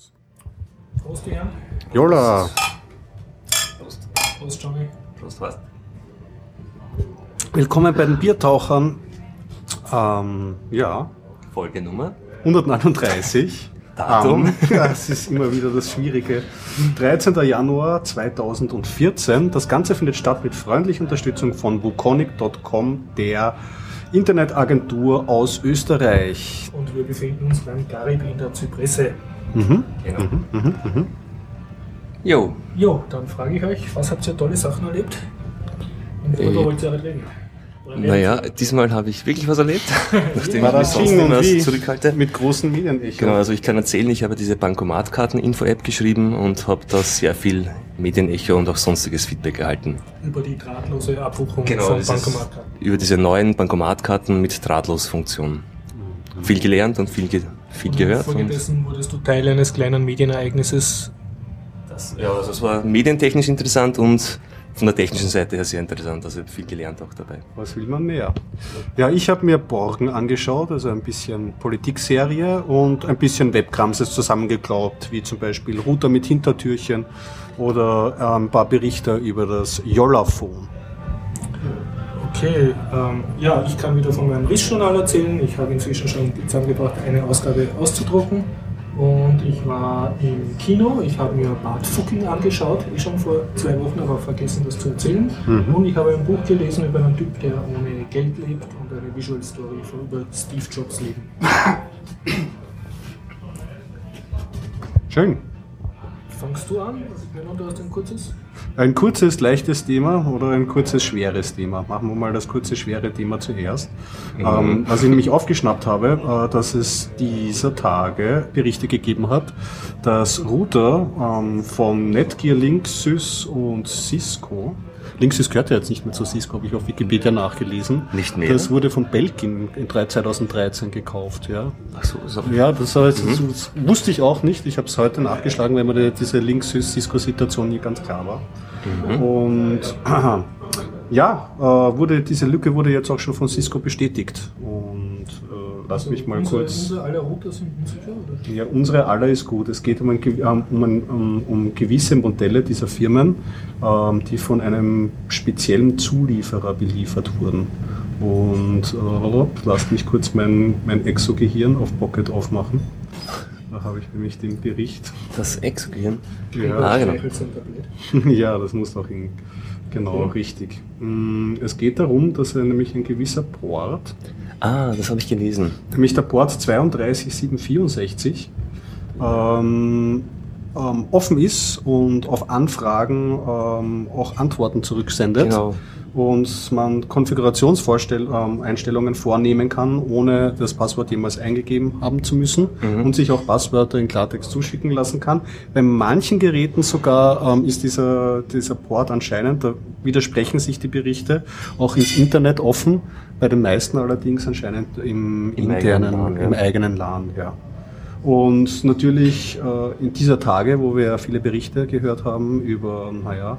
Prost. Prost, Jan. Jola. Prost. Prost, Johnny. Prost, was? Willkommen bei den Biertauchern. Ähm, ja, Folge Nummer. 139. Datum. Ja, es ist immer wieder das Schwierige. 13. Januar 2014. Das Ganze findet statt mit freundlicher Unterstützung von Wukonic.com, der Internetagentur aus Österreich. Und wir befinden uns beim Garib in der Zypresse. Mhm. Genau. Jo, Jo, dann frage ich euch, was habt ihr tolle Sachen erlebt? Und worüber Äh, wollt ihr reden? Naja, diesmal habe ich wirklich was erlebt, nachdem War ich mich das sonst immer zurückhalte. Mit großen Medienecho. Genau, also ich kann erzählen, ich habe diese Bankomatkarten-Info-App geschrieben und habe da sehr viel Medienecho und auch sonstiges Feedback erhalten. Über die drahtlose Abbuchung Genau, von Bankomatkarten. Über diese neuen Bankomatkarten mit Drahtlosfunktion. Viel gelernt und viel, ge viel gehört. Folgedessen wurdest du Teil eines kleinen Medienereignisses. das, ja, also es war medientechnisch interessant und von der technischen Seite her sehr interessant. Also ich habe viel gelernt auch dabei. Was will man mehr? Ja, ich habe mir Borgen angeschaut, also ein bisschen Politikserie und ein bisschen Webkramses zusammengeklaubt, wie zum Beispiel Router mit Hintertürchen oder ein paar Berichte über das Jollaphone. Okay, ähm, ja, ich kann wieder von meinem Rissjournal erzählen. Ich habe inzwischen schon zusammengebracht, eine Ausgabe auszudrucken. Und ich war im Kino, ich habe mir Bart Fucking angeschaut, eh schon vor zwei Wochen, aber vergessen das zu erzählen. Und ich habe ein Buch gelesen über einen Typ, der ohne Geld lebt und eine Visual Story von über Steve Jobs Leben. Schön. Fangst du an? Menno, du hast ein kurzes? Ein kurzes, leichtes Thema oder ein kurzes, schweres Thema? Machen wir mal das kurze, schwere Thema zuerst. Ähm, was ich nämlich aufgeschnappt habe, äh, dass es dieser Tage Berichte gegeben hat, dass Router ähm, von Netgear, Linksys und Cisco, Linksys gehört ja jetzt nicht mehr zu Cisco, habe ich auf Wikipedia nachgelesen. Nicht mehr? Das wurde von Belkin in 2013 gekauft, ja. Ach so, so. Ja, das, heißt, das wusste ich auch nicht. Ich habe es heute nachgeschlagen, weil mir die- diese Links-Cisco-Situation nie ganz klar war. Und ja, äh, wurde, diese Lücke wurde jetzt auch schon von Cisco bestätigt. Und äh, lass mich mal unsere, kurz. Unsere alle Router sind unsicher, oder? Ja, unsere aller ist gut. Es geht um, ein, ähm, um, ein, um, um gewisse Modelle dieser Firmen, ähm, die von einem speziellen Zulieferer beliefert wurden. Und äh, lasst mich kurz mein, mein Exo-Gehirn auf Pocket aufmachen. Da habe ich nämlich den Bericht. Das Exogehirn. Ja. Ah, genau. Ja, das muss auch in, genau richtig. Mm, Es geht darum, dass er nämlich ein gewisser Port, Ah, das habe ich gelesen. nämlich der Port 32764, ähm, ähm, offen ist und auf Anfragen ähm, auch Antworten zurücksendet. Genau. Und man Konfigurationseinstellungen vornehmen kann, ohne das Passwort jemals eingegeben haben zu müssen und sich auch Passwörter in Klartext zuschicken lassen kann. Bei manchen Geräten sogar ähm, ist dieser, dieser Port anscheinend, da widersprechen sich die Berichte, auch ins Internet offen. Bei den meisten allerdings anscheinend im, Im internen, eigenen LAN, ja. im eigenen LAN, ja. Und natürlich äh, in dieser Tage, wo wir viele Berichte gehört haben über, naja,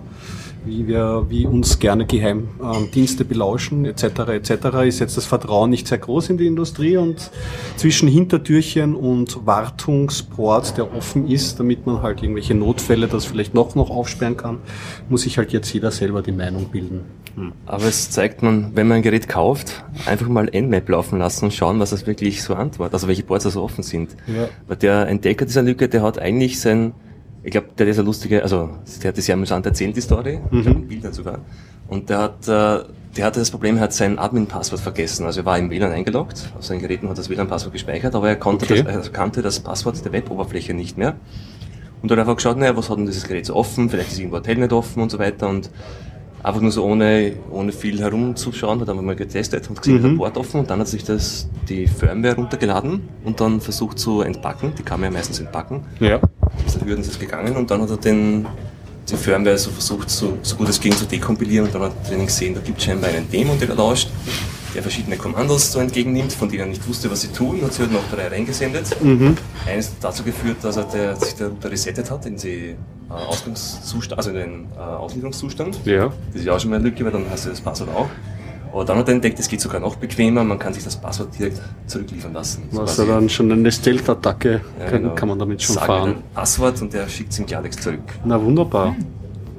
wie wir, wie uns gerne Geheimdienste belauschen, etc., etc., ist jetzt das Vertrauen nicht sehr groß in die Industrie und zwischen Hintertürchen und Wartungsport, der offen ist, damit man halt irgendwelche Notfälle das vielleicht noch, noch aufsperren kann, muss sich halt jetzt jeder selber die Meinung bilden. Hm. Aber es zeigt man, wenn man ein Gerät kauft, einfach mal Nmap laufen lassen und schauen, was das wirklich so antwortet, also welche Ports also offen sind. Ja. Weil der Entdecker dieser Lücke, der hat eigentlich sein, ich glaube, der hat diese lustige, also der hat das ja amüsant erzählt, die Story, ich habe ein Bild sogar. Und der hat, äh, der hatte das Problem, er hat sein Admin-Passwort vergessen. Also er war im WLAN eingeloggt, auf seinen Geräten hat das WLAN-Passwort gespeichert, aber er konnte Okay. das, er kannte das Passwort der Web-Oberfläche nicht mehr. Und dann hat er einfach geschaut, naja, was hat denn dieses Gerät so offen? Vielleicht ist irgendwo ein Telnet offen und so weiter. Und einfach nur so ohne, ohne viel herumzuschauen, hat einfach mal getestet und gesehen, Mhm. Port offen und dann hat sich das, die Firmware runtergeladen und dann versucht zu entpacken. Die kann man ja meistens entpacken. Ja. Dann Hürden ist es gegangen und dann hat er den, die Firmware so versucht, so, so gut es ging zu dekompilieren und dann hat er gesehen, da gibt es scheinbar einen Dämon, der da lauscht, der verschiedene Kommandos so entgegennimmt, von denen er nicht wusste, was sie tun, und sie hat noch drei reingesendet. Eines hat dazu geführt, dass er der, sich der Router resettet hat in den äh, Ausgangszustand, also in den äh, Auslieferungszustand. Ja. Das ist ja auch schon mal eine Lücke, weil dann hast du das Passwort auch. Aber dann hat er entdeckt, es geht sogar noch bequemer, man kann sich das Passwort direkt zurückliefern lassen. So Was ja dann schon eine Stealth-Attacke ja, kann, genau. kann man damit schon Sag fahren. dein Passwort und der schickt es im Klartext zurück. Na wunderbar.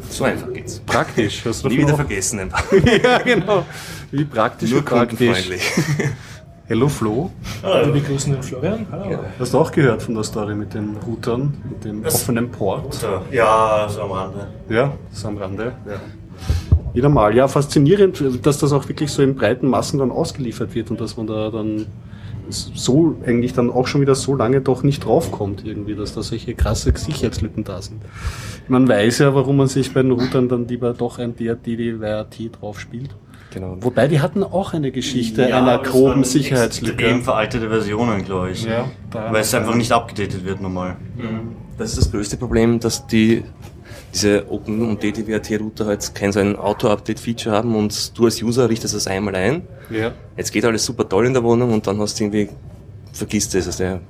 So einfach geht's. Praktisch. Hast du Nie wieder vergessen. Ein ja, genau. Wie praktisch Nur wie praktisch. kundenfreundlich. Hello Flo. Wir begrüßen den Florian. Hallo. Ja. Hast du auch gehört von der Story mit den Routern, mit dem offenen Port? Ja, so am Rande. Ja, das ist am Rande. Wieder mal. Ja, faszinierend, dass das auch wirklich so in breiten Massen dann ausgeliefert wird und dass man da dann so eigentlich dann auch schon wieder so lange doch nicht draufkommt irgendwie, dass da solche krasse Sicherheitslücken da sind. Man weiß ja, warum man sich bei den Routern dann lieber doch ein DRT drauf spielt. Genau. Wobei die hatten auch eine Geschichte einer aber das groben Sicherheitslücke. Extrem veraltete Versionen, glaube ich. Ja, Weil es einfach nicht abgedatet wird normal. Das ist das größte Problem, dass die diese Open- und DTWRT-Router halt kein so ein Auto-Update-Feature haben und du als User richtest das einmal ein. Ja. Jetzt geht alles super toll in der Wohnung und dann hast du irgendwie, vergisst es, also der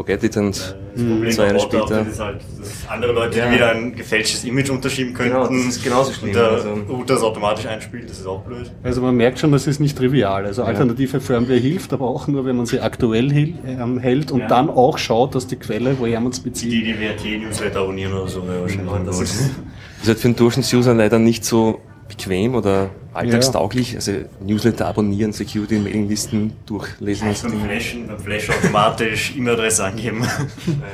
forget it und Das Problem zwei Jahre später. ist halt, dass andere Leute Ja. wieder ein gefälschtes Image unterschieben könnten. Genau, das ist genauso schlimm, Und der also- Router das automatisch einspielt, das ist auch blöd. Also man merkt schon, das ist nicht trivial. Also alternative Firmware hilft, aber auch nur, wenn man sie aktuell hil- ähm, hält und Ja. dann auch schaut, dass die Quelle, woher man es Die, bezieht. die WRT-Newsletter abonnieren oder so, wäre wahrscheinlich Das gut. ist, ist halt für den Durchschnittsuser leider nicht so bequem oder alltagstauglich. Also Newsletter abonnieren, Security-Mailinglisten durchlesen. Das Beim. Flashen, beim Flash automatisch E-Mail-Adresse angeben.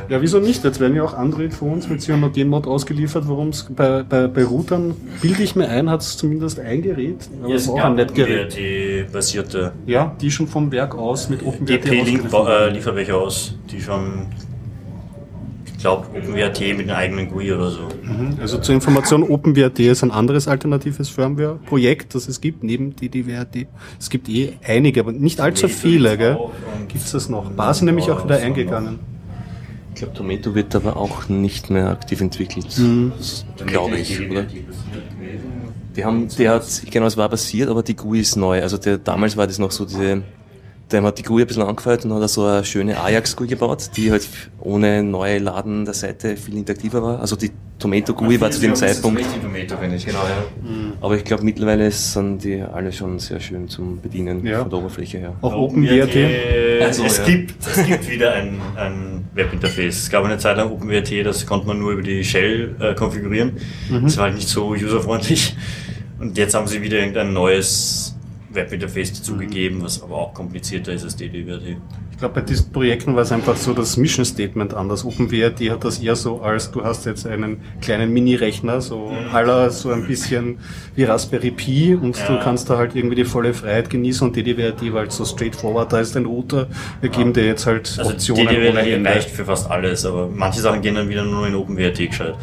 Ja, wieso nicht? Jetzt werden ja auch Android-Phones mit Cyanogen-Mod ausgeliefert. Worum es bei, bei, bei Routern, bilde ich mir ein, hat es zumindest ein Gerät. Aber es ist auch ein Netzgerät. WRT-basierte Ja, die schon vom Werk aus mit OpenWrt DP-Link ausgeliefert äh, liefert welche aus, die schon, glaube, OpenWrt mit einem eigenen GUI oder so. Also zur Information, OpenWrt ist ein anderes alternatives Firmware-Projekt, das es gibt, neben DDWRT. Es gibt eh einige, aber nicht allzu viele, gell? Gibt es das noch? Bar sind nämlich auch wieder eingegangen. Ich glaube, Tomato wird aber auch nicht mehr aktiv entwickelt. Glaube ich, oder? Die haben, der hat, genau, es war passiert, aber die GUI ist neu. Also der, damals war das noch so diese, der hat die GUI ein bisschen angefeuert und hat da so eine schöne Ajax-GUI gebaut, die halt ohne neue Laden der Seite viel interaktiver war. Also die Tomato-GUI war zu dem Zeitpunkt. Tomato, finde ich. Genau, ja. Aber ich glaube, mittlerweile sind die alle schon sehr schön zum Bedienen Ja. von der Oberfläche her. Auch OpenWrt. Also, es, ja. gibt, es gibt wieder ein, ein Webinterface. Es gab eine Zeit lang OpenWrt, das konnte man nur über die Shell äh, konfigurieren. Das war halt nicht so userfreundlich. Und jetzt haben sie wieder irgendein neues Webinterface dazugegeben, was aber auch komplizierter ist als DDWrt. Ich glaube, bei diesen Projekten war es einfach so das Mission Statement anders. OpenWrt hat das eher so als, du hast jetzt einen kleinen Mini-Rechner, so aller so ein bisschen wie Raspberry Pi und du Ja. kannst da halt irgendwie die volle Freiheit genießen und DDWrt war halt so straightforward, da ist ein Router, wir geben dir jetzt halt Also Optionen DDWrt reicht für fast alles, aber manche Sachen gehen dann wieder nur in OpenWrt gescheit.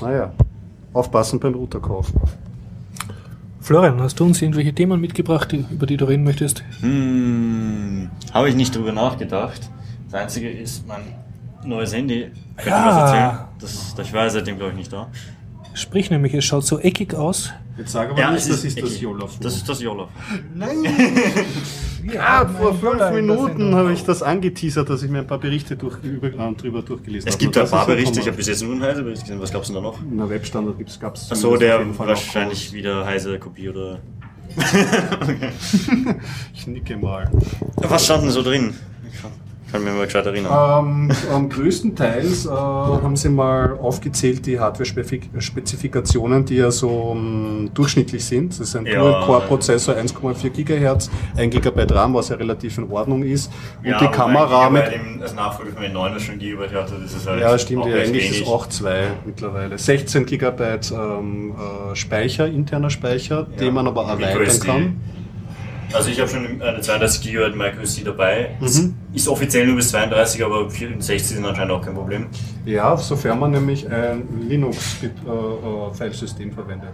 Naja, aufpassen beim Routerkauf. Florian, hast du uns irgendwelche Themen mitgebracht, über die du reden möchtest? Hm, habe ich nicht drüber nachgedacht. Das einzige ist mein neues Handy. Könnt Ja. was erzählen? Das, das war seitdem, glaube ich, nicht da. Sprich nämlich, es schaut so eckig aus. Jetzt sag aber nicht, das ist das. Yola. Das ist das Yola. Ah, vor fünf Minuten habe ich das angeteasert, dass ich mir ein paar Berichte durch, über, äh, drüber durchgelesen Es habe. gibt Und ein paar Berichte, ich habe bis jetzt nur einen Heise-Bericht gesehen. Was glaubst du denn da noch? In der Webstandard gibt's, gab's Achso, der auf jeden Fall wahrscheinlich wieder Heise-Kopie oder. auch. Ich nicke mal. Was stand denn so drin? Kann, mir mal gescheit erinnern. Ähm, am größtenteils äh, haben sie mal aufgezählt die Hardware-Spezifikationen, die ja so ähm, durchschnittlich sind. Das ist ein Ja. Dual-Core-Prozessor, 1,4 GHz, 1 GB RAM, was ja relativ in Ordnung ist. Und die aber Kamera mit... Im- Als Nachfolger von den 9 schon Gigabyte hatte, das ist halt. Ja, stimmt, ja, eigentlich ist wenig. es auch zwei mittlerweile. 16 GB ähm, äh, Speicher, interner Speicher, Ja. den man aber erweitern kann. Also ich habe schon eine 32 GB MicroSD dabei. Mhm. Ist offiziell nur bis 32, aber 64 sind anscheinend auch kein Problem. Ja, sofern man nämlich ein Linux-Filesystem verwendet.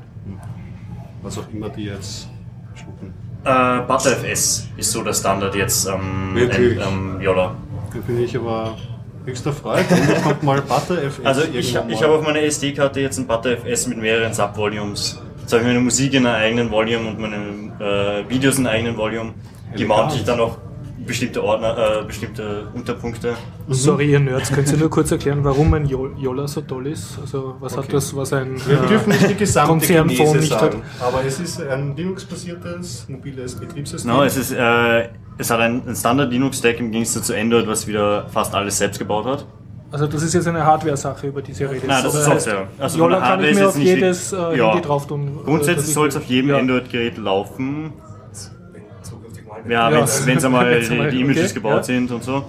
Was auch immer die jetzt schlucken. Äh, ButterFS ist so der Standard jetzt am ähm, ähm, Yola. Da bin ich aber höchster Freude. Endlich kommt mal ButterFS. Also ich, ich habe auf meiner SD-Karte jetzt ein ButterFS mit mehreren Subvolumes. Jetzt habe ich meine Musik in einer eigenen Volume und meine äh, Videos in einem eigenen Volume. Die mounte ich dann auch bestimmte Ordner, äh, bestimmte Unterpunkte. Sorry, ihr Nerds, könnt ihr nur kurz erklären, warum ein Yola so toll ist? Also, was hat das, was ein Wir äh, dürfen nicht die gesamte Konzernphone Genese nicht sagen, aber es ist ein Linux-basiertes mobiles Betriebssystem. No, es ist, äh, es hat ein, ein Standard Linux-Stack im Gegensatz zu Android, was wieder fast alles selbst gebaut hat. Also das ist jetzt eine Hardware-Sache, über die Sie reden. Nein, das ist Software. Also Yola kann ich mir auf jedes äh, ja. Handy drauf tun. äh, Grundsätzlich ich soll es auf jedem Ja. Android-Gerät laufen. Wenn zukünftig mal Ja, Ja. wenn es einmal die, die Images okay, gebaut ja. sind und so.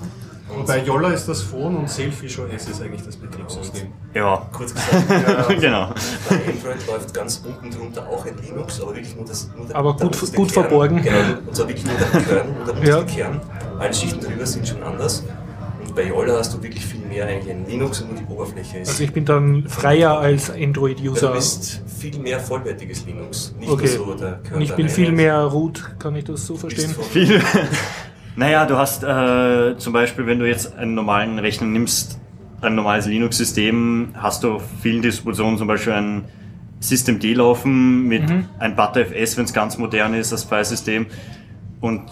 Und bei Yola ist das Phone und Selfish OS ist eigentlich das Betriebssystem. Ja, Kurz gesagt, äh, genau. bei Android läuft ganz unten drunter auch ein Linux, aber wirklich nur das. Nur der, Aber der gut- gut Kern. verborgen. Genau, und zwar wirklich nur der Kern und der Ja. Kern. Alle Schichten drüber sind schon anders. Und bei Yola hast du wirklich viel mehr eigentlich ein Linux und nur die Oberfläche ist. Also ich bin dann freier als du Android-User. bist viel mehr vollwertiges Linux. Nicht Okay. nur so der Und ich bin Einheit. viel mehr root, kann ich das so Du verstehen? Viel. Naja, du hast äh, zum Beispiel, wenn du jetzt einen normalen Rechner nimmst, ein normales Linux-System, hast du auf vielen Distributionen zum Beispiel ein System D laufen mit Mhm. ein ButterFS, wenn es ganz modern ist, das File-System. Und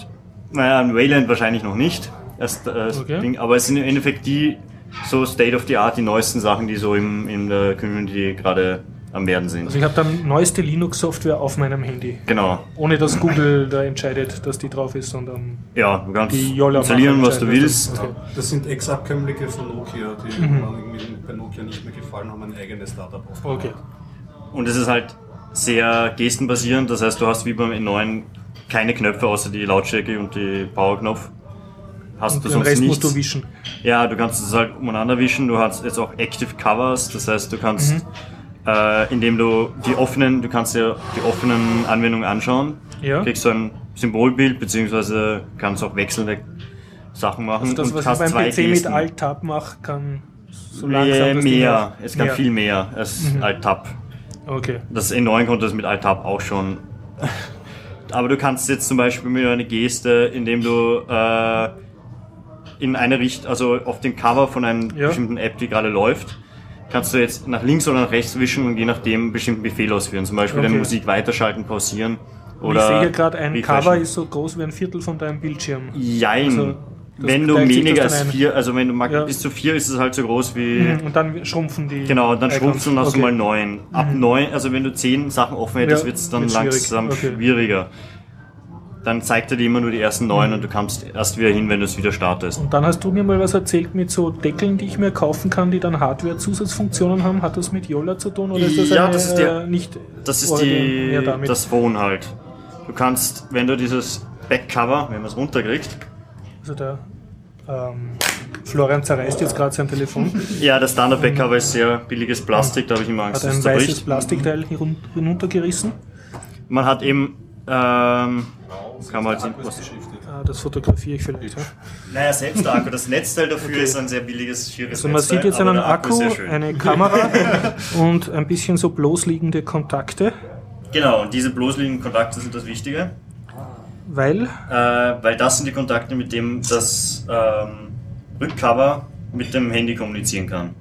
naja, ein Wayland wahrscheinlich noch nicht. Erst, äh, Okay. Ding, aber es sind im Endeffekt die so State of the Art, die neuesten Sachen, die so im, in der Community gerade am werden sind. Also ich habe dann neueste Linux-Software auf meinem Handy. genau. Ohne dass Google da entscheidet, dass die drauf ist, sondern Ja, du kannst die Yola installieren, was du willst. Okay. Das sind Ex-Abkömmlinge von Nokia, die Mhm. irgendwie bei Nokia nicht mehr gefallen haben, ein eigenes Startup aufgebaut. Okay. Und es ist halt sehr gestenbasierend, das heißt, du hast wie beim N9 keine Knöpfe außer die Lautstärke und die Powerknopf. Hast Und du den sonst Rest nichts. musst du wischen. Ja, du kannst es halt umeinander wischen. Du hast jetzt auch Active Covers, das heißt, du kannst, Mhm. äh, indem du die offenen, du kannst dir die offenen Anwendungen anschauen. Ja. Kriegst du ein Symbolbild, beziehungsweise kannst auch wechselnde Sachen machen. Also das, und was ich hast beim zwei PC mit Gesten. Alt-Tab mache, kann so mehr, langsam mehr. auch- Es kann viel mehr als Mhm. Alt-Tab. Okay. Das N9 konnte das mit Alt-Tab auch schon. Aber du kannst jetzt zum Beispiel mit einer Geste, indem du äh, in eine Richtung, also auf dem Cover von einer Ja. bestimmten App, die gerade läuft, kannst du jetzt nach links oder nach rechts wischen und je nachdem einen bestimmten Befehl ausführen. Zum Beispiel Okay. deine Musik weiterschalten, pausieren oder. ich sehe hier gerade, ein refreshen. Cover ist so groß wie ein Viertel von deinem Bildschirm. Jein. Also, das wenn du weniger als dann vier, also wenn du mag, Ja. bis zu vier ist es halt so groß wie. Mhm, Und dann schrumpfen die. Genau, dann du und hast du Okay. Mhm. mal neun. Ab neun, also wenn du zehn Sachen offen hättest, Ja, wird es dann wird's schwierig. langsam Okay. schwieriger. Dann zeigt er dir immer nur die ersten neun und du kommst erst wieder hin, wenn du es wieder startest. Und dann hast du mir mal was erzählt mit so Deckeln, die ich mir kaufen kann, die dann Hardware-Zusatzfunktionen haben. Hat das mit Yola zu tun oder ist das, Ja, eine, das ist der- äh, nicht Das ist die, ja, das Phone halt. Du kannst, wenn du dieses Backcover, wenn man es runterkriegt, Also der ähm, Florian zerreißt jetzt gerade sein Telefon. ja, das Standard Backcover ist sehr billiges Plastik, da habe ich immer Angst, Hat dass ein es weißes zerbricht. Plastikteil hinun- hinuntergerissen. Man hat eben, ähm, kann man halt Ah, das fotografiere ich vielleicht. Ja. Naja, selbst der Akku. Das Netzteil dafür ist ein sehr billiges, schieres Also man sieht jetzt einen Akku Akku, eine Kamera und ein bisschen so bloßliegende Kontakte, Genau, und diese bloßliegenden Kontakte sind das Wichtige, weil äh, weil das sind die Kontakte, mit dem das ähm, Rückcover mit dem Handy kommunizieren kann.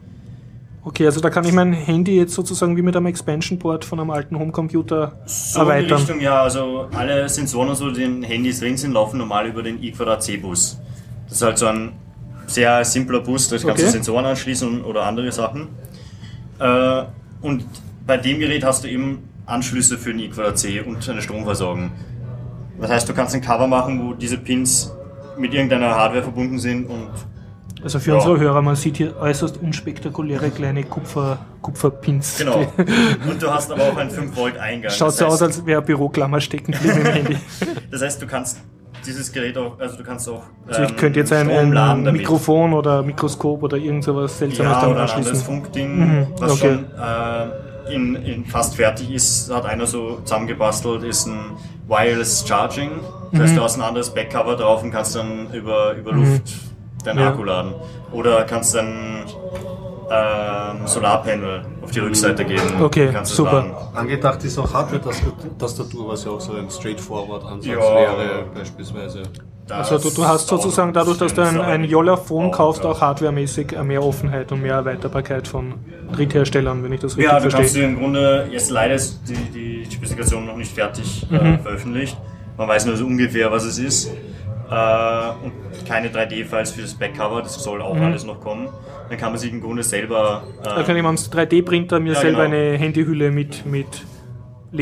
Okay, also da kann ich mein Handy jetzt sozusagen wie mit einem Expansion-Port von einem alten Homecomputer So in die erweitern. Richtung, ja, also alle Sensoren, und so, die in Handys drin sind, laufen normal über den i2C-Bus. Das ist halt so ein sehr simpler Bus, da kannst Okay. du Sensoren anschließen oder andere Sachen. Äh, und bei dem Gerät hast du eben Anschlüsse für den i2C und eine Stromversorgung. Das heißt, du kannst ein Cover machen, wo diese Pins mit irgendeiner Hardware verbunden sind und Also für Ja. unsere Hörer, man sieht hier äußerst unspektakuläre kleine Kupfer, Kupferpins. genau. Und du hast aber auch einen 5 Volt Eingang. Schaut Das so heißt- aus, als wäre eine Büroklammer stecken geblieben im Handy. Das heißt, du kannst dieses Gerät auch, also du kannst auch. Also ich ähm, könnte jetzt ein, laden ein damit. Mikrofon oder Mikroskop oder irgend sowas Seltsames ja, oder ein anderes anschließen. Funkding, Mhm, was okay. schon äh, in, in fast fertig ist, hat einer so zusammengebastelt, ist ein Wireless Charging. Das Mhm. heißt, du hast ein anderes Backcover drauf und kannst dann über, über Luft deinen Mhm. Ja. Akku laden. Oder kannst dann ähm, Solarpanel auf die Rückseite geben. Okay, super. laden. Angedacht ist auch Hardware-Tastatur, was ja auch so ein Straightforward-Ansatz Ja. wäre, beispielsweise. Das Also du, du hast sozusagen dadurch, dass du ein, ein Yola-Phone Oh, kaufst, ja. auch hardwaremäßig mehr Offenheit und mehr Erweiterbarkeit von Drittherstellern, wenn ich das richtig Ja, du kannst verstehe. dir im Grunde, jetzt leider ist die, die Spezifikation noch nicht fertig Mhm. äh, veröffentlicht. Man weiß nur so ungefähr, was es ist. Äh, und keine 3D-Files für das Backcover, das soll auch alles noch kommen. Dann kann man sich im Grunde selber. Äh, Da kann ich einen 3D-Printer mir Ja, selber genau. eine Handyhülle mit, mit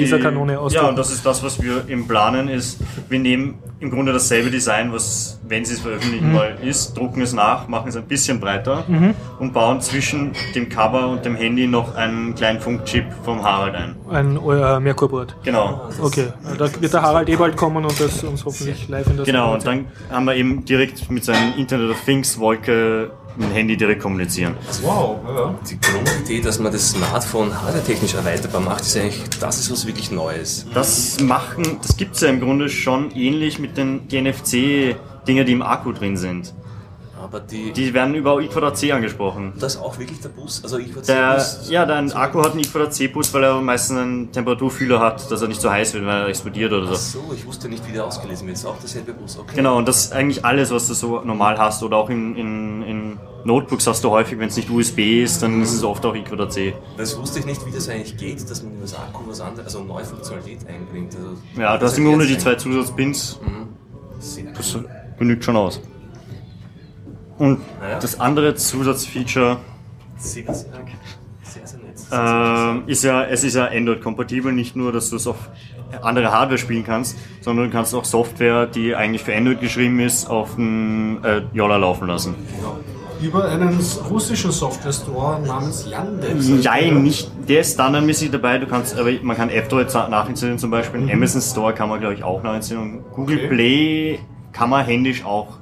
Laserkanone die- Ja, und das ist das, was wir im Planen ist. Wir nehmen im Grunde dasselbe Design, was, wenn sie es veröffentlichen Mhm. mal ist, drucken es nach, machen es ein bisschen breiter und bauen zwischen dem Cover und dem Handy noch einen kleinen Funkchip vom Harald ein. Ein äh, Merkurboard. Genau. Okay, da wird der Harald eh bald kommen und das uns hoffentlich live in der Genau, und dann haben wir eben direkt mit seinem Internet of Things Wolke mit dem Handy direkt kommunizieren. Wow, ja. Die Grundidee, dass man das Smartphone hardwaretechnisch erweiterbar macht, ist eigentlich, das ist was wirklich Neues. Das machen, das gibt es ja im Grunde schon ähnlich mit den die NFC-Dinger, die im Akku drin sind. Aber die, Die werden über I2C angesprochen. das ist auch wirklich der Bus. Also ich würde Der, sagen, ja, dein Akku hat einen I2C-Bus, weil er meistens einen Temperaturfühler hat, dass er nicht so heiß wird, wenn er explodiert oder Ach so. so, ich wusste nicht, wie der ausgelesen wird. Ist auch derselbe Bus. Okay. Genau, und das ist eigentlich alles, was du so normal hast. Oder auch in, in, in Notebooks hast du häufig, wenn es nicht USB ist, dann ist es oft auch I2C. Das wusste ich nicht, wie das eigentlich geht, dass man über das Akku was anderes, also neue Funktionalität einbringt. Also, Ja, du hast im Grunde die zwei Zusatzpins, Sehr das genügt schon aus. Und Naja. das andere Zusatzfeature Sehr, sehr, sehr, sehr nett. ähm, ist ja, es ist ja Android-kompatibel, nicht nur, dass du es auf andere Hardware spielen kannst, sondern du kannst auch Software, die eigentlich für Android geschrieben ist, auf dem äh, Yola laufen lassen. Über einen russischen Software-Store namens Yandex. Nein, nicht, der ist standardmäßig dabei, du kannst, aber man kann F-Droid nachinstallieren zum Beispiel, Mhm. Amazon Store kann man glaube ich auch nachinstallieren, Google Okay. Play kann man händisch auch,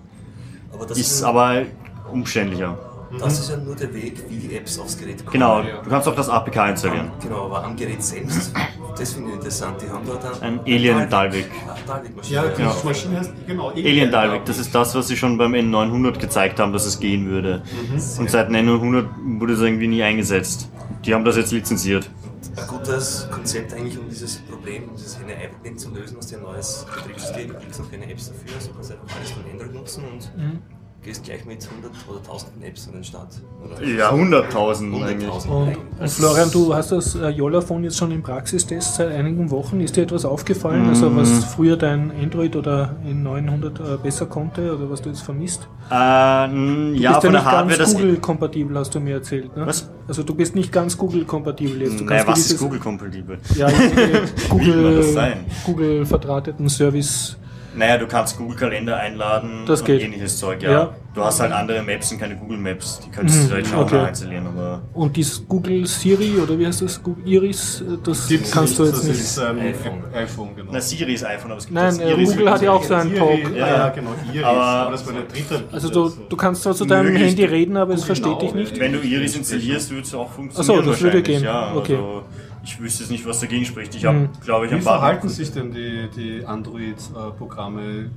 aber das ist ist, aber umständlicher. das ist ja nur der Weg, wie die Apps aufs Gerät kommen. Genau, du kannst auch das APK installieren. Genau, aber am Gerät selbst, das finde ich interessant. Die haben dort Ein Alien Dalvik. Ah. Ja, Ja. Maschine heißt, genau, Alien Dalvik, das ist das, was sie schon beim N900 gezeigt haben, dass es gehen würde. Und seit dem N900 wurde es irgendwie nie eingesetzt. Die haben das jetzt lizenziert. Ein gutes Konzept eigentlich, um dieses Problem, um dieses Henne-Ei-Problem zu lösen, hast du ein neues Betriebssystem, du kriegst noch keine Apps dafür, also du kannst einfach alles von Android nutzen und gehst gleich mit 100 oder 1000 Apps an den Start. Oder Ja, 100.000 eigentlich. 100.000. Und, und Florian, du hast das äh, Yola-Phone jetzt schon im Praxistest seit einigen Wochen. Ist dir etwas aufgefallen, also Mm. was früher dein Android oder N900 äh, besser konnte oder was du jetzt vermisst? Äh, n- Du ja, bist ja der nicht Hardware, ganz. Google-kompatibel, hast du mir erzählt. Ne? Was? Also du bist nicht ganz Google-kompatibel jetzt. Du Naja, kannst was ist Google-kompatibel? Ja, Google? Google verdrahteten Service. Naja, du kannst Google-Kalender einladen Das und geht. ähnliches Zeug, ja. Ja. Du hast halt andere Maps und keine Google-Maps. Die könntest du Mhm, vielleicht schon auch okay. nachinstallieren, aber. Und dieses Google Siri oder wie heißt das? Google Iris, äh, das kannst du jetzt das nicht. ist ein iPhone. iPhone, genau. Na, Siri ist iPhone, aber es gibt Nein, das äh, Iris Google hat ja auch so einen Talk. Siri, ja, ja, genau, Iris. Aber- Aber, das war eine dritte. Also du, du kannst zwar zu deinem Handy reden, aber es Google versteht dich nicht. Wenn du Iris installierst, würde es auch funktionieren. so, das würde gehen. Ja, Okay. Also, ich wüsste jetzt nicht, was dagegen spricht. Ich habe, Mhm. glaube ich, Wie ein paar. verhalten sich denn die, die Android-Programme?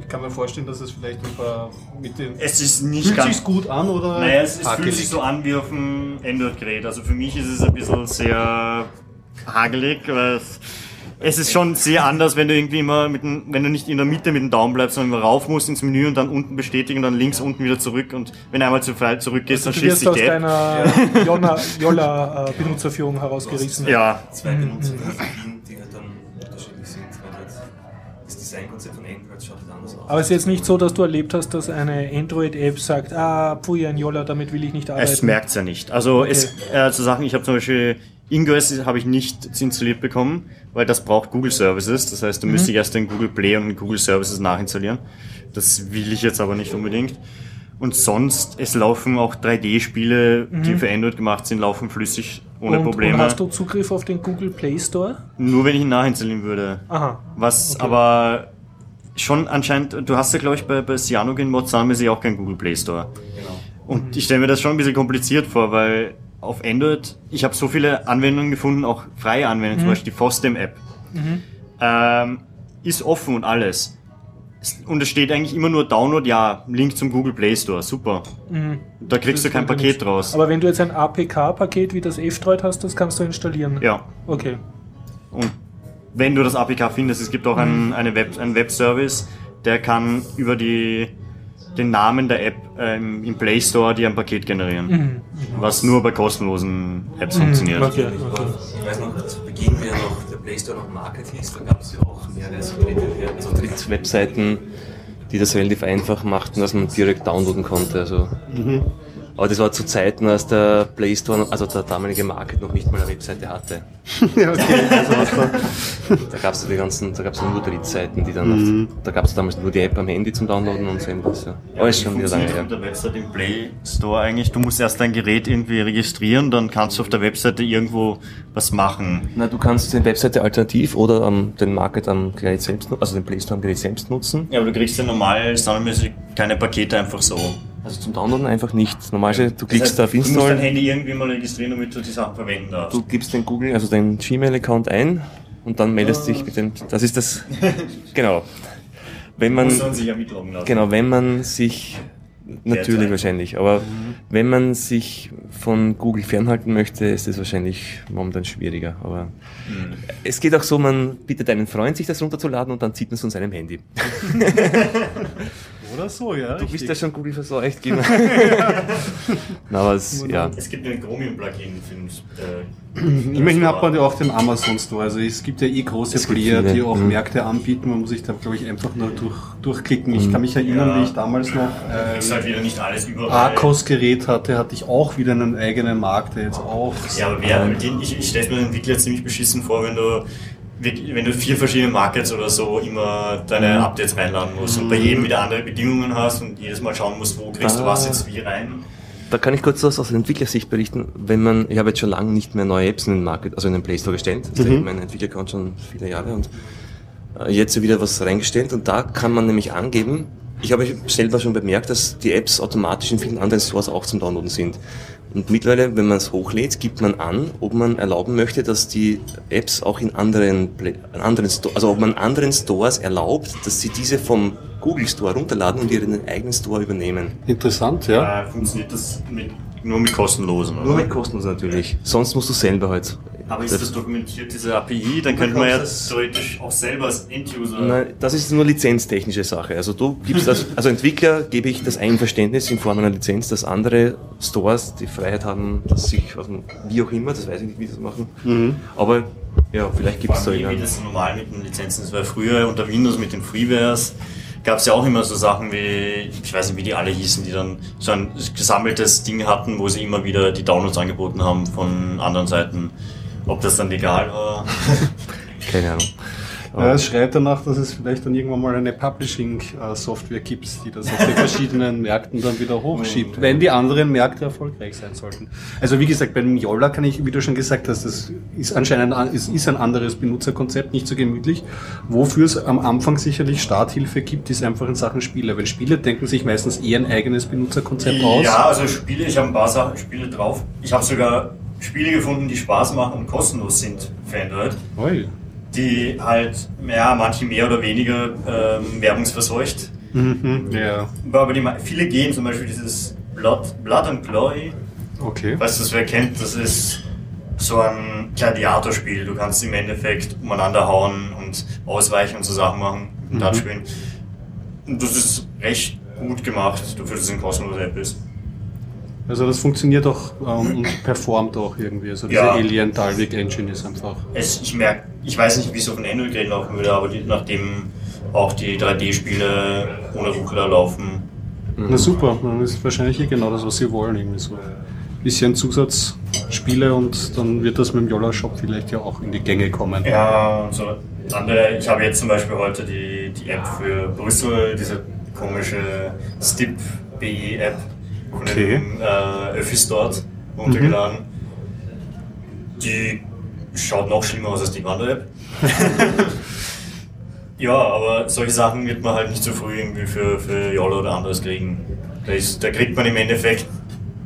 Ich kann mir vorstellen, dass es vielleicht ein paar mit den. Es ist nicht Fühlt ganz. sich gut an oder? Naja, es, es fühlt sich so an wie auf dem Android-Gerät. Also für mich ist es ein bisschen sehr hagelig, weil es, es ist schon sehr anders, wenn du irgendwie immer mit dem, wenn du nicht in der Mitte mit dem Daumen bleibst, sondern immer rauf musst ins Menü und dann unten bestätigen und dann links unten wieder zurück und wenn du einmal zu frei zurückgehst, dann Du schließt wirst sich aus der App. deiner Yola- Yola-Benutzerführung herausgerissen. Ja, Zwei Benutzerphilosophien, die halt dann unterschiedlich sind. weil Das Designkonzept von Android schaut halt anders aus. Aber es ist jetzt nicht so, dass du erlebt hast, dass eine Android-App sagt, ah, pfui, ein Yola, damit will ich nicht arbeiten. Es merkt ja nicht. Also es äh, zu Sachen, ich habe zum Beispiel Ingress habe ich nicht installiert bekommen, weil das braucht Google Services. Das heißt, du müsstest erst den Google Play und den Google Services nachinstallieren. Das will ich jetzt aber nicht unbedingt. Und sonst, es laufen auch 3D-Spiele, die für Android gemacht sind, laufen flüssig ohne und, Probleme. Und hast du Zugriff auf den Google Play Store? Nur wenn ich ihn nachinstallieren würde. Aha. Was aber schon anscheinend, du hast ja glaube ich bei, bei Cyanogen Mods haben auch keinen Google Play Store. Genau. Und ich stelle mir das schon ein bisschen kompliziert vor, weil auf Android, ich habe so viele Anwendungen gefunden, auch freie Anwendungen, zum Beispiel die Fostem-App. Ähm, ist offen und alles. Es- Und es steht eigentlich immer nur Download, ja, Link zum Google Play Store, super. Da kriegst du kein Paket draus. Aber wenn du jetzt ein APK-Paket wie das F-Droid hast, das kannst du installieren. Ja. Okay. Und wenn du das APK findest, es gibt auch einen, eine Web, einen Webservice, der kann über die, den Namen der App ähm, im Play Store dir ein Paket generieren. Was nur bei kostenlosen Apps funktioniert. Okay, okay. Ich weiß noch, zu Beginn, wie ja noch der Play Store noch Market hieß, da gab es ja auch mehrere so Dritt- also Dritt-Webseiten, die das relativ einfach machten, dass man direkt downloaden konnte. Also. Aber das war zu Zeiten, als der Play Store, also der damalige Market, noch nicht mal eine Webseite hatte. ja, okay. Also da. Da gab es die ganzen, da gab es nur Drittseiten, die dann, auf, da gab es damals nur die App am Handy zum Downloaden und so etwas. Ja. Aber ist schon wieder lange her. Der Website im Play Store eigentlich. Du musst erst dein Gerät irgendwie registrieren, dann kannst du auf der Webseite irgendwo was machen. Na, du kannst die Webseite alternativ oder ähm, den Market am Gerät selbst, also den Play Store am Gerät selbst nutzen. Ja, aber du kriegst ja normal standardmäßig keine Pakete einfach so. Also zum Downloaden einfach nicht. Normalerweise, du klickst Das heißt, auf Du musst dein Install, Handy irgendwie mal registrieren, damit du die Sachen verwenden darfst. du gibst den Google, also deinen Gmail-Account ein und dann meldest dich mit dem, das ist das, genau. Wenn man, muss man sich ja mitloggen lassen. Genau, wenn man sich, natürlich wahrscheinlich, aber wenn man sich von Google fernhalten möchte, ist es wahrscheinlich momentan schwieriger. Aber es geht auch so, man bittet einen Freund, sich das runterzuladen und dann zieht man es von seinem Handy. Oder so, ja. Du bist ja schon Google verseucht, genau. Na, aber es, ja. Es gibt ein Chromium-Plugin für den äh, Immerhin hat man ja auch den Amazon Store. Also es gibt ja eh große Player, viele, die auch mhm. Märkte anbieten. Man muss sich da, glaube ich, einfach nur durch, durchklicken. Ich kann mich erinnern, Ja. wie ich damals noch ist äh, halt wieder nicht alles überall. Arcos-Gerät hatte, hatte ich auch wieder einen eigenen Markt, der jetzt auch... Ja, aber wer, mit denen, ich, ich stelle mir den Entwickler ziemlich beschissen vor, wenn du wenn du vier verschiedene Markets oder so immer deine Updates reinladen musst und bei jedem wieder andere Bedingungen hast und jedes Mal schauen musst, wo kriegst du Ah. was jetzt wie rein. Da kann ich kurz was aus der Entwicklersicht berichten. Wenn man, ich habe jetzt schon lange nicht mehr neue Apps in den Market, also in den Play Store gestellt. Das ist mein Entwickleraccount schon viele Jahre und äh, jetzt wieder was reingestellt und da kann man nämlich angeben, ich habe selber schon bemerkt, dass die Apps automatisch in vielen anderen Stores auch zum Downloaden sind. Und mittlerweile, wenn man es hochlädt, gibt man an, ob man erlauben möchte, dass die Apps auch in anderen, Play- in anderen Sto- also ob man anderen Stores erlaubt, dass sie diese vom Google Store runterladen und ihren eigenen Store übernehmen. Interessant, ja. Äh, funktioniert das mit, nur mit kostenlosen, oder? Nur mit kostenlos natürlich. Sonst musst du selber halt. Aber ist das dokumentiert, diese API? Dann könnte man ja das- theoretisch auch selber als End-User. Nein, das ist nur lizenztechnische Sache. Also du gibst das, also Entwickler gebe ich das Einverständnis in Form einer Lizenz, dass andere Stores die Freiheit haben, dass sich, man, wie auch immer, das weiß ich nicht, wie sie das machen. Aber ja, vielleicht gibt es so allem, wie einen. das normal mit den Lizenzen ist, weil früher unter Windows mit den Freewares gab es ja auch immer so Sachen wie, ich weiß nicht, wie die alle hießen, die dann so ein gesammeltes Ding hatten, wo sie immer wieder die Downloads angeboten haben von anderen Seiten. Ob das dann legal war? Keine Ahnung. Ja, es schreit danach, dass es vielleicht dann irgendwann mal eine Publishing-Software gibt, die das auf die verschiedenen Märkten dann wieder hochschiebt, wenn die anderen Märkte erfolgreich sein sollten. Also wie gesagt, beim Yola kann ich, wie du schon gesagt hast, das ist anscheinend ein, es ist ein anderes Benutzerkonzept, nicht so gemütlich. Wofür es am Anfang sicherlich Starthilfe gibt, ist einfach in Sachen Spiele, weil Spiele denken sich meistens eher ein eigenes Benutzerkonzept aus. Ja, also Spiele, ich habe ein paar Sachen, Spiele drauf. Ich habe sogar Spiele gefunden, die Spaß machen und kostenlos sind für Android. Oi. Die halt, ja, manche mehr oder weniger ähm, werbungsverseucht. Mhm. Ja, Aber die, viele gehen zum Beispiel dieses Blood, Blood and Glory. okay. Weißt du, wer kennt, das ist so ein Gladiatorspiel. Du kannst im Endeffekt umeinander hauen und ausweichen und so Sachen machen, Mhm. Dart spielen. Und das ist recht gut gemacht, dafür, dass es eine kostenlose App ist. Also das funktioniert auch ähm, und performt auch irgendwie. Also diese Ja. Alien Dalvik Engine ist einfach. Es, ich merke, ich weiß nicht, wie es auf ein Android-Gerät laufen würde, aber die, nachdem auch die 3D-Spiele ohne Ruckler laufen, Na super, dann ist wahrscheinlich eh genau das, was sie wollen. Irgendwie so. Bisschen Zusatzspiele und dann wird das mit dem Yola Shop vielleicht ja auch in die Gänge kommen. Ja, und so andere. Ich habe jetzt zum Beispiel heute die, die App für Brüssel, diese komische Stip.be-App von Okay. den äh, Öffis dort runtergeladen. Die schaut noch schlimmer aus als die andere App. ja, aber solche Sachen wird man halt nicht so früh irgendwie für, für YOLO oder anderes kriegen. Da, ist, da kriegt man im Endeffekt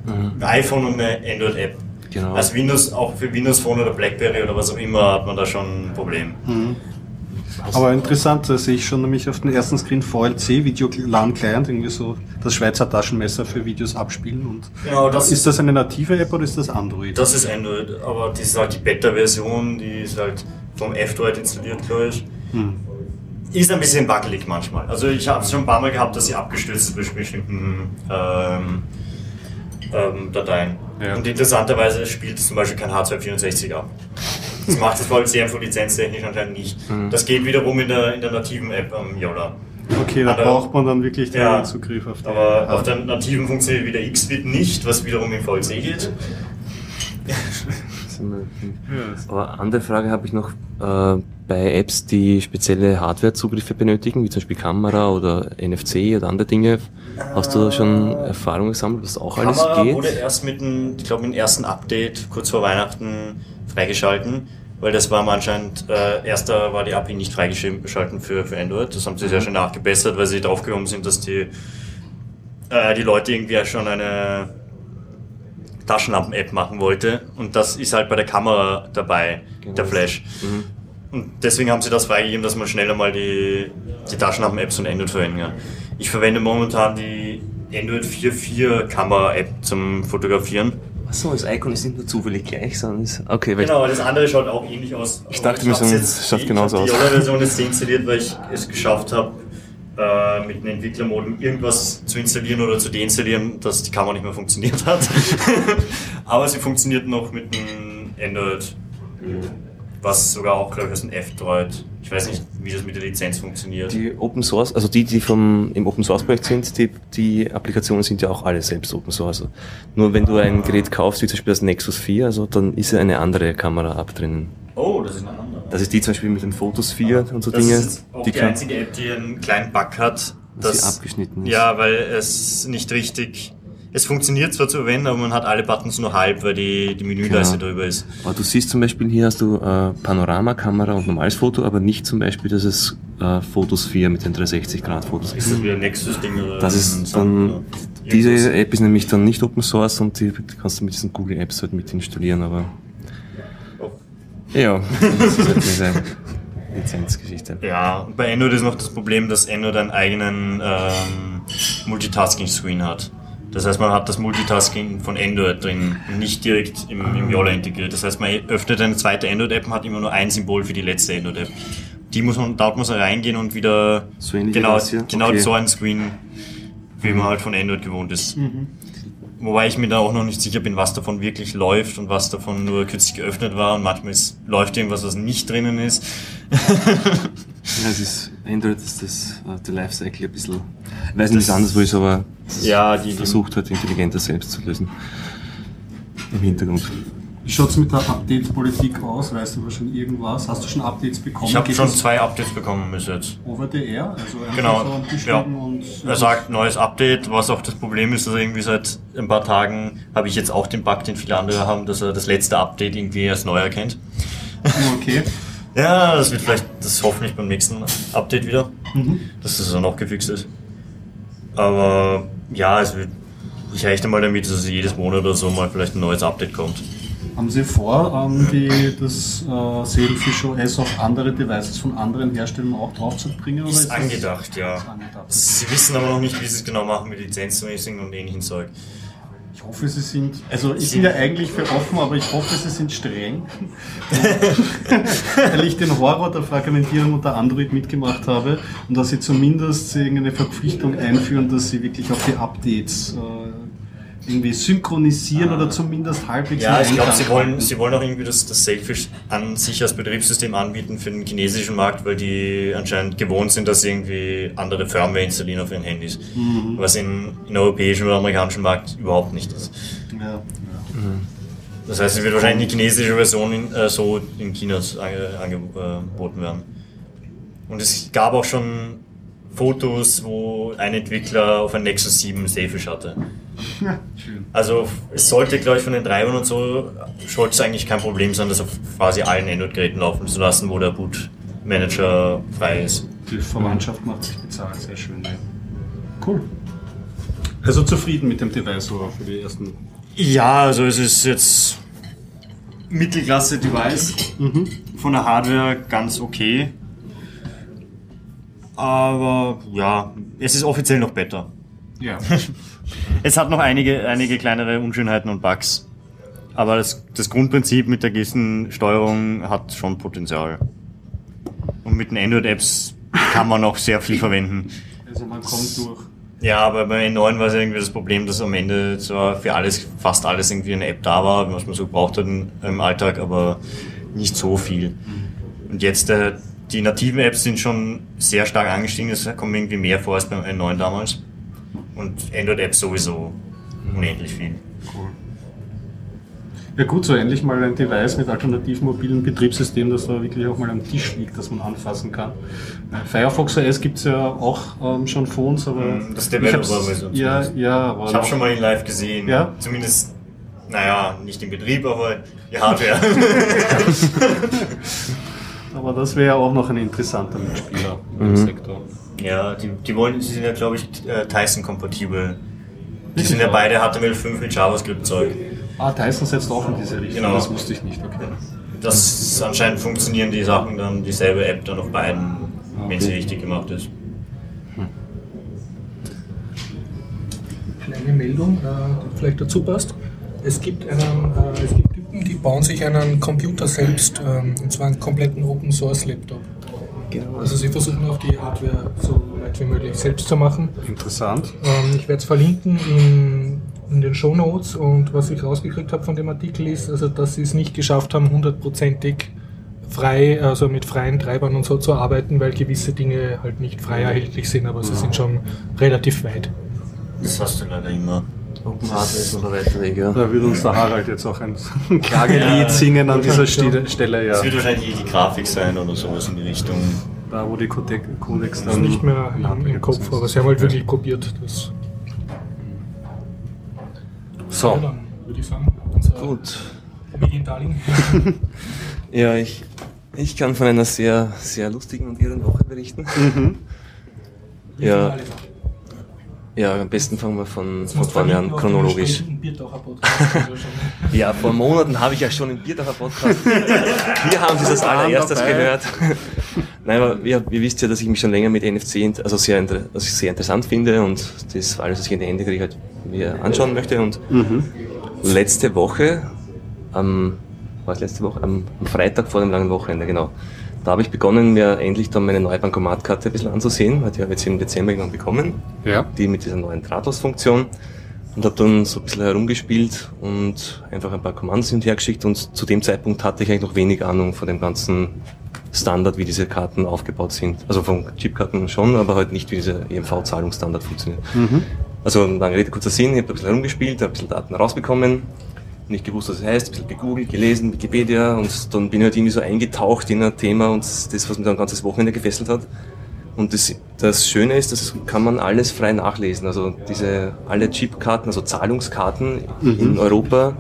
ein iPhone und eine Android-App. Genau. Als Windows, auch für Windows Phone oder Blackberry oder was auch immer, hat man da schon ein Problem. Aber interessant, da sehe ich schon nämlich auf dem ersten Screen VLC, Video LAN Client, irgendwie so das Schweizer Taschenmesser für Videos abspielen. Und Genau, das ist das eine native App oder ist das Android? Das ist Android, aber das ist halt die Beta-Version, die ist halt vom F-Droid installiert, glaube ich. Hm. Ist ein bisschen wackelig manchmal. Also ich habe es schon ein paar Mal gehabt, dass sie abgestürzt ist bei bestimmten ähm, ähm, Dateien. Ja. Und interessanterweise spielt es zum Beispiel kein H264 ab. Das macht das VLC einfach lizenztechnisch anscheinend nicht. Das geht wiederum in der, in der nativen App am Yola. Okay, da Aber- braucht man dann wirklich den Ja, Zugriff auf die Aber auf der nativen funktioniert wieder Xbit nicht, was wiederum im VLC geht. Aber andere Frage habe ich noch äh, bei Apps, die spezielle Hardware-Zugriffe benötigen, wie zum Beispiel Kamera oder NFC oder andere Dinge. Hast du da schon Erfahrung gesammelt, was auch alles Kamera geht? wurde erst mit dem, ich glaube, mit dem ersten Update kurz vor Weihnachten freigeschalten, weil das war anscheinend, äh, erster war die API nicht freigeschalten für, für Android. Das haben sie sehr Mhm. schön nachgebessert, weil sie draufgekommen sind, dass die, äh, die Leute irgendwie ja schon eine Taschenlampen-App machen wollte und das ist halt bei der Kamera dabei, Genau. der Flash. Mhm. Und deswegen haben sie das freigegeben, dass man schneller mal die, die Taschenlampen-Apps von Android verwenden kann. Ich verwende momentan die Android 4.4 Kamera-App zum Fotografieren. Achso, das Icon ist nicht nur zufällig gleich, sondern ist. Okay, weil Genau, das andere schaut auch ähnlich aus. Ich dachte mir es schaut ich genauso aus. Die Yola-Version jetzt deinstalliert, weil ich es geschafft habe, äh, mit einem Entwicklermodem irgendwas zu installieren oder zu deinstallieren, dass die Kamera nicht mehr funktioniert hat. aber sie funktioniert noch mit einem Android, was sogar auch, glaube ich, aus dem F-Droid. Ich weiß nicht, wie das mit der Lizenz funktioniert. die Open Source, also die, die vom, im Open Source Projekt sind, die, die Applikationen sind ja auch alle selbst Open Source. Also nur wenn du ein Gerät kaufst, wie zum Beispiel das Nexus 4, also dann ist ja eine andere Kamera-App drin. oh, das ist eine andere. Das ist die zum Beispiel mit den Fotos 4 und so Das Dinge. ist auch die, kann- einzige App, die einen kleinen Bug hat. Dass sie dass- abgeschnitten ist. Ja, weil es nicht richtig. Es funktioniert zwar zu verwenden, aber man hat alle Buttons nur halb, weil die, die Menüleiste Genau. drüber ist. Aber du siehst zum Beispiel, hier hast du äh, Panoramakamera und normales Foto, aber nicht zum Beispiel, dass es äh, Fotos 4 mit den 360-Grad-Fotos Ist das wieder ein Nexus-Ding oder Das ein ist dann, oder diese irgendwas? App ist nämlich dann nicht Open Source und die kannst du mit diesen Google Apps halt mit installieren, aber Oh. ja, das ist halt diese Lizenzgeschichte. Ja, und bei Android ist noch das Problem, dass Android einen eigenen ähm, Multitasking-Screen hat. Das heißt, man hat das Multitasking von Android drin, nicht direkt im, im Yola integriert. Das heißt, man öffnet eine zweite Android-App und hat immer nur ein Symbol für die letzte Android-App. Die muss man, dort muss man reingehen und wieder So genau, genau Okay. so ein Screen, wie man halt von Android gewohnt ist. Wobei ich mir da auch noch nicht sicher bin, was davon wirklich läuft und was davon nur kürzlich geöffnet war und manchmal ist, läuft irgendwas, was nicht drinnen ist. Ja, es ist, Android ist das, äh, der Lifecycle ein bisschen, ich weiß nicht, wie es anderswo ist, aber Ja, die- versucht halt intelligenter selbst zu lösen. Im Hintergrund. Wie schaut es mit der Update-Politik aus? Weißt du schon irgendwas? Hast du schon Updates bekommen? Ich habe schon zwei Updates bekommen bis jetzt. Over the air? Also Genau, ja. und Er sagt neues Update, was auch das Problem ist, dass irgendwie seit ein paar Tagen habe ich jetzt auch den Bug, den viele andere haben, dass er das letzte Update irgendwie als neu erkennt. okay. Ja, das wird vielleicht, das hoffentlich beim nächsten Update wieder, dass das dann auch gefixt ist. Aber ja, es wird, ich rechne mal damit, dass jedes Monat oder so mal vielleicht ein neues Update kommt. Haben Sie vor, ähm, die, das äh, Sailfish OS auf andere Devices von anderen Herstellern auch draufzubringen? Ist das- angedacht, ja. Ist angedacht. Sie wissen aber noch nicht, wie sie es genau machen mit Lizenzmäßigen und ähnlichen Zeug. Ich hoffe, Sie sind, also ich bin ja eigentlich für offen, aber ich hoffe, Sie sind streng. Weil ich den Horror der Fragmentierung unter Android mitgemacht habe und dass Sie zumindest irgendeine Verpflichtung einführen, dass Sie wirklich auf die Updates äh, irgendwie synchronisieren oder zumindest halbwegs Ja, ich glaube, sie wollen, sie wollen auch irgendwie das, das Sailfish an sich als Betriebssystem anbieten für den chinesischen Markt, weil die anscheinend gewohnt sind, dass sie irgendwie andere Firmware installieren auf ihren Handys. Was in, in europäischen oder amerikanischen Markt überhaupt nicht ist. Ja, ja. Das heißt, es wird wahrscheinlich die chinesische Version in, äh, so in China ange, angeboten werden. Und es gab auch schon Fotos, wo ein Entwickler auf ein Nexus 7 Sailfish hatte. Ja, schön. Also es sollte, glaube ich, von den Treibern und so, sollte es eigentlich kein Problem sein, das auf quasi allen Android-Geräten laufen zu lassen, wo der Boot-Manager frei ist. Die Verwandtschaft macht sich bezahlt, sehr schön. Cool. Also zufrieden mit dem Device so für die ersten. Ja, also es ist jetzt Mittelklasse-Device. Von der Hardware ganz okay. Aber ja, es ist offiziell noch besser. Ja. Es hat noch einige, einige kleinere Unschönheiten und Bugs. Aber das, das Grundprinzip mit der gewissen Steuerung hat schon Potenzial. Und mit den Android-Apps kann man noch sehr viel verwenden. Also man kommt durch. Ja, aber bei N9 war es irgendwie das Problem, dass am Ende zwar für alles, fast alles irgendwie eine App da war, was man so gebraucht hat im im Alltag, aber nicht so viel. Und jetzt der, die nativen Apps sind schon sehr stark angestiegen, es kommt irgendwie mehr vor als beim N9 damals. Und Android-Apps sowieso unendlich viel. Cool. Ja gut, so endlich mal ein Device mit alternativ mobilen Betriebssystem, das da wirklich auch mal am Tisch liegt, das man anfassen kann. Äh, Firefox OS gibt es ja auch ähm, schon Phones, aber... Mm, Das Developer-Version Ja, ja, aber... Ich habe schon mal ihn live gesehen. Ja? Zumindest, naja, nicht im Betrieb, aber die Hardware. Aber das wäre auch noch ein interessanter Mitspieler im Sektor. ja, die, die wollen, sie sind ja, glaube ich, äh, Tyson-kompatibel. Die sind ja beide HTML5 mit JavaScript-Zeug. Ah, Tyson setzt auch in diese Richtung. Genau. Das wusste ich nicht, okay. Das anscheinend funktionieren die Sachen dann, dieselbe App dann auf beiden, wenn sie richtig gemacht ist. Kleine Meldung, äh, die vielleicht dazu passt. Es gibt, einen, äh, es gibt Die bauen sich einen Computer selbst, ähm, und zwar einen kompletten Open Source Laptop. Genau. Also sie versuchen auch die Hardware so weit wie möglich selbst zu machen. Interessant. Ähm, ich werde es verlinken in, in den Show Notes und was ich rausgekriegt habe von dem Artikel ist, also dass sie es nicht geschafft haben, hundertprozentig frei, also mit freien Treibern und so zu arbeiten, weil gewisse Dinge halt nicht frei erhältlich sind, aber sie sind schon relativ weit. Das hast du leider immer. Open Hardware ist noch ein weiter Weg, ja. Da wird uns der Harald jetzt auch ein Klagelied singen an dieser Stelle, Stelle ja. Es wird wahrscheinlich eh die Grafik sein oder sowas in die Richtung. Da, wo die Codec Codecs Das ist nicht mehr im, im Kopf, aber sie haben halt wirklich probiert. Das. Ja, So, dann würde ich sagen, unser gut. Mediendarling. Ja, ich, ich kann von einer sehr, sehr lustigen und irren Woche berichten. Ja, ja, am besten fangen wir von, von vorne an, chronologisch. Ja, vor Monaten habe ich ja schon im Bierdacher Podcast. Wir haben Sie das allererstes gehört. Nein, aber ihr, ihr wisst ja, dass ich mich schon länger mit NFC also sehr, also sehr interessant finde und das alles, was ich in die Hände kriege, halt mir anschauen möchte. Und letzte Woche, am, war es letzte Woche? Am, am Freitag vor dem langen Wochenende, genau. Da habe ich begonnen, mir endlich dann meine neue Bankomatkarte ein bisschen anzusehen, weil die habe ich jetzt im Dezember irgendwann bekommen Ja. die mit dieser neuen Drahtlos-Funktion und habe dann so ein bisschen herumgespielt und einfach ein paar Kommandos hin und her geschickt und zu dem Zeitpunkt hatte ich eigentlich noch wenig Ahnung von dem ganzen Standard, wie diese Karten aufgebaut sind. Also von Chipkarten schon, aber halt nicht, wie dieser EMV-Zahlungsstandard funktioniert. Also lange Rede, kurzer Sinn, ich habe ein bisschen herumgespielt, habe ein bisschen Daten rausbekommen, nicht gewusst, was es heißt, ein bisschen gegoogelt, gelesen, Wikipedia und dann bin ich halt irgendwie so eingetaucht in ein Thema und das, was mir dann ein ganzes Wochenende gefesselt hat. Und das, das Schöne ist, das kann man alles frei nachlesen. Also diese alle Chipkarten, also Zahlungskarten in Europa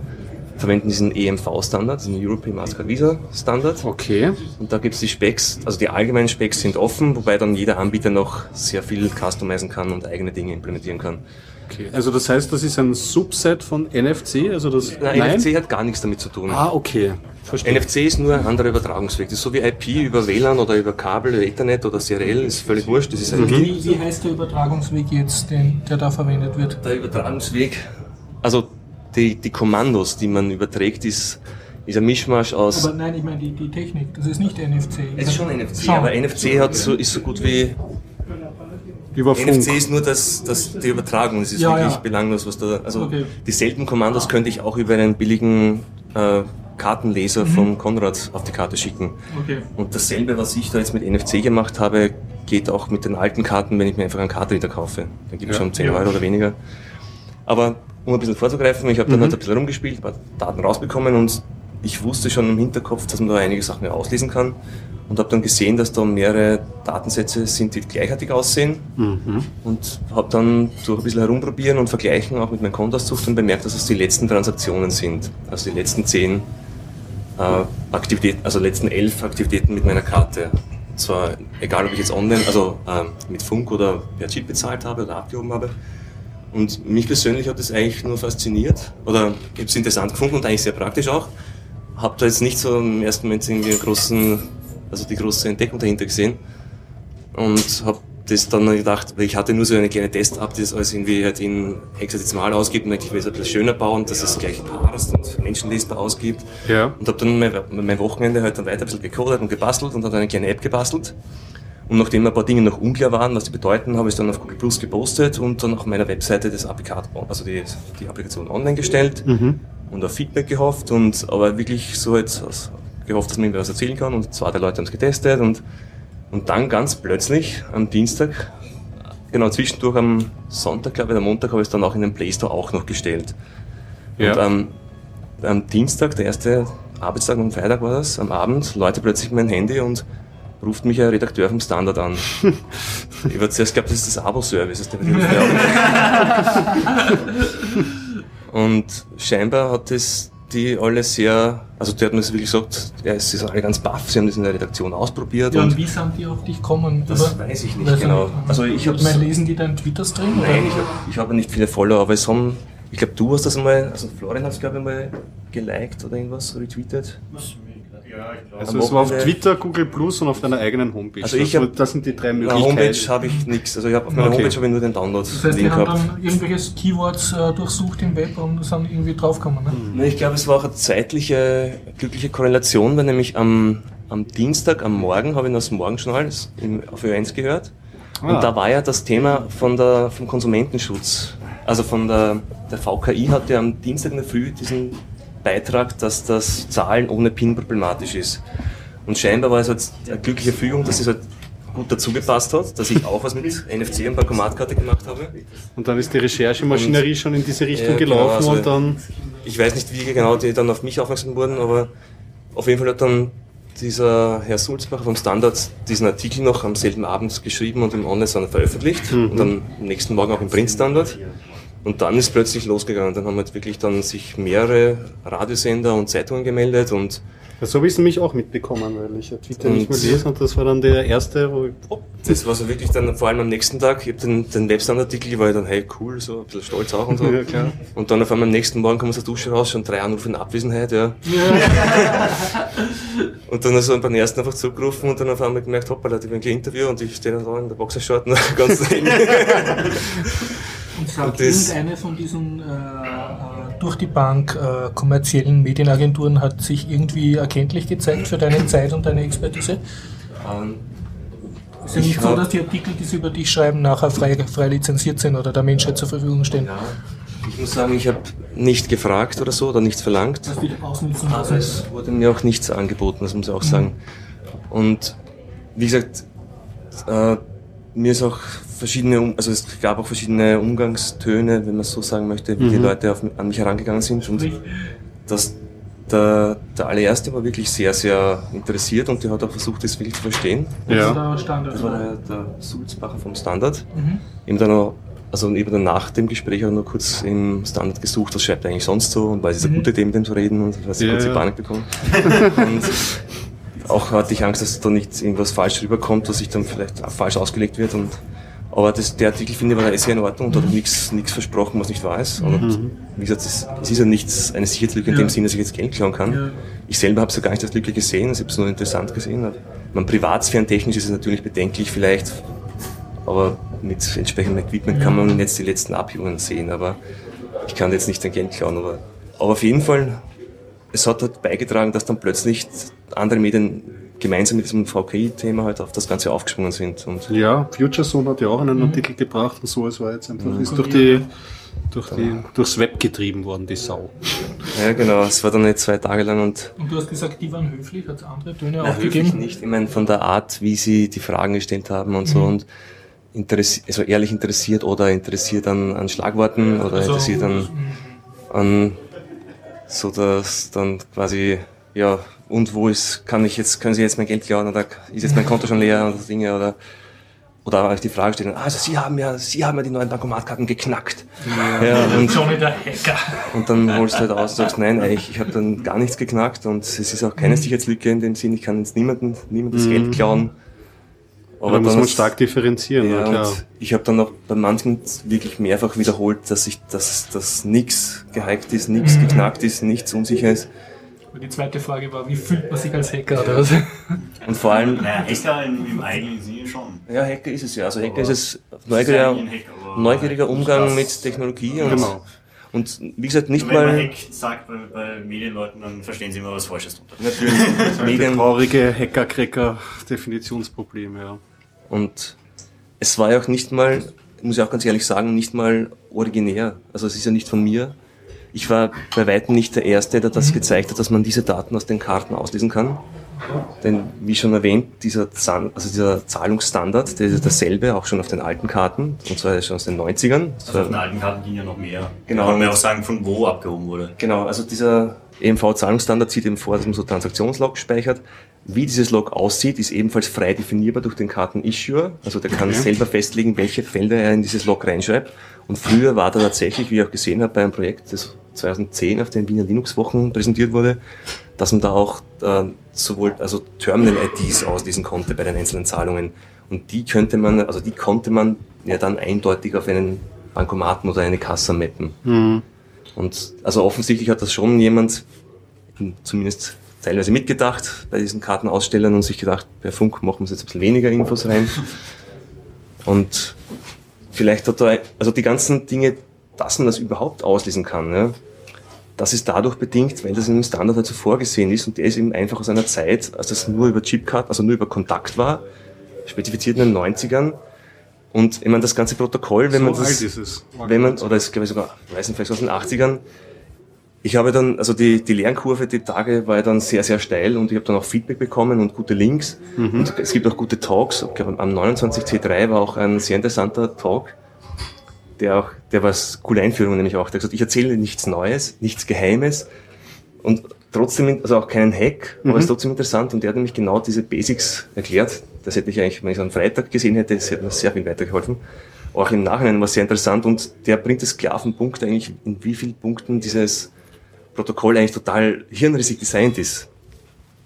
verwenden diesen EMV-Standard, diesen European Mastercard Visa Standard. Okay. Und da gibt's die Specs, also die allgemeinen Specs sind offen, wobei dann jeder Anbieter noch sehr viel customizen kann und eigene Dinge implementieren kann. Okay. Also das heißt, das ist ein Subset von NFC? Also das Nein, NFC hat gar nichts damit zu tun. Ah, okay. Verstehe. NFC ist nur ein anderer Übertragungsweg. Das ist so wie IP über WLAN oder über Kabel, über Ethernet oder CRL, ist völlig wurscht, das ist IP. Wie, wie heißt der Übertragungsweg jetzt, den, der da verwendet wird? Der Übertragungsweg, also die, die Kommandos, die man überträgt, ist, ist ein Mischmasch aus. Aber nein, ich meine die, die Technik, das ist nicht NFC. es ist schon NFC, Schon. aber NFC hat so, ist so gut wie. Über Funk. NFC ist nur das, das, die Übertragung, es ist Ja, wirklich ja. belanglos, was da. Also Okay. dieselben Kommandos könnte ich auch über einen billigen äh, Kartenleser vom Konrad auf die Karte schicken. Okay. Und dasselbe, was ich da jetzt mit NFC gemacht habe, geht auch mit den alten Karten, wenn ich mir einfach einen Kartenreader kaufe. Dann gibt es Ja. schon 10 Euro oder weniger. Aber um ein bisschen vorzugreifen, ich habe dann halt ein bisschen rumgespielt, ein paar Daten rausbekommen und ich wusste schon im Hinterkopf, dass man da einige Sachen auslesen kann und habe dann gesehen, dass da mehrere Datensätze sind, die gleichartig aussehen und habe dann durch ein bisschen herumprobieren und vergleichen auch mit meinem Kontoauszug dann bemerkt, dass es die letzten Transaktionen sind, also die letzten zehn äh, Aktivitäten, also letzten elf Aktivitäten mit meiner Karte. Und zwar egal, ob ich jetzt online, also ähm, mit Funk oder per Chip bezahlt habe oder abgehoben habe. Und mich persönlich hat das eigentlich nur fasziniert oder ich habe es interessant gefunden und eigentlich sehr praktisch auch. Habe da jetzt nicht so im ersten Moment irgendwie einen großen, also die große Entdeckung dahinter gesehen und habe das dann gedacht, weil ich hatte nur so eine kleine Test-App, die das alles irgendwie halt in hexadezimal ausgibt und ich will es ein bisschen schöner bauen, dass es gleich parst und menschenlesbar ausgibt. Ja. Und habe dann mein, mein Wochenende halt dann weiter ein bisschen gecodet und gebastelt und dann eine kleine App gebastelt. Und nachdem ein paar Dinge noch unklar waren, was die bedeuten, habe ich es dann auf Google Plus gepostet und dann auf meiner Webseite das Applikat, also die, die Applikation online gestellt und auf Feedback gehofft und aber wirklich so jetzt aus- gehofft, dass man mir was erzählen kann und zwei der Leute haben es getestet und Und dann ganz plötzlich am Dienstag, genau zwischendurch am Sonntag, glaube ich, am Montag habe ich es dann auch in den Play Store auch noch gestellt. Ja. Und am, am Dienstag, der erste Arbeitstag am Freitag war das, am Abend, läutet plötzlich mein Handy und ruft mich ein Redakteur vom Standard an. ich habe zuerst geglaubt, das ist das Abo-Service. Und scheinbar hat das die alle sehr, also die hat mir das wirklich gesagt, ja, es ist alle ganz baff, sie haben das in der Redaktion ausprobiert. Ja, und, und wie sind die auf dich gekommen? das Über- weiß ich nicht Weiß genau. nicht. Also ich habe Ich meine, lesen die deinen Twitter-Stream? oder? Nein, ich habe ich hab nicht viele Follower, aber es haben, ich glaube, du hast das einmal, also Florian hat es glaube ich mal geliked oder irgendwas, retweetet. Ja, ich glaube. Also es war auf Twitter, Google Plus und auf deiner eigenen Homepage. Also ich das, hab- das sind die drei Möglichkeiten. Homepage habe ich nichts, also ich hab, auf meiner Okay. Homepage habe ich nur den Das heißt, die haben gehabt. dann irgendwelche Keywords äh, durchsucht im Web und sind irgendwie draufgekommen. Ne? Na, Ich glaube, es war auch eine zeitliche, glückliche Korrelation, weil nämlich am, am Dienstag, am Morgen, habe ich noch das Morgenjournal auf Ö1 gehört. Ah. Und da war ja das Thema von der, vom Konsumentenschutz. Also von der, der VKI hatte am Dienstag in der Früh diesen Beitrag, dass das Zahlen ohne PIN problematisch ist. Und scheinbar war es halt eine glückliche Fügung, dass es halt gut dazu gepasst hat, dass ich auch was mit NFC und Bankomatkarte gemacht habe. Und dann ist die Recherchemaschinerie schon in diese Richtung Ja, genau, gelaufen also- und dann. Ich weiß nicht, wie genau die dann auf mich aufmerksam wurden, aber auf jeden Fall hat dann dieser Herr Sulzbacher vom Standard diesen Artikel noch am selben Abend geschrieben und im Online-Standard veröffentlicht und dann am nächsten Morgen auch im Print-Standard. Und dann ist plötzlich losgegangen. Dann haben halt wirklich dann sich mehrere Radiosender und Zeitungen gemeldet und Ja, so habe ich es nämlich auch mitbekommen, weil ich ja Twitter nicht mehr lese und das war dann der erste, wo ich, oh, das war so wirklich dann vor allem am nächsten Tag. Ich habe den, den Webstandard-Artikel, war ich dann, hey cool, so ein bisschen stolz auch und so. Ja, klar. Und dann auf einmal am nächsten Morgen kommen wir aus der Dusche raus, schon drei Anrufe in Abwesenheit, ja. Und dann also beim ersten einfach zurückgerufen und dann auf einmal gemerkt, hoppala, die haben ein Interview und ich stehe dann da in der Boxershort und ganz eng. Und sagt das- irgendeine von diesen äh, äh, durch die Bank äh, kommerziellen Medienagenturen hat sich irgendwie erkenntlich gezeigt für deine Zeit und deine Expertise? Ähm, Ist ja Ich nicht so, dass die Artikel, die sie über dich schreiben, nachher frei, frei lizenziert sind oder der Menschheit zur Verfügung stehen. ja, ich muss sagen, ich habe nicht gefragt oder so oder nichts verlangt. Ausnutzen Aber es wurde mir auch nichts angeboten, das muss ich auch sagen. Und wie gesagt, äh, mir ist auch verschiedene, also es gab auch verschiedene Umgangstöne, wenn man so sagen möchte, wie die Leute auf, an mich herangegangen sind. Und das, der, der allererste war wirklich sehr, sehr interessiert und der hat auch versucht, das wirklich zu verstehen. das ja. der Standard. Das war der, der Sulzbacher vom Standard. Mhm. Eben dann noch, also eben dann nach dem Gespräch habe ich noch kurz im Standard gesucht, was schreibt er eigentlich sonst so und was ist eine gute Idee, mit dem zu reden und was ich Ja, kurz die. Panik bekommen. und auch hatte ich Angst, dass da nicht irgendwas falsch rüberkommt, dass ich dann vielleicht auch falsch ausgelegt wird und aber das, der Artikel finde ich war sehr in Ordnung und hat nichts versprochen, was nicht wahr ist. Und wie gesagt, es, es ist ja nichts eine Sicherheitslücke in Ja. dem Sinne, dass ich jetzt Geld klauen kann. Ja. Ich selber habe es ja gar nicht als Lücke gesehen, ich habe es nur interessant gesehen. Man privatsphärentechnisch ist es natürlich bedenklich vielleicht, aber mit entsprechendem Equipment kann man jetzt die letzten Abhebungen sehen, aber ich kann jetzt nicht den Geld klauen. Aber, aber auf jeden Fall, es hat halt beigetragen, dass dann plötzlich andere Medien gemeinsam mit diesem VKI-Thema halt auf das Ganze aufgesprungen sind. Und ja, Future Zone hat ja auch einen Artikel gebracht und so, es war jetzt einfach, ist durch die, durch die, durchs Web getrieben worden, die Sau. ja, genau, es war dann nicht zwei Tage lang und Und du hast gesagt, die waren höflich, hat es andere Töne Na, höflich aufgegeben? nicht. Ich meine, von der Art, wie sie die Fragen gestellt haben und so und interessi also ehrlich interessiert oder interessiert an, an Schlagworten oder Also, interessiert an, an so dass dann quasi ja und wo ist kann ich jetzt können Sie jetzt mein Geld klauen oder ist jetzt mein Konto schon leer oder so Dinge oder oder auch die Frage stellen, also Sie haben ja, Sie haben ja die neuen Bankomatkarten geknackt. Ja, und, Johnny der Hacker. und dann holst du halt aus und sagst, nein, ich, ich habe dann gar nichts geknackt und es ist auch keine Sicherheitslücke in dem Sinn, ich kann jetzt niemanden, niemandes Geld klauen. Aber da muss man stark differenzieren, ja, klar. ich habe dann auch bei manchen wirklich mehrfach wiederholt, dass ich, dass, dass nichts gehackt ist, nichts geknackt ist, nichts unsicher ist. Die zweite Frage war, wie fühlt man sich als Hacker oder was? Und vor allem, Naja, Hacker im, im eigenen Sinne schon. ja, Hacker ist es ja. Also Hacker Aber ist es ist neugieriger, Hacker, neugieriger Umgang das- mit Technologie und, Genau. und wie gesagt, nicht Nur wenn man mal Hack sagt bei, bei Medienleuten, dann verstehen sie immer was Falsches drunter. natürlich Medien. Medien Traurige Hacker-Cracker-Definitionsproblem, ja. Und es war ja auch nicht mal, muss ich auch ganz ehrlich sagen, nicht mal originär. Also es ist ja nicht von mir. Ich war bei weitem nicht der Erste, der das gezeigt hat, dass man diese Daten aus den Karten auslesen kann. Denn, wie schon erwähnt, dieser, Zahn, also dieser Zahlungsstandard, der ist dasselbe, auch schon auf den alten Karten, und zwar schon aus den 90ern. Also auf den alten Karten ging ja noch mehr. Genau. Kann man auch sagen, von wo abgehoben wurde. Genau, also dieser EMV-Zahlungsstandard sieht eben vor, dass man so Transaktionslog speichert. Wie dieses Log aussieht, ist ebenfalls frei definierbar durch den Karten-Issuer. Also der kann selber festlegen, welche Felder er in dieses Log reinschreibt. Und früher war da tatsächlich, wie ich auch gesehen habe, bei einem Projekt, das 2010 auf den Wiener Linux-Wochen präsentiert wurde, dass man da auch äh, sowohl also Terminal-IDs auslesen konnte bei den einzelnen Zahlungen. Und die könnte man, also die konnte man ja dann eindeutig auf einen Bankomaten oder eine Kasse mappen. Und also offensichtlich hat das schon jemand hm, zumindest teilweise mitgedacht bei diesen Kartenausstellern und sich gedacht, per Funk machen wir jetzt ein bisschen weniger Infos rein. Und vielleicht hat da, also die ganzen Dinge, dass man das überhaupt auslesen kann, ja, das ist dadurch bedingt, weil das in dem Standard halt so vorgesehen ist und der ist eben einfach aus einer Zeit, als das nur über Chipcard, also nur über Kontakt war, spezifiziert in den 90ern. Und ich meine, das ganze Protokoll, wenn So man das, ist wenn man, oder es glaube ich sogar, ich weiß nicht, vielleicht aus den 80ern, ich habe dann, also die, die Lernkurve, die Tage war ja dann sehr, sehr steil und ich habe dann auch Feedback bekommen und gute Links. Und es gibt auch gute Talks. Ich glaube, am 29C3 war auch ein sehr interessanter Talk, der auch, der war coole Einführung nämlich auch. Der hat gesagt, ich erzähle nichts Neues, nichts Geheimes und trotzdem, also auch keinen Hack, aber es ist trotzdem interessant und der hat nämlich genau diese Basics erklärt. Das hätte ich eigentlich, wenn ich es am Freitag gesehen hätte, das hätte mir sehr viel weitergeholfen. Auch im Nachhinein war es sehr interessant und der bringt es klar auf den Punkt eigentlich, in wie vielen Punkten dieses Protokoll eigentlich total hirnrissig designt ist.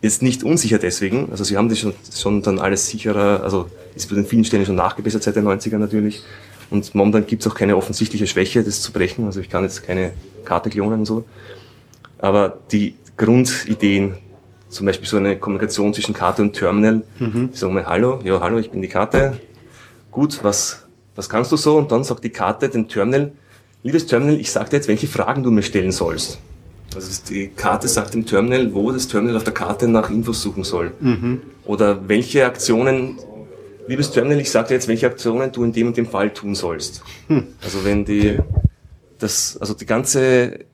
Jetzt nicht unsicher deswegen, also sie haben das schon, schon dann alles sicherer, also ist bei den vielen Stellen schon nachgebessert seit den 90ern natürlich. Und momentan gibt es auch keine offensichtliche Schwäche, das zu brechen. Also ich kann jetzt keine Karte klonen und so. Aber die Grundideen, zum Beispiel so eine Kommunikation zwischen Karte und Terminal, die sagen mal, hallo, ja, hallo, ich bin die Karte. Gut, was, was kannst du so? Und dann sagt die Karte dem Terminal, liebes Terminal, ich sag dir jetzt, welche Fragen du mir stellen sollst. Also die Karte sagt dem Terminal, wo das Terminal auf der Karte nach Infos suchen soll. Oder welche Aktionen, liebes Terminal, ich sag dir jetzt, welche Aktionen du in dem und dem Fall tun sollst. Also wenn die, das, also die ganze, äh,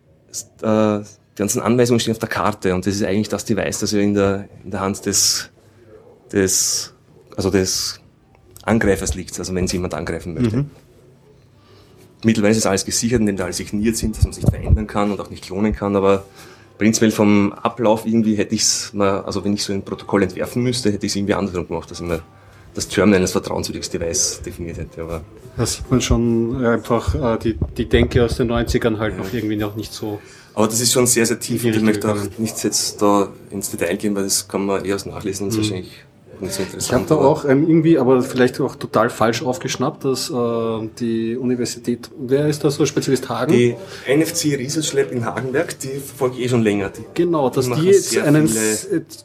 die ganzen Anweisungen stehen auf der Karte und das ist eigentlich das Device, das ja in der, in der Hand des, des, also des Angreifers liegt, also wenn sie jemand angreifen möchte. Mittlerweile ist alles gesichert, indem da alle signiert sind, dass man sich verändern kann und auch nicht klonen kann, aber prinzipiell vom Ablauf irgendwie hätte ich es mal, also wenn ich so ein Protokoll entwerfen müsste, hätte ich es irgendwie andersrum gemacht, dass ich mir das Terminal als vertrauenswürdiges Device definiert hätte, aber Da sieht man schon einfach äh, die, die Denke aus den 90ern halt noch irgendwie noch nicht so. Aber das ist schon sehr, sehr tief und ich möchte auch nicht jetzt da ins Detail gehen, weil das kann man erst nachlesen und ist wahrscheinlich nicht so Ich habe interessant. da auch ähm, irgendwie, aber vielleicht auch total falsch aufgeschnappt, dass äh, die Universität, wer ist da so, Spezialist Hagen? Die NFC Research Lab in Hagenberg, die verfolge ich eh schon länger. Die, Genau, dass die jetzt einen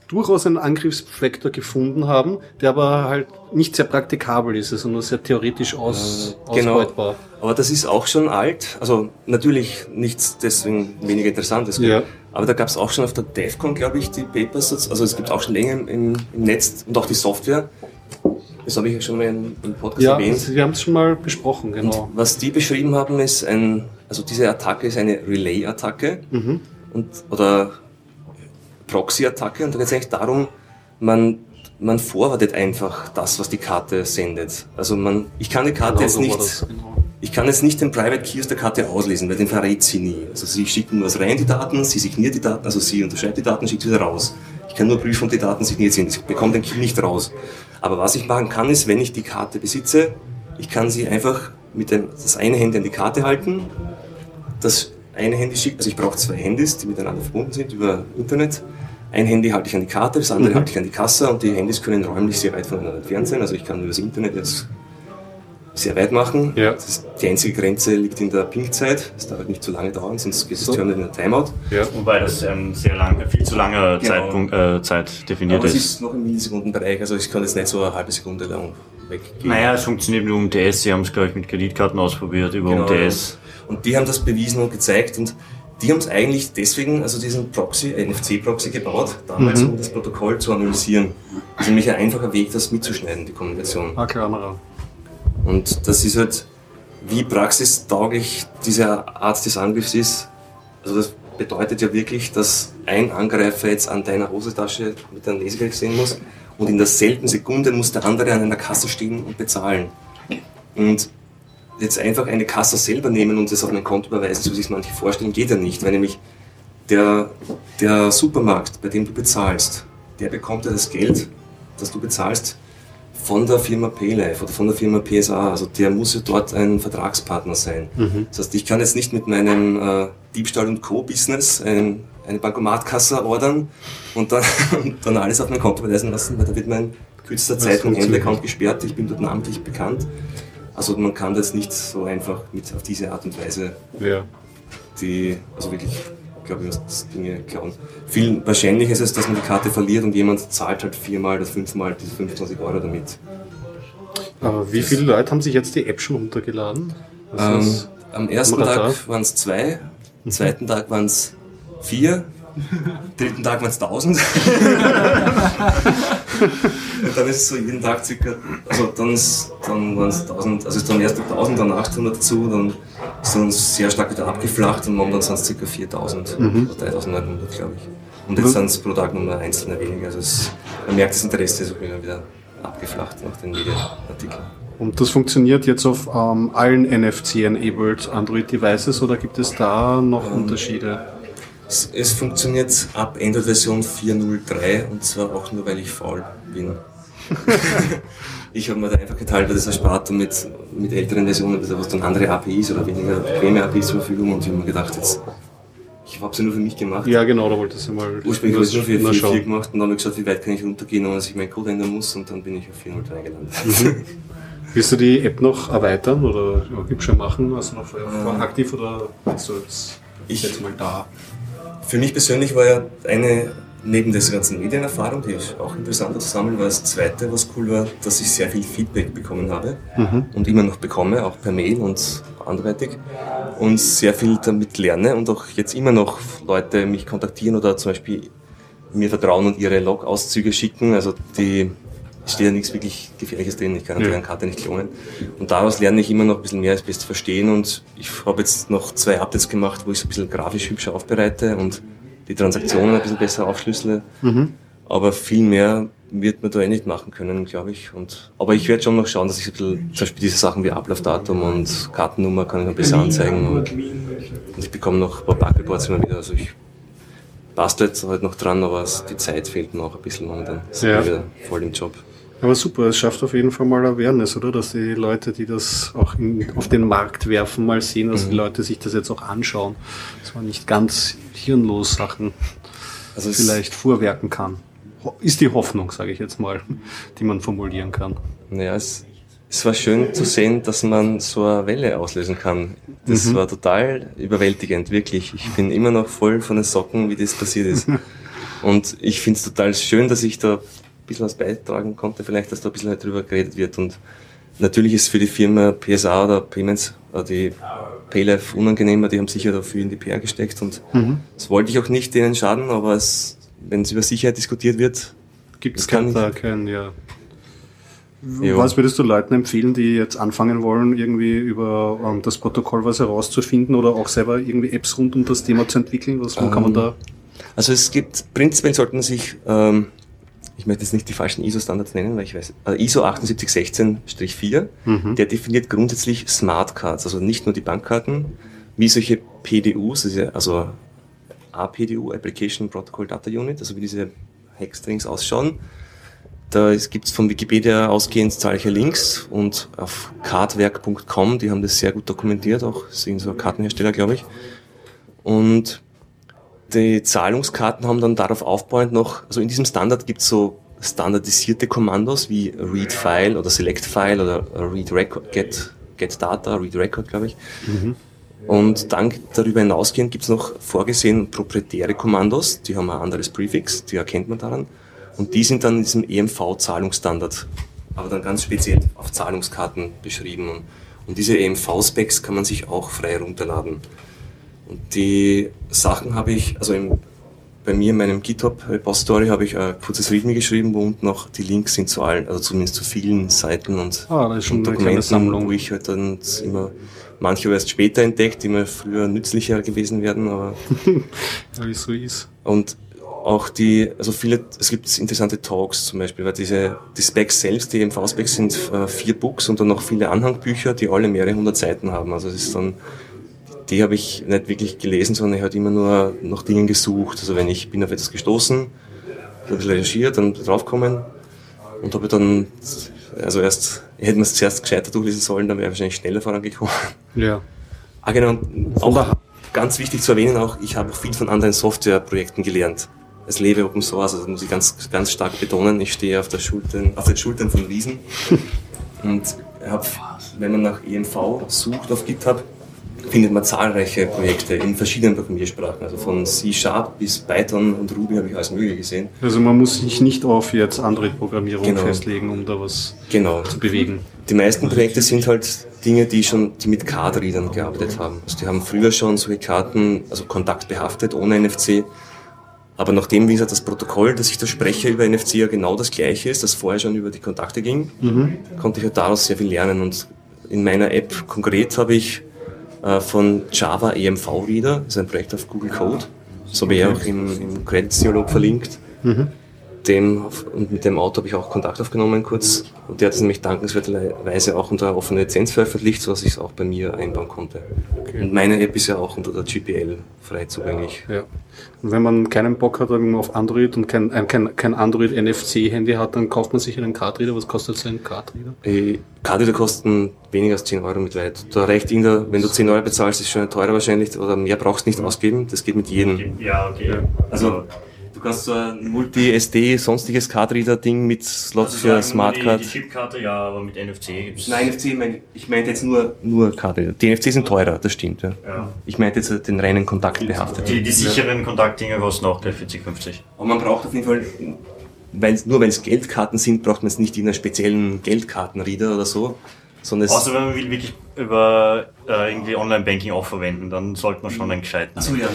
durchaus einen Angriffsvektor gefunden haben, der aber halt nicht sehr praktikabel ist, also nur sehr theoretisch aus, Genau. ausbeutbar. Aber das ist auch schon alt. Also natürlich nichts deswegen weniger interessant. Es gibt- Ja. Aber da gab es auch schon auf der DEFCON, glaube ich, die Papers. Also es gibt auch schon länger im, im, Netz und auch die Software. Das habe ich ja schon mal im, im Podcast Ja, erwähnt. wir haben es schon mal besprochen, genau. Was die beschrieben haben, ist ein, also diese Attacke ist eine Relay-Attacke Mhm. und, oder Proxy-Attacke und da geht es eigentlich darum, man, man forwardet einfach das, was die Karte sendet. Also man, ich kann die Karte Genau jetzt nicht, genau. ich kann jetzt nicht den Private Key aus der Karte auslesen, weil den verrät sie nie. Also sie schickt nur was rein, die Daten, sie signiert die Daten, also sie unterschreibt die Daten, schickt sie wieder raus. Ich kann nur prüfen, ob die Daten signiert sind. Ich bekomme den Key nicht raus. Aber was ich machen kann, ist, wenn ich die Karte besitze, ich kann sie einfach mit dem, das eine Handy an die Karte halten, das eine Handy schickt, also ich brauche zwei Handys, die miteinander verbunden sind über Internet. Ein Handy halte ich an die Karte, das andere halte ich an die Kasse und die Handys können räumlich sehr weit voneinander entfernt sein. Also ich kann über das Internet jetzt sehr weit machen. Ja. Das ist, die einzige Grenze liegt in der Ping-Zeit. Das darf halt nicht zu lange dauern, sonst geht das So. Terminal in der Timeout. Ja. Wobei das ein sehr lang, viel zu langer Genau. Zeitpunkt, äh, Zeit definiert Aber es ist. ist noch im Millisekundenbereich, also ich kann jetzt nicht so eine halbe Sekunde lang weggehen. Naja, es funktioniert nur UMTS. Sie haben es, glaube ich, mit Kreditkarten ausprobiert über Genau, UMTS. Und die haben das bewiesen und gezeigt und die haben es eigentlich deswegen, also diesen Proxy, äh, NFC-Proxy gebaut, damals, Mhm. um das Protokoll zu analysieren. Das ist nämlich ein einfacher Weg, das mitzuschneiden, die Kommunikation. Ah, klar, Und das ist halt, wie praxistauglich diese Art des Angriffs ist, also das bedeutet ja wirklich, dass ein Angreifer jetzt an deiner Hosentasche mit einem Lesegerät sehen muss und in derselben Sekunde muss der andere an einer Kasse stehen und bezahlen. Und jetzt einfach eine Kasse selber nehmen und das auf mein Konto überweisen, so wie sich manche vorstellen, geht ja nicht, weil nämlich der, der Supermarkt, bei dem du bezahlst, der bekommt ja das Geld, das du bezahlst, von der Firma PayLife oder von der Firma PSA. Also der muss ja dort ein Vertragspartner sein. Mhm. Das heißt, ich kann jetzt nicht mit meinem äh, Diebstahl und Co-Business ein, eine Bankomatkasse ordern und dann, und dann alles auf mein Konto überweisen lassen, weil da wird mein kürzester Zeit mein Händler-Account gesperrt, ich bin dort namentlich bekannt. Also man kann das nicht so einfach mit auf diese Art und Weise ja. die, also wirklich glaube ich, was Dinge klauen. Viel wahrscheinlicher ist es, dass man die Karte verliert und jemand zahlt halt viermal oder fünfmal diese 25 Euro damit. Aber wie viele Leute haben sich jetzt die App schon runtergeladen? Ähm, am ersten Tag waren es zwei, am zweiten Tag waren es vier, dritten Tag waren es 1000. dann ist es so jeden Tag circa, also dann, dann waren es 1000, also ist dann erst 1000, dann 800 dazu, dann ist dann sehr stark wieder abgeflacht und momentan sind es circa 4000 mhm. oder 3900, glaube ich. Und jetzt sind es pro Tag nur noch einzelne weniger. Also es, man merkt, das Interesse ist auch wieder abgeflacht nach den Medienartikeln. Und das funktioniert jetzt auf ähm, allen NFC-enabled Android-Devices oder gibt es da noch ähm, Unterschiede? Es, es funktioniert ab Android-Version 4.03 und zwar auch nur, weil ich faul bin. ich habe mir da einfach geteilt, weil das erspart und mit, mit älteren Versionen, da was dann andere APIs oder weniger bequeme APIs zur Verfügung und ich habe mir gedacht, jetzt, ich habe es ja nur für mich gemacht. Ja, genau, da wolltest du mal. Ursprünglich habe ich es nur für 4.4 gemacht und dann habe ich gesagt, wie weit kann ich runtergehen, ohne dass ich meinen Code ändern muss und dann bin ich auf 4.03 gelandet. Mhm. Willst du die App noch erweitern oder schon machen? Hast du noch ähm, aktiv oder bist du jetzt, ich, jetzt mal da? Für mich persönlich war ja eine, neben dieser ganzen Medienerfahrung, die ich auch interessant zu sammeln, war das zweite, was cool war, dass ich sehr viel Feedback bekommen habe mhm. und immer noch bekomme, auch per Mail und anderweitig und sehr viel damit lerne und auch jetzt immer noch Leute mich kontaktieren oder zum Beispiel mir vertrauen und ihre Log-Auszüge schicken. Also die steht ja nichts wirklich Gefährliches drin, ich kann ja. deren Karte nicht klonen. Und daraus lerne ich immer noch ein bisschen mehr als best verstehen und ich habe jetzt noch zwei Updates gemacht, wo ich es ein bisschen grafisch hübscher aufbereite und die Transaktionen ein bisschen besser aufschlüssele. Mhm. Aber viel mehr wird man da eh nicht machen können, glaube ich. Und, aber ich werde schon noch schauen, dass ich ein bisschen, zum Beispiel diese Sachen wie Ablaufdatum und Kartennummer kann ich noch besser anzeigen. Und, und ich bekomme noch ein paar Bugreports immer wieder. Also ich bastel jetzt halt noch dran, aber die Zeit fehlt noch ein bisschen momentan. Ja. wieder voll im Job. Aber super, es schafft auf jeden Fall mal Awareness, oder? Dass die Leute, die das auch in, auf den Markt werfen, mal sehen, dass mhm. die Leute sich das jetzt auch anschauen. Dass man nicht ganz hirnlos Sachen also vielleicht vorwerken kann. Ist die Hoffnung, sage ich jetzt mal, die man formulieren kann. Naja, es, es war schön zu sehen, dass man so eine Welle auslösen kann. Das mhm. war total überwältigend, wirklich. Ich bin immer noch voll von den Socken, wie das passiert ist. Und ich finde es total schön, dass ich da bisschen was beitragen konnte, vielleicht, dass da ein bisschen halt drüber geredet wird. Und natürlich ist für die Firma PSA oder Payments, oder die Paylife unangenehmer, die haben sicher dafür in die PR gesteckt und mhm. das wollte ich auch nicht denen schaden, aber es, wenn es über Sicherheit diskutiert wird, gibt es kein, da kein, ja. Jo. Was würdest du Leuten empfehlen, die jetzt anfangen wollen, irgendwie über ähm, das Protokoll was herauszufinden oder auch selber irgendwie Apps rund um das Thema zu entwickeln? Was ähm, kann man da? Also es gibt, prinzipiell sollten sich ähm, ich möchte jetzt nicht die falschen ISO-Standards nennen, weil ich weiß, also ISO 7816-4, mhm. der definiert grundsätzlich Smart Cards, also nicht nur die Bankkarten, wie solche PDUs, also APDU, Application Protocol Data Unit, also wie diese Hexstrings ausschauen. Da gibt es von Wikipedia ausgehend zahlreiche Links und auf cardwerk.com, die haben das sehr gut dokumentiert, auch sind so Kartenhersteller, glaube ich. Und die Zahlungskarten haben dann darauf aufbauend noch, also in diesem Standard gibt es so standardisierte Kommandos wie Read File oder Select File oder Read Record, Get, Get Data, Read Record, glaube ich. Mhm. Und dann darüber hinausgehend gibt es noch vorgesehen proprietäre Kommandos, die haben ein anderes Prefix, die erkennt man daran. Und die sind dann in diesem EMV-Zahlungsstandard, aber dann ganz speziell auf Zahlungskarten beschrieben. Und, und diese EMV-Specs kann man sich auch frei runterladen. Und die Sachen habe ich, also im, bei mir in meinem GitHub-Repository habe ich ein kurzes README geschrieben, wo unten noch die Links sind zu allen, also zumindest zu vielen Seiten und, Ah, und Dokumenten, wo ich halt dann immer manche erst später entdeckt, die mir früher nützlicher gewesen wären, aber Wie es so ist. und auch die, also viele, es gibt interessante Talks zum Beispiel, weil diese, die Specs selbst, die EMV-Specs sind äh, vier Books und dann noch viele Anhangbücher, die alle mehrere hundert Seiten haben. Also es ist dann, die habe ich nicht wirklich gelesen, sondern ich habe immer nur nach Dingen gesucht. Also wenn ich bin auf etwas gestoßen, ein bisschen recherchiert, dann draufkommen und habe dann, also erst, ich hätte mir es zuerst gescheiter durchlesen sollen, dann wäre ich wahrscheinlich schneller vorangekommen. Ja. Ah genau, und auch ganz wichtig zu erwähnen auch, ich habe auch viel von anderen Softwareprojekten gelernt. Es lebe Open Source, also das muss ich ganz, ganz stark betonen. Ich stehe auf, der Schultern, auf den Schultern von Riesen. Und hab, wenn man nach EMV sucht auf GitHub, findet man zahlreiche Projekte in verschiedenen Programmiersprachen. Also von C-Sharp bis Python und Ruby habe ich alles Mögliche gesehen. Also man muss sich nicht auf jetzt Android-Programmierung Genau. festlegen, um da was Genau. zu bewegen. Die meisten Projekte sind halt Dinge, die schon, die mit Card-Readern gearbeitet haben. Also die haben früher schon solche Karten, also kontaktbehaftet, ohne NFC. Aber nachdem, wie gesagt, das Protokoll, das ich da spreche über NFC ja genau das gleiche ist, das vorher schon über die Kontakte ging, konnte ich halt daraus sehr viel lernen. Und in meiner App konkret habe ich äh, von Java EMV Reader, das ist ein Projekt auf Google Code, das habe ich auch im, im Credits-Dialog verlinkt. Dem, und mit dem Auto habe ich auch Kontakt aufgenommen kurz. Und der hat es nämlich dankenswerterweise auch unter offener Lizenz veröffentlicht, sodass ich es auch bei mir einbauen konnte. Und meine App ist ja auch unter der GPL frei zugänglich. Ja. Und wenn man keinen Bock hat irgendwie auf Android und kein, ein, kein, kein Android-NFC-Handy hat, dann kauft man sich einen Cardreader. Was kostet so ein Cardreader? Äh, Karte kosten weniger als 10 Euro mit weit. Da reicht irgendein, wenn du 10 Euro bezahlst, ist schon teurer wahrscheinlich, oder mehr brauchst du nicht ausgeben. Das geht mit jedem. Ja, okay. Also, du kannst so ein Multi-SD, sonstiges Cardreader-Ding mit Slots Also für Smartcard. Die, die Chipkarte, ja, aber mit NFC gibt's. Nein, NFC, mein, ich meinte jetzt nur, nur Cardreader. Die NFC sind teurer, das stimmt, ja. Ja. Ich meinte jetzt den reinen Kontakt behaftet. Die, die sicheren Kontaktdinger kosten auch gleich 40, 50. Aber man braucht auf jeden Fall, weil, nur weil es Geldkarten sind, braucht man es nicht in einer speziellen Geldkartenreader oder so, sondern es, Außer wenn man will wirklich über äh, irgendwie Online-Banking auch verwenden, dann sollte man schon einen gescheiten. Achso, ja,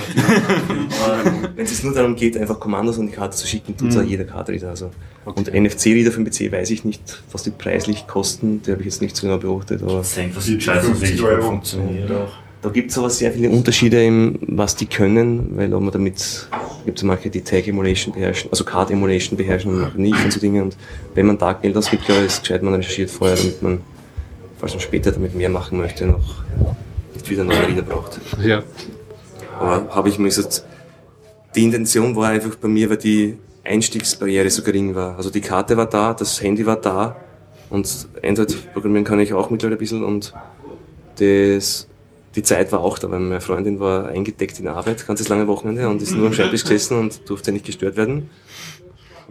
wenn es nur darum geht, einfach Kommandos an die Karte zu schicken, tut es auch jeder Cardreader. Also. Und NFC-Reader für den PC weiß ich nicht, was die preislich kosten, die habe ich jetzt nicht so genau beobachtet, aber Ich denke, was wirklich gut funktioniert auch. da gibt es aber sehr viele Unterschiede, im, was die können, weil ob man damit, gibt es manche, die Tag Emulation beherrschen, also Card Emulation beherrschen und manche nicht und so Dinge. Und wenn man da Geld ausgibt, ich, ist gescheit, man recherchiert vorher, damit man, falls man später damit mehr machen möchte, noch nicht wieder neue Reader braucht. Ja. Aber habe ich mir gesagt, die Intention war einfach bei mir, weil die Einstiegsbarriere so gering war. Also die Karte war da, das Handy war da und Android programmieren kann ich auch mittlerweile ein bisschen und das, die Zeit war auch da, weil meine Freundin war eingedeckt in Arbeit, ganzes lange Wochenende und ist nur am Schreibtisch gesessen und durfte nicht gestört werden.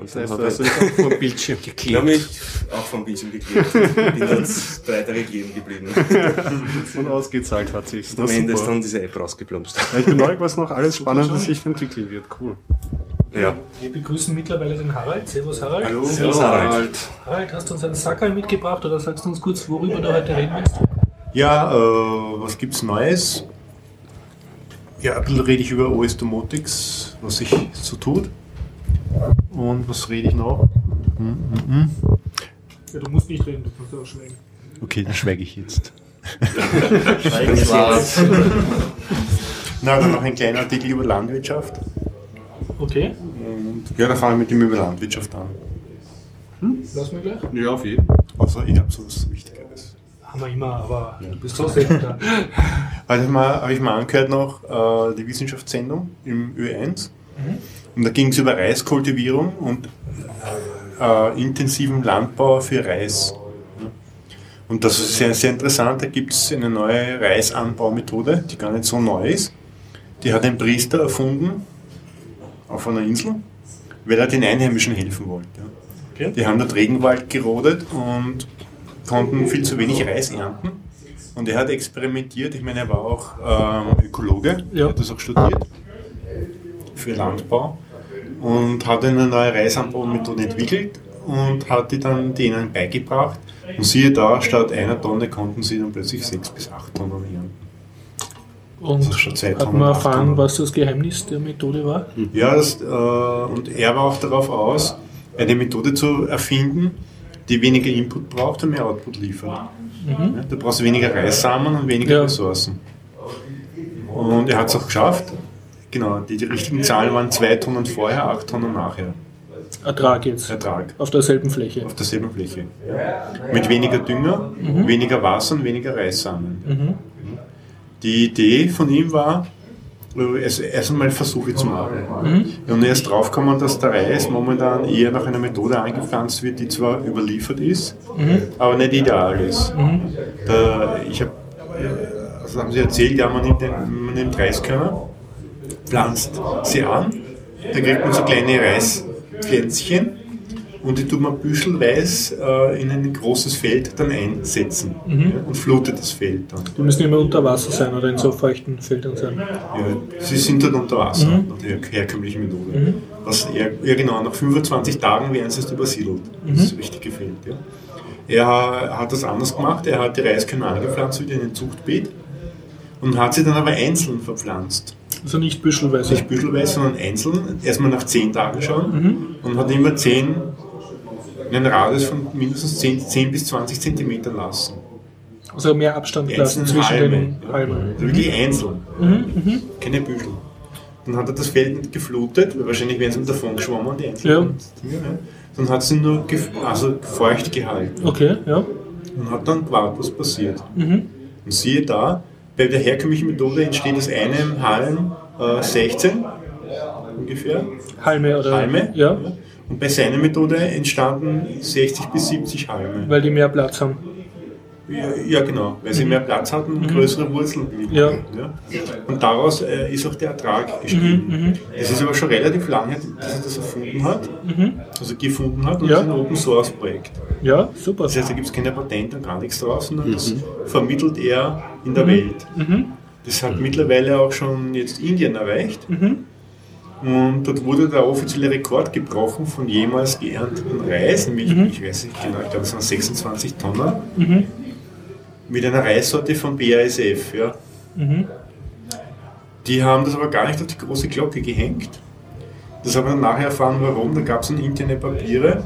Und Das dann heißt, du ich, hast dich auch vom Bildschirm ich habe geklebt. mich auch vom Bildschirm geklebt. Bin dann drei Tage kleben geblieben. Und ausgezahlt hat sich. Am Ende ist dann diese App rausgeplumpst. Ja, ich bin neugierig, was noch alles Spannendes sich entwickeln wird. Cool. Ja. Wir begrüßen mittlerweile den Harald. Servus Harald. Hallo, Servus, Harald. Harald, hast du uns einen Sackerl mitgebracht oder sagst du uns kurz, worüber du heute reden willst? Ja, äh, was gibt's Neues? Ja, ein bisschen rede ich über OS Domotics, was sich so tut. Und was rede ich noch? Hm, hm, hm. Ja, du musst nicht reden, du kannst auch schweigen. Okay, dann schweige ich jetzt. Schweigen war's. Na, dann noch ein kleiner Artikel über Landwirtschaft. Okay, Und ja, da fangen wir mit dem über Landwirtschaft an. lass mir gleich. Ja, auf jeden. Außer ich habe so was Wichtigeres. Haben wir immer, aber du bist so selten da. Also mal, habe ich mal angehört noch äh, die Wissenschaftssendung im Ö1. Und da ging es über Reiskultivierung und äh, intensiven Landbau für Reis. Und das ist sehr, sehr interessant. Da gibt es eine neue Reisanbaumethode, die gar nicht so neu ist. Die hat ein Priester erfunden auf einer Insel, weil er den Einheimischen helfen wollte. Okay. Die haben dort Regenwald gerodet und konnten viel zu wenig Reis ernten. Und er hat experimentiert, ich meine, er war auch ähm, Ökologe, Ja. hat das auch studiert für Landbau und hat eine neue Reisanbaumethode entwickelt und hat die dann denen beigebracht. Und siehe da, statt einer Tonne konnten sie dann plötzlich sechs bis acht Tonnen ernten. Und ist schon seit hat man erfahren, 1800. was das Geheimnis der Methode war? Ja, das, äh, und er war auch darauf aus, eine Methode zu erfinden, die weniger Input braucht und mehr Output liefert. Ja, da brauchst du weniger Reissamen und weniger Ja. Ressourcen. Und er hat es auch geschafft. Genau, die, die richtigen Zahlen waren 2 Tonnen vorher, 8 Tonnen nachher. Ertrag jetzt. Ertrag Auf derselben Fläche. auf derselben Fläche. Mit weniger Dünger, weniger Wasser und weniger Reissamen. Die Idee von ihm war, äh, erst, erst einmal Versuche zu machen. Und er ist draufgekommen, dass der Reis momentan eher nach einer Methode angepflanzt wird, die zwar überliefert ist, aber nicht ideal ist. Da, ich habe, also haben sie erzählt, ja, man nimmt, den, man nimmt Reiskörner, pflanzt sie an, da kriegt man so kleine Reispflänzchen und die tut man büschelweise äh, in ein großes Feld dann einsetzen ja, und flutet das Feld dann. Die müssen immer unter Wasser sein oder in so feuchten Feldern sein. Ja, sie sind dort unter Wasser, nach der herkömmlichen Methode. Was er, ja genau, nach 25 Tagen werden sie erst übersiedelt, das richtige Feld. Ja. Er hat das anders gemacht, er hat die Reiskörner angepflanzt wieder in ein Zuchtbeet und hat sie dann aber einzeln verpflanzt. Also nicht büschelweise. Nicht büschelweise, sondern einzeln, erstmal nach 10 Tagen schon und hat immer 10, einen Radius von mindestens 10, 10 bis 20 Zentimeter lassen. Also mehr Abstand lassen zwischen Halme. den ja. Halmen. Also wirklich einzeln. Keine Büschel. Dann hat er das Feld nicht geflutet, weil wahrscheinlich wären sie davon geschwommen, die einzelnen Dinge. Ja. Dann hat sie nur also feucht gehalten Okay, ja. und hat dann gewartet, was passiert. Und siehe da, bei der herkömmlichen Methode entsteht aus einem Halm äh, 16 ungefähr Halme oder. Halme. Ja. Und bei seiner Methode entstanden 60 bis 70 Halme. Weil die mehr Platz haben. Ja, ja, genau, weil sie mehr Platz hatten und größere Wurzeln bilden. Ja. Ja. Und daraus äh, ist auch der Ertrag gestiegen. Es ist aber schon relativ lange, dass er das erfunden hat, also gefunden hat, und Ja. es ist ein Open Source Projekt. Ja, super. Das heißt, da gibt es keine Patente und gar nichts draus, sondern das vermittelt er in der Welt. Das hat mittlerweile auch schon jetzt Indien erreicht. Und dort wurde der offizielle Rekord gebrochen von jemals geernteten Reis, nämlich, ich weiß nicht genau, ich glaube, es waren 26 Tonnen, mit einer Reissorte von BASF. Ja. Die haben das aber gar nicht auf die große Glocke gehängt. Das haben wir dann nachher erfahren, warum. Da gab es in interne Papiere,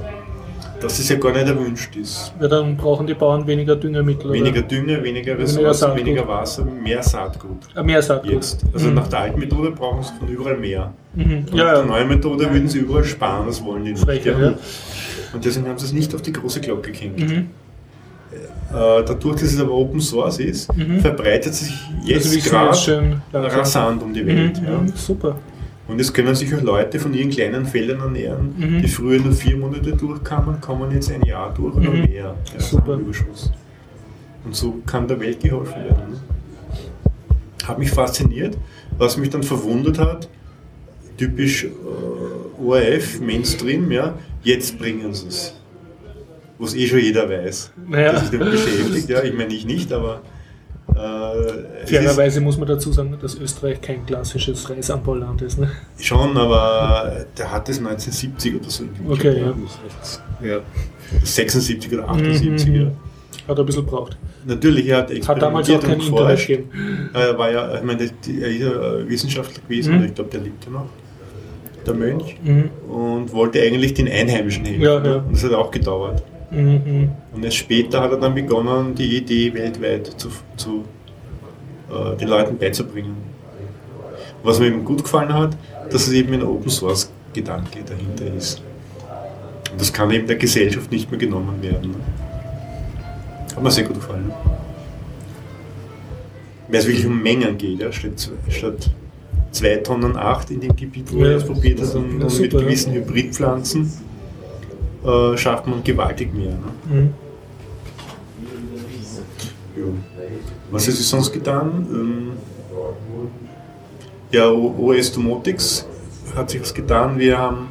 dass es ja gar nicht erwünscht ist. Ja, dann brauchen die Bauern weniger Düngemittel. Weniger Oder? Dünger, weniger Ressourcen, weniger Wasser, mehr Saatgut. Ah, mehr Saatgut. Jetzt. Also nach der alten Methode brauchen sie von überall mehr. Mhm. Und Ja, der ja. neuen Methode würden sie überall sparen, das wollen die nicht. Frecher, ja. Und deswegen haben sie es nicht auf die große Glocke gehängt. Mhm. Äh, dadurch, dass es aber Open Source ist, verbreitet sich Also jetzt wir gerade schön rasant um die Mhm. Welt. Ja. mhm, Super. Und es können sich auch Leute von ihren kleinen Feldern ernähren, Mhm. die früher nur vier Monate durchkamen, kommen jetzt ein Jahr durch oder Mhm. mehr. Ja, Super. Überschuss. Und so kann der Welt geholfen werden. ne? Hat mich fasziniert. Was mich dann verwundert hat, typisch äh, ORF, Mainstream, ja, jetzt bringen sie es. Was eh schon jeder weiß, Naja. der sich damit beschäftigt. Ja, ich meine, ich nicht, aber äh, Fairerweise muss man dazu sagen, dass Österreich kein klassisches Reisanbauland ist. Ne? schon, aber der hat es 1970 oder so. Okay, ja. Ja. 76 oder 78. Mhm. Ja. Hat ein bisschen braucht. Natürlich, er hat Hat damals auch kein Internet geforscht. gegeben. Er war ja, ich meine, er ist ja äh, Wissenschaftler gewesen, Mhm. ich glaube, der lebt ja noch, der Mönch, Mhm. und wollte eigentlich den Einheimischen helfen. Ja, ja. Und das hat auch gedauert. Mhm. Und erst später hat er dann begonnen, die Idee weltweit zu, zu äh, den Leuten beizubringen. Was mir eben gut gefallen hat, dass es eben ein Open Source Gedanke dahinter ist. Und das kann eben der Gesellschaft nicht mehr genommen werden. Ne? Hat mir sehr gut gefallen. Weil es wirklich um Mengen geht, ja, statt, statt 2 Tonnen 8 in dem Gebiet, wo er das probiert hat, und, und mit gewissen Hybridpflanzen äh, schafft man gewaltig mehr. Ne? Mhm. Ja. Was hat sich sonst getan? Ähm, ja, OS Domotics hat sich was getan. Wir haben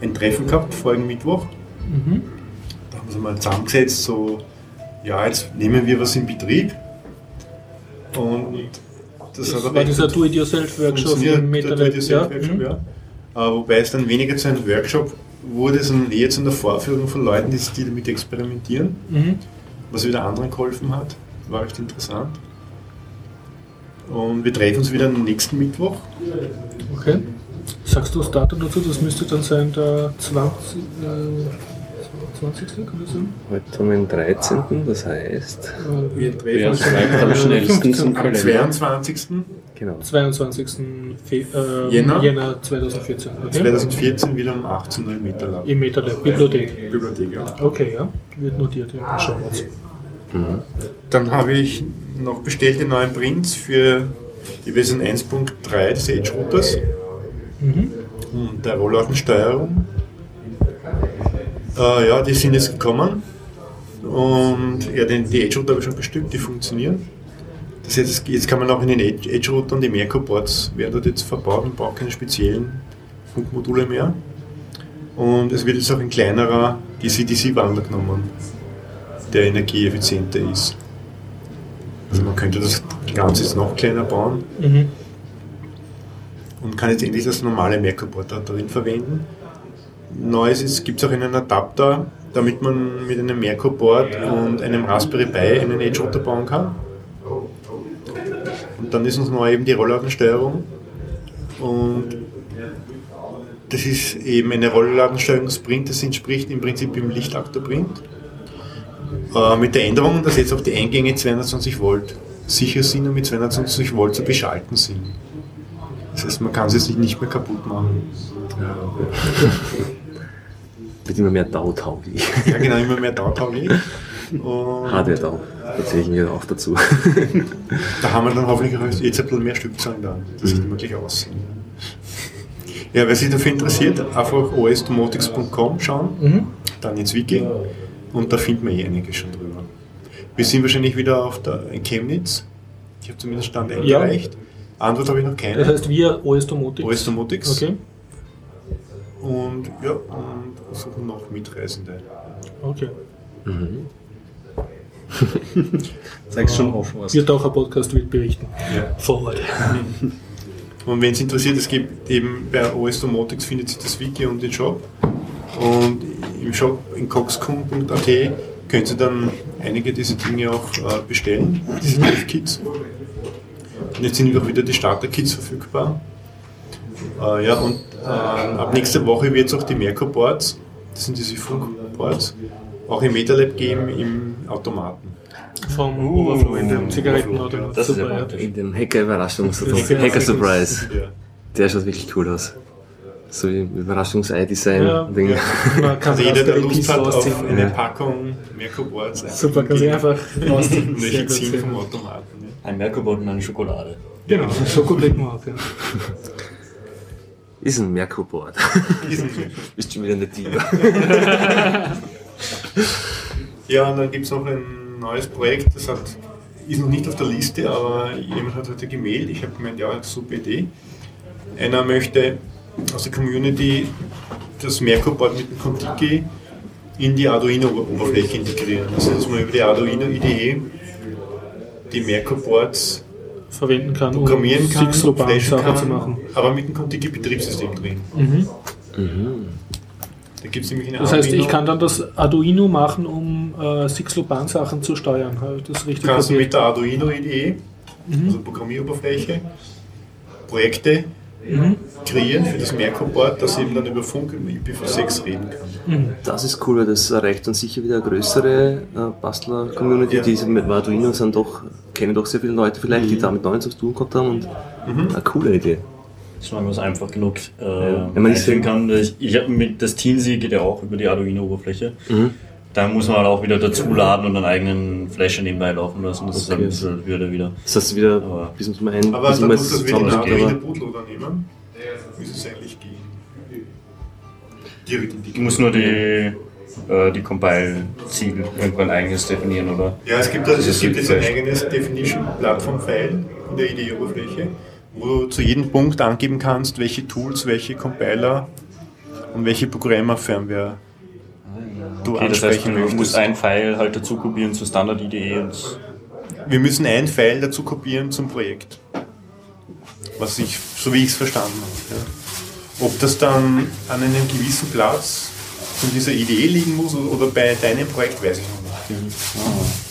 ein Treffen gehabt, vorigen Mittwoch. Mhm. Da haben wir uns mal zusammengesetzt, so, ja, jetzt nehmen wir was in Betrieb. Und das, Das hat aber dieser Do-it-yourself-Workshop Metanet. Do-it-yourself-Workshop, Mhm. ja. Äh, wobei es dann weniger zu einem Workshop wurde, sondern eher zu einer Vorführung von Leuten, die, die damit experimentieren Mhm. was wieder anderen geholfen hat. War recht interessant. Und wir treffen uns wieder nächsten Mittwoch. Okay. Sagst du das Datum dazu? Das müsste dann sein der 20. Äh, 20. kann das sein? Heute haben wir den 13. Das heißt, Äh, Wir treffen uns am schnellsten zum am Kalender? 22. genau. 22. Fe äh, Jänner? Jänner 2014. Okay. 2014 wieder um 18 Uhr im Meterlab. Im MetaLab, Bibliothek. Bibliothek, ja. Okay, ja. Wird notiert in den Shownotes. Dann habe ich noch bestellt den neuen Prints für die Version 1.3 des Edge Routers und der Rolloutensteuerung. Äh, ja, die sind jetzt gekommen und ja, den, die Edge Router habe ich schon bestückt, die funktionieren. Das heißt, jetzt kann man auch in den Edge Edge Routern die Merco-Boards werden dort jetzt verbaut und braucht keine speziellen Funkmodule mehr. Und es wird jetzt auch ein kleinerer DC-DC-Wandler genommen der energieeffizienter ist. Also man könnte das Ganze jetzt noch kleiner bauen Mhm. und kann jetzt endlich das normale Merco-Board da drin verwenden. Neues ist, gibt es auch einen Adapter, damit man mit einem Merco-Board und einem Raspberry Pi einen Edge-Router bauen kann. Und dann ist uns neu eben die Rollladensteuerung. Und das ist eben eine Rollladensteuerungsprint, das entspricht im Prinzip dem Lichtaktorprint. Äh, mit der Änderung, dass jetzt auch die Eingänge 220 Volt sicher sind und mit 220 Volt zu beschalten sind. Das heißt, man kann sie jetzt nicht mehr kaputt machen. Wird immer mehr tauglich. Ja, genau, immer mehr tauglich. Und Hardware-Tau. Da zähle ich mir auch dazu. da haben wir dann hoffentlich auch jetzt ein bisschen mehr Stückzahlen da. Das sieht immer gleich aussehen. Ja, wer sich dafür interessiert, einfach osdomotics.com schauen, dann ins Wiki und da findet man eh einiges schon drüber. Wir sind wahrscheinlich wieder auf der, in Chemnitz. Ich habe zumindest Stand Ja. eingereicht. Antwort habe ich noch Das keine. heißt, wir. OS Domotics. Okay. Und ja, und suchen noch Mitreisende. Okay. Zeigst schon auf was. Wird auch ein Podcast wird berichten. Ja. Vor Ort. Und wenn es interessiert, es gibt eben bei OS Domotics findet sich das Wiki und den Shop. Und im Shop in coxcom.at können Sie dann einige dieser Dinge auch äh, bestellen, diese Kits. Und jetzt sind auch wieder die Starter-Kits verfügbar. Äh, ja, und äh, ab nächster Woche wird es auch die Merco-Boards, das sind diese Funkboards, auch im MetaLab geben im Automaten. Vom Uh, Overflow, in dem Zigarettenautomat. Das ist ja ja. In den Hacker-Überraschungs- Das ist Hacker-Surprise. Ja. Der schaut wirklich cool aus. So wie Überraschungsei-Design. Ja. Ding. Man kann Also jeder, der Lust hat auf rausziehen. eine Ja. Packung Merco-Boards, einfach Super, kann sich einfach rausziehen. Ziehen vom. Automaten. Ja. Ein Merkobot und eine Schokolade. Genau, Schokolade auf, ja. Ist ein Merco-Board. Bist schon wieder eine Diva. Ja, und dann gibt es noch ein neues Projekt, das hat, ist noch nicht auf der Liste, aber jemand hat heute gemeldet. Ich habe gemeint, ja, super Idee. Einer möchte aus der Community das Merco-Board mit dem Contiki in die Arduino-Oberfläche integrieren. Also, dass man über die Arduino IDE die Merco-Boards Verwenden kann, um programmieren kann, Six-Loban flashen Sachen zu kann, machen. aber mit dem Contiki-Betriebssystem drin. Mhm. Da gibt es nämlich eine Das heißt, ich Arduino- kann dann das Arduino machen, um äh, Six-Loban-Sachen zu steuern. Habe ich das richtig kannst du kapiert? mit der Arduino IDE, also Programmieroberfläche, Projekte kreieren für das Merco-Board, das eben dann über Funk im IPv6 reden kann. Das ist cool, weil das erreicht dann sicher wieder eine größere äh, Bastler-Community. Ja. Die mit Arduino sind doch, kennen doch sehr viele Leute vielleicht, die damit Neues zu tun gehabt haben. Und eine coole Idee. Solange man es einfach genug äh, Ja. Wenn man nicht einführen so- kann. Ich, ich hab mit das Teensy geht ja auch über die Arduino-Oberfläche. Mhm. Da muss man halt auch wieder dazuladen und einen eigenen Flasher nebenbei laufen lassen. Das ist Okay. ein bisschen Hürde wieder. Das heißt wieder, Aber- bis uns mal ein Aber wir den zusammensteht, Arduino aber- Bootloader nehmen, müsste es eigentlich gehen. Direkt in die Du musst nur die, äh, die Compile-Ziel irgendwann eigenes definieren, oder? Ja, es gibt, also, es ist gibt jetzt ein eigenes Definition-Plattform-File in der IDE-Oberfläche, wo du zu jedem Punkt angeben kannst, welche Tools, welche Compiler und welche Programmer-Firmware du Okay, das heißt, ansprechen du musst ein File halt dazu kopieren zur Standard-IDE und Wir müssen ein File dazu kopieren zum Projekt. Was ich, so wie ich es verstanden habe. Ja. Ob das dann an einem gewissen Platz von dieser Idee liegen muss oder bei deinem Projekt, weiß ich noch nicht.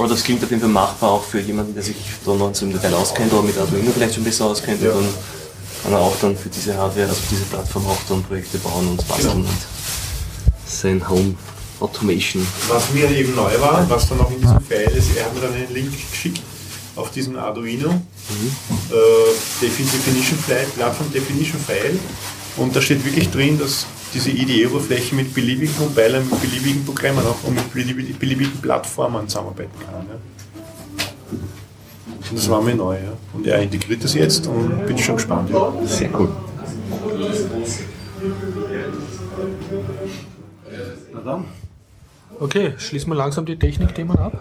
Aber das klingt auf jeden Fall machbar auch für jemanden, der sich da noch so im Detail auskennt oder mit Arduino vielleicht schon besser auskennt. Ja. Und dann kann er auch dann für diese Hardware, also für diese Plattform auch dann Projekte bauen und basteln und sein Home Automation. Was mir eben neu war, was dann auch in diesem File ist, er hat mir dann einen Link geschickt auf diesen Arduino äh, Defi- Definition File, Plattform Definition File und da steht wirklich drin, dass diese IDE-Oberfläche mit beliebigen Compilern, mit beliebigen Programmen auch und mit beliebigen, beliebigen Plattformen zusammenarbeiten kann. Ja. Und das war mir neu. Ja. Und er integriert das jetzt und bin schon gespannt. Ja. Sehr cool. Na dann. Okay, schließen wir langsam die Technikthemen ab.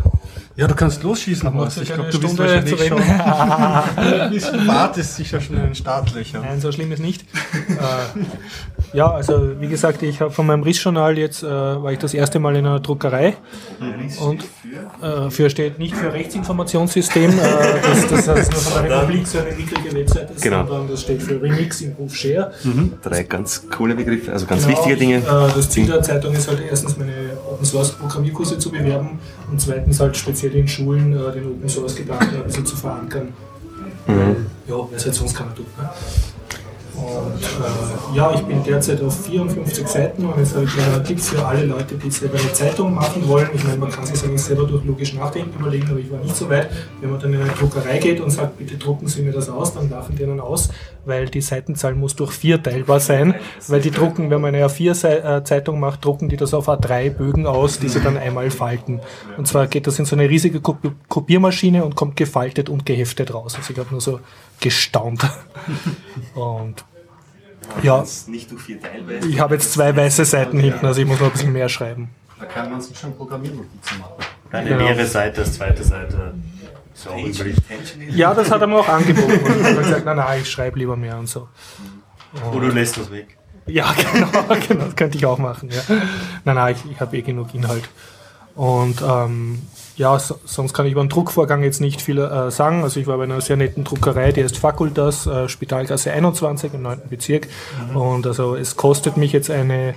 Ja, du kannst losschießen, Horst. noch Ich eine glaube, du bist Stunde wahrscheinlich zu schon reden. bisschen wartest sicher schon in den Startlöchern. Nein, so schlimm ist nicht. äh, ja, also wie gesagt, ich habe von meinem Rissjournal jetzt, äh, war ich das erste Mal in einer Druckerei und äh, für steht nicht für Rechtsinformationssystem, äh, das, das heißt nur von der Republik so eine niedrige Webseite, ist, Genau. sondern das steht für Remix Improve Share. Drei ganz coole Begriffe, also ganz Genau, wichtige Dinge. Äh, das Ziel der Zeitung ist halt erstens meine Open Source Programmierkurse zu bewerben und zweitens halt speziell in Schulen äh, den Open Source Gedanken ein bisschen zu verankern. Ja, weil es halt sonst keiner tut. Ne? Und äh, ja, ich bin derzeit auf 54 Seiten und es ist ein kleiner Tipp für alle Leute, die selber eine Zeitung machen wollen. Ich meine, man kann sich sagen, selber durch logisch nachdenken überlegen, aber ich war nicht so weit. Wenn man dann in eine Druckerei geht und sagt, bitte drucken Sie mir das aus, dann lachen die dann aus, weil die Seitenzahl muss durch vier teilbar sein, weil die drucken, wenn man eine A4-Zeitung macht, drucken die das auf A3 Bögen aus, die sie dann einmal falten. Und zwar geht das in so eine riesige Kopi- Kopiermaschine und kommt gefaltet und geheftet raus. Also ich habe nur so gestaunt. Und ja, Nicht durch vier teilweise. ich habe jetzt zwei weiße Seiten hinten, also ich muss noch ein bisschen mehr schreiben. Da kann man sich schon Programmiernotizen machen. Eine Ja. leere Seite als zweite Seite. So. Ja, das hat er mir auch angeboten. Und ich habe gesagt, nein, nein, ich schreibe lieber mehr und so. Oder du lässt das weg. Ja, genau, genau, das könnte ich auch machen. Ja. Nein, nein, ich, ich habe eh genug Inhalt. Und ähm, ja, so, sonst kann ich über den Druckvorgang jetzt nicht viel äh, sagen. Also ich war bei einer sehr netten Druckerei, die heißt Fakultas, äh, Spitalgasse 21 im 9. Bezirk. Und also es kostet mich jetzt eine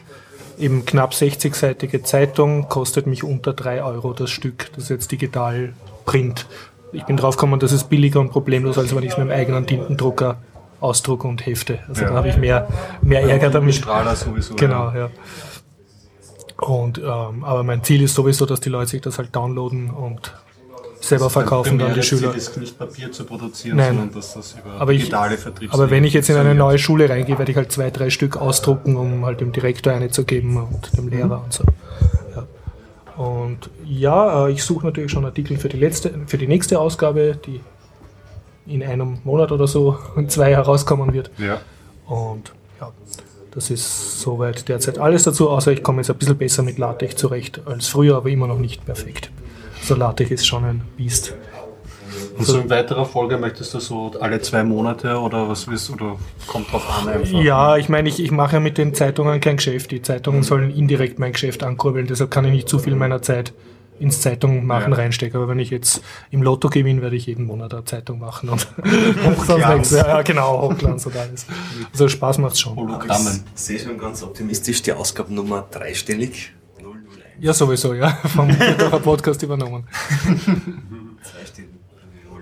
eben knapp 60-seitige Zeitung, kostet mich unter 3 Euro das Stück. Das ist jetzt digital Print. Ich bin drauf gekommen, das ist billiger und problemlos, als wenn ich es mit dem eigenen Tintendrucker ausdrucke und hefte. Also da habe ich mehr, mehr Ärger damit. Strahler sowieso. Genau, ja. Und, ähm, aber mein Ziel ist sowieso, dass die Leute sich das halt downloaden und selber verkaufen dann die Schüler. Ziel ist nicht Papier zu produzieren, Nein. sondern dass das über Aber, digitale Vertriebs aber wenn ich jetzt in eine neue Schule reingehe, werde ich halt zwei, drei Stück ausdrucken, um halt dem Direktor eine zu geben und dem Lehrer und so. Ja. Und ja, äh, ich suche natürlich schon Artikel für die letzte, für die nächste Ausgabe, die in einem Monat oder so in zwei herauskommen wird. Ja. Und ja, das ist soweit derzeit alles dazu, außer ich komme jetzt ein bisschen besser mit LaTeX zurecht als früher, aber immer noch nicht perfekt. Also LaTeX ist schon ein Biest. Und so in weiterer Folge möchtest du so alle zwei Monate oder was willst du, oder kommt drauf an einfach? Ja, ich meine, ich, ich mache ja mit den Zeitungen kein Geschäft. Die Zeitungen sollen indirekt mein Geschäft ankurbeln, deshalb kann ich nicht zu viel meiner Zeit ins Zeitung machen Ja. reinstecken. Aber wenn ich jetzt im Lotto gewinne, werde ich jeden Monat eine Zeitung machen und, nichts. Ja, genau, Hochglanz und alles. Also Spaß macht's schon. Hologrammen. Ich sehe schon ganz optimistisch die Ausgabennummer dreistellig. 001. Ja, sowieso, ja. Vom Podcast übernommen. Zweistellig.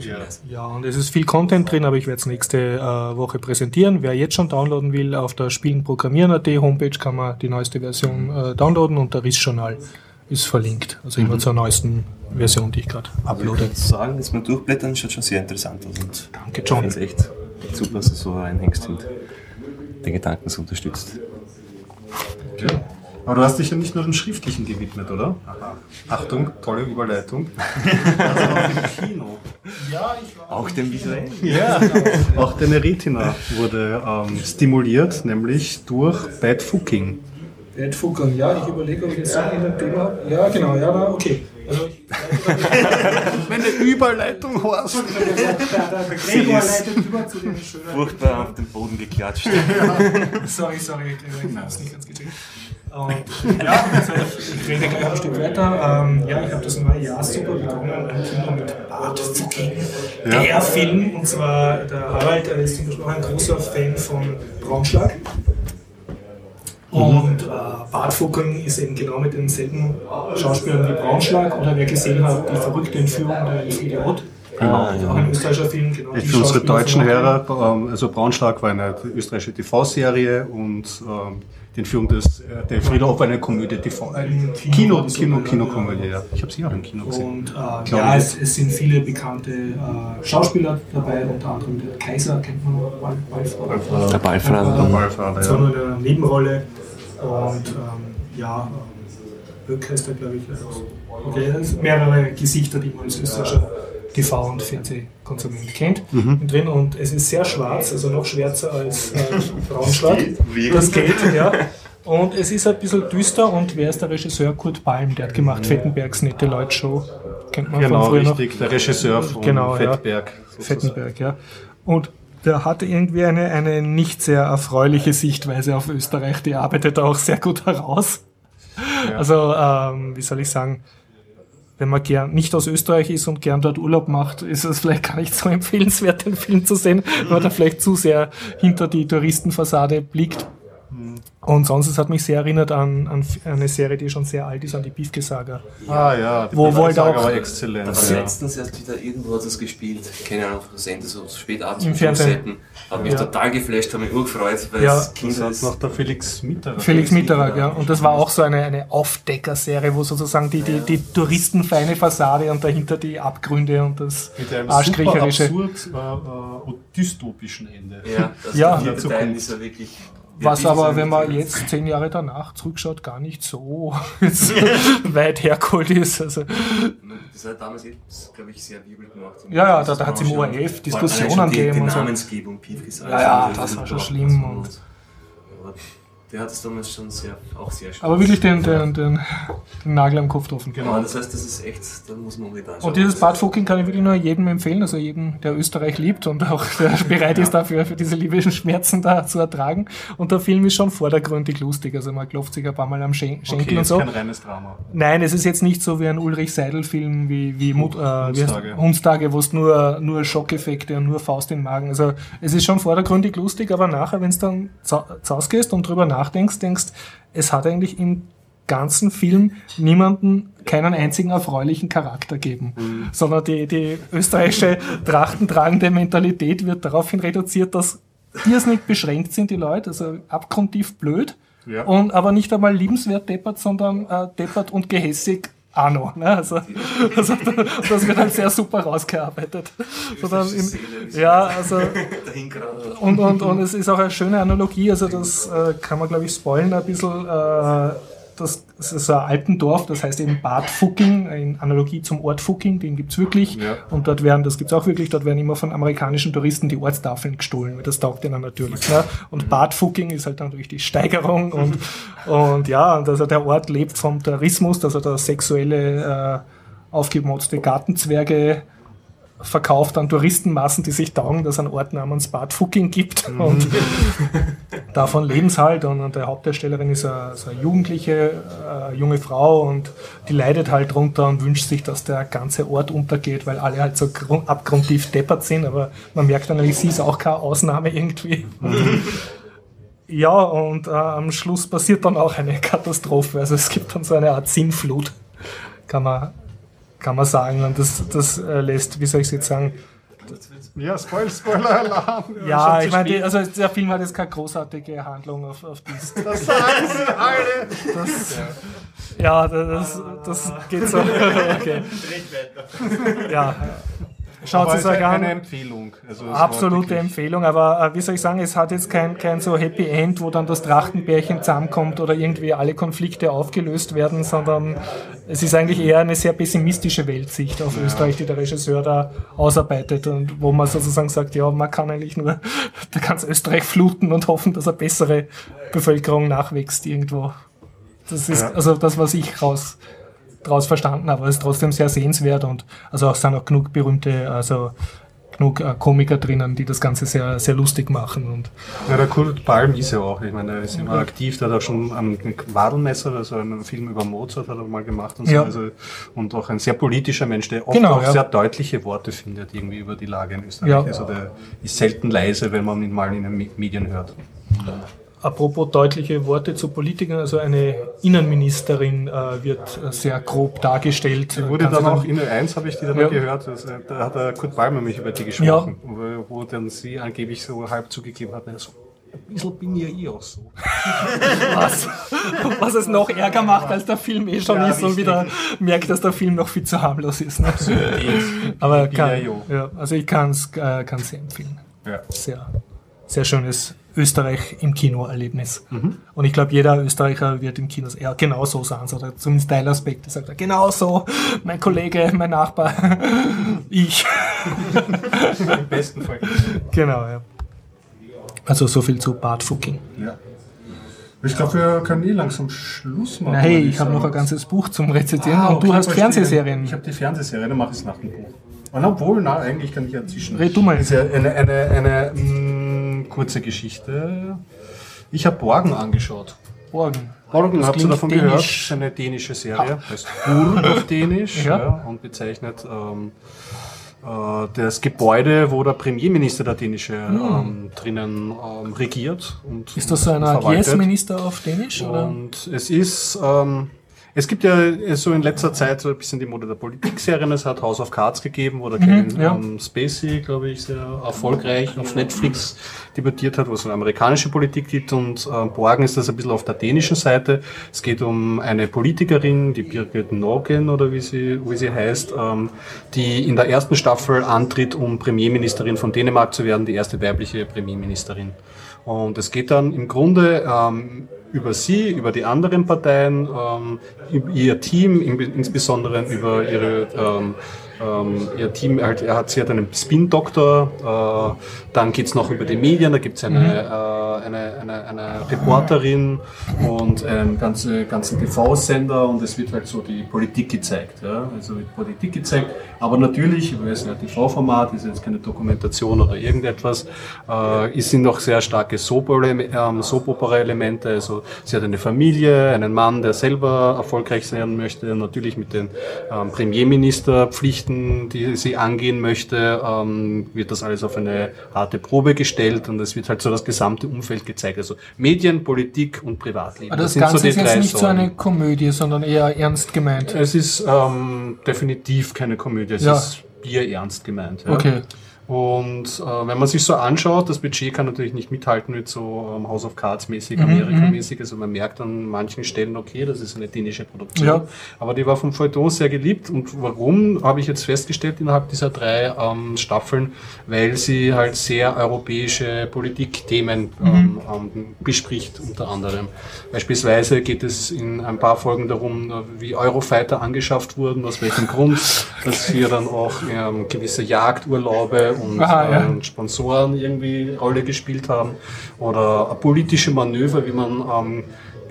Ja. Ja, und es ist viel Content drin, aber ich werde es nächste äh, Woche präsentieren. Wer jetzt schon downloaden will, auf der Spielenprogrammieren.at Homepage kann man die neueste Version äh, downloaden und der Rissjournal ist verlinkt. Also immer zur neuesten Version, die ich gerade Ich uploade. würde sagen, jetzt mal durchblättern, schaut schon sehr interessant aus. Und Danke, ich John. es echt super, dass du so reinhängst und den Gedanken so unterstützt. Aber du hast dich ja nicht nur dem Schriftlichen gewidmet, oder? Achtung, tolle Überleitung. Also auch im Kino. Auch dem visuellen. Ja, auch deine Retina wurde ähm, stimuliert, nämlich durch Bad Fucking. Bad Fuckern, ja, ich überlege, ob ich jetzt sagen in dem Thema habe. Ja, genau, ja, na, okay. Also Meine Überleitung, Horst. der, der, der Gregor leitet über zu den schönen. Furchtbar auf den Boden geklatscht. Sorry, sorry, Gregor, ich habe es nicht ganz gecheckt. Und, ja, also ich, ich rede gleich ein Stück weiter. Ähm, ja, ich habe das neue Jahr super begonnen im Kino mit Bart Fucking. Der Film, und zwar der Harald äh, ist zum Beispiel auch ein großer Fan von Braunschlag. Und äh, Bart Bartfucking ist eben genau mit denselben Schauspielern wie Braunschlag oder wer gesehen hat, die verrückte Entführung der Elfriede Ott. Ah, Auch ein österreichischer Film, genau. die Für unsere deutschen Hörer, ähm, also Braunschlag war eine österreichische TV-Serie und ähm, die Entführung des, äh, der Frieda war eine Komödie, TV, äh, Kino Kino, war das Kino, Kinokomödie, ja. Ich habe sie auch im Kino gesehen. Und äh, ja, es, es sind viele bekannte äh, Schauspieler dabei, unter anderem der Kaiser, kennt man, Wal- Walfrau. Der Ballfahrer. Der Ballfahrer, Zwar ja. nur in einer Nebenrolle. Und ähm, ja, Böck heißt er, glaube ich. also, Okay, mehrere Gesichter, die man als österreichischer TV- und Fernsehkonsument kennt. Drin. Und es ist sehr schwarz, also noch schwärzer als äh, Braunschlag. Das geht, ja. Und es ist ein bisschen düster und wer ist der Regisseur? Kurt Palm, der hat gemacht Fettenbergs Nette Leute Show. Kennt man Genau, von früher noch. richtig, der Regisseur von Genau, ja. Fettberg. sozusagen. Fettenberg, ja. Und der hatte irgendwie eine, eine nicht sehr erfreuliche Sichtweise auf Österreich. Die arbeitet auch sehr gut heraus. Also, ähm, wie soll ich sagen, wenn man gern nicht aus Österreich ist und gern dort Urlaub macht, ist es vielleicht gar nicht so empfehlenswert, den Film zu sehen, weil man da vielleicht zu sehr hinter die Touristenfassade blickt. Und sonst, es hat mich sehr erinnert an, an eine Serie, die schon sehr alt ist, an die Biefke-Saga. Ah ja, die Wo wollte auch- war exzellent. Das ja. letztens erst wieder irgendwo hat es gespielt. Keine Ahnung, auf der Sender, so spät abends Im Fernsehen. Hat mich Ja. total geflasht, habe mich urgefreut, weil Ja. es Das hat ist. noch der Felix Mitterer. Felix Mitterrag, ja. Und das war auch so eine, eine Aufdecker-Serie, wo sozusagen die, die, die touristenfeine Fassade und dahinter die Abgründe und das Mit einem super Arschkriecherische. absurd äh, äh, und dystopischen Ende. Ja, das Ja. Zukunft. ist ja wirklich. Was aber, wenn man jetzt zehn Jahre danach zurückschaut, gar nicht so weit hergeholt ist. Also, Das hat damals, glaube ich, sehr Wirbel gemacht. Ja, ja, da- da hat's im ORF Diskussionen die, gegeben Die und so. Namensgebung, Pief gesagt. Ja, ja, das war schon schlimm und- Der hat es damals schon sehr, auch sehr schön. aber wirklich den, den, den, den Nagel am Kopf getroffen. Genau, das heißt, das ist echt, da muss man unbedingt anschauen. Und dieses Bartfucking kann ich wirklich nur jedem empfehlen, also jedem, der Österreich liebt und auch der bereit ist dafür, für diese lieblichen Schmerzen da zu ertragen. Und der Film ist schon vordergründig lustig, also man klopft sich ein paar Mal am Schen Schenkel Okay, und ist so. kein reines Drama. Nein, es ist jetzt nicht so wie ein Ulrich Seidel-Film wie, wie Mut, äh, Hundstage. Wo es nur, nur Schockeffekte und nur Faust im Magen. Also es ist schon vordergründig lustig, aber nachher, wenn es dann zu Hause gehst und drüber nachdenkst, denkst, es hat eigentlich im ganzen Film niemanden, keinen einzigen erfreulichen Charakter geben, sondern die, die österreichische trachtentragende Mentalität wird daraufhin reduziert, dass irrsinnig beschränkt sind die Leute, also abgrundtief blöd, Ja. und aber nicht einmal liebenswert deppert, sondern äh, deppert und gehässig auch noch. Ne? Also, also das wird halt sehr super rausgearbeitet. Sondern ja, also und, und, und es ist auch eine schöne Analogie, also das äh, kann man glaube ich spoilen ein bisschen. Äh, das, das ist ein Alpendorf, das heißt eben Bad Fucking, in Analogie zum Ort Fucking, den gibt's wirklich. Ja. Und dort werden, das gibt's auch wirklich, dort werden immer von amerikanischen Touristen die Ortstafeln gestohlen, weil das taugt ihnen natürlich. Ne? Und Bad Fucking ist halt dann durch die Steigerung und, und ja, und also der Ort lebt vom Tourismus, dass er da sexuelle äh, aufgemotzte Gartenzwerge verkauft an Touristenmassen, die sich taugen, dass es einen Ort namens Bad Fucking gibt. Und davon leben sie halt. Und, und der Hauptdarstellerin ist eine, so eine jugendliche, äh, junge Frau und die leidet halt drunter und wünscht sich, dass der ganze Ort untergeht, weil alle halt so grund, abgrundtief deppert sind. Aber man merkt dann sie ist auch keine Ausnahme irgendwie. Ja, und äh, am Schluss passiert dann auch eine Katastrophe. Also es gibt dann so eine Art Sinnflut, kann man, kann man sagen. Und das, das äh, lässt, wie soll ich es jetzt sagen, Ja, Spoiler, Spoiler-Alarm. ja, ich meine, also der Film hat jetzt keine großartige Handlung auf, auf dies. Das sagen sie alle. Das, ja, das, das geht so. Okay. Ja, schaut Aber es euch ist eine an. Empfehlung. Also Absolute Empfehlung, aber äh, wie soll ich sagen, es hat jetzt kein, kein so Happy End, wo dann das Trachtenbärchen zusammenkommt oder irgendwie alle Konflikte aufgelöst werden, sondern es ist eigentlich eher eine sehr pessimistische Weltsicht auf Österreich, die der Regisseur da ausarbeitet und wo man sozusagen sagt, ja, man kann eigentlich nur ganz Österreich fluten und hoffen, dass eine bessere Bevölkerung nachwächst irgendwo. Das ist also das, was ich raus draus verstanden habe. Es ist trotzdem sehr sehenswert und also auch sind auch genug berühmte, also genug äh, Komiker drinnen, die das Ganze sehr, sehr lustig machen. Und Ja, der Kurt Palm ist ja auch, ich meine, er ist immer aktiv, der hat auch schon am Wadelmesser, also einen Film über Mozart hat er mal gemacht und so, Ja. also, und auch ein sehr politischer Mensch, der oft Genau, auch ja. sehr deutliche Worte findet, irgendwie über die Lage in Österreich. Ja. Also der ist selten leise, wenn man ihn mal in den Me- Medien hört. Apropos deutliche Worte zu Politikern, also eine Innenministerin äh, wird äh, sehr grob dargestellt. Die wurde Kannst dann auch in der 1 habe ich die dann Ja. gehört. Also, da hat der Kurt Balmer mich über die gesprochen, wo, wo dann sie angeblich so halb zugegeben hat, so ein bisschen bin ja ich auch so. was, was es noch ärger macht, als der Film eh schon ist und wieder merkt, dass der Film noch viel zu harmlos ist. Ne? Aber ja kann, ja, also ich kann es äh, kann's sehr empfehlen. Ja. Sehr, sehr schönes Österreich im Kino-Erlebnis. Mhm. Und ich glaube, jeder Österreicher wird im Kino eher genau so sein, oder zumindest Teilaspekte sagt er, genau so, mein Kollege, mein Nachbar, ich. Im besten Fall. genau, ja. Also so viel zu Bartfucking. Ja. Ich glaube, wir können eh langsam Schluss machen. Würde ich habe noch ein ganzes Buch zum Rezitieren Ah, und du okay, hast verstehe. Fernsehserien. Ich habe die Fernsehserie, dann mache ich es nach dem Buch. Und obwohl, na, eigentlich kann ich ja zwischen. Red du mal. Ist ja eine, eine, eine mh, kurze Geschichte. Ich habe Borgen angeschaut. Morgen. Borgen, Das habt ihr davon dänisch. gehört? Das ist eine dänische Serie. Heißt Burg auf Dänisch Ja. ja. und bezeichnet ähm, äh, das Gebäude, wo der Premierminister der dänische ähm, drinnen ähm, regiert. Und, Hm. Ist das so verwaltet. Yes-Minister auf Dänisch? Oder? Und es ist, ähm, es gibt ja so in letzter Zeit so ein bisschen die Mode der Politikserien. Es hat House of Cards gegeben, wo der Kevin Mhm, ja. ähm, Spacey, glaube ich, sehr erfolgreich auf Netflix debütiert hat, wo es eine amerikanische Politik gibt. Und ähm, Borgen ist das ein bisschen auf der dänischen Seite. Es geht um eine Politikerin, die Birgit Norgen oder wie sie, wie sie heißt, ähm, die in der ersten Staffel antritt, um Premierministerin von Dänemark zu werden, die erste weibliche Premierministerin. Und es geht dann im Grunde ähm, über sie, über die anderen Parteien, ähm, ihr Team, insbesondere über ihre ähm, ähm, ihr Team, halt, er hat, sie hat einen Spin-Doktor, äh, dann geht's noch über die Medien, da gibt's eine, äh, eine, eine, eine Reporterin und einen ganze, ganzen TV-Sender und es wird halt so die Politik gezeigt. Ja? Also wird Politik gezeigt, aber natürlich, weil es ein TV-Format ist, jetzt keine Dokumentation oder irgendetwas, äh, es sind noch sehr starke ähm, Soap-Opera-Elemente. Also sie hat eine Familie, einen Mann, der selber erfolgreich sein möchte, natürlich mit den ähm, Premierministerpflichten, die sie angehen möchte, ähm, wird das alles auf eine harte Probe gestellt und es wird halt so das gesamte Umfeld gezeigt. Also Medien, Politik und Privatleben. Aber das, sind Ganze die ist jetzt nicht so Säulen. eine Komödie, sondern eher ernst gemeint. Es ist ähm, definitiv keine Komödie, es Ja. ist bierernst gemeint. Ja. Okay. Und äh, wenn man sich so anschaut, das Budget kann natürlich nicht mithalten mit so ähm, House of Cards mäßig, Mhm, Amerika-mäßig. Also man merkt an manchen Stellen, okay, das ist eine dänische Produktion. Ja. Aber die war vom Feuilleton sehr geliebt. Und warum, habe ich jetzt festgestellt innerhalb dieser drei ähm, Staffeln, weil sie halt sehr europäische Politikthemen ähm, ähm, bespricht, unter anderem. Beispielsweise geht es in ein paar Folgen darum, äh, wie Eurofighter angeschafft wurden, aus welchem Grund, dass hier dann auch ähm, gewisse Jagdurlaube und Aha, ja. ähm, Sponsoren irgendwie Rolle gespielt haben oder politische Manöver, wie man ähm,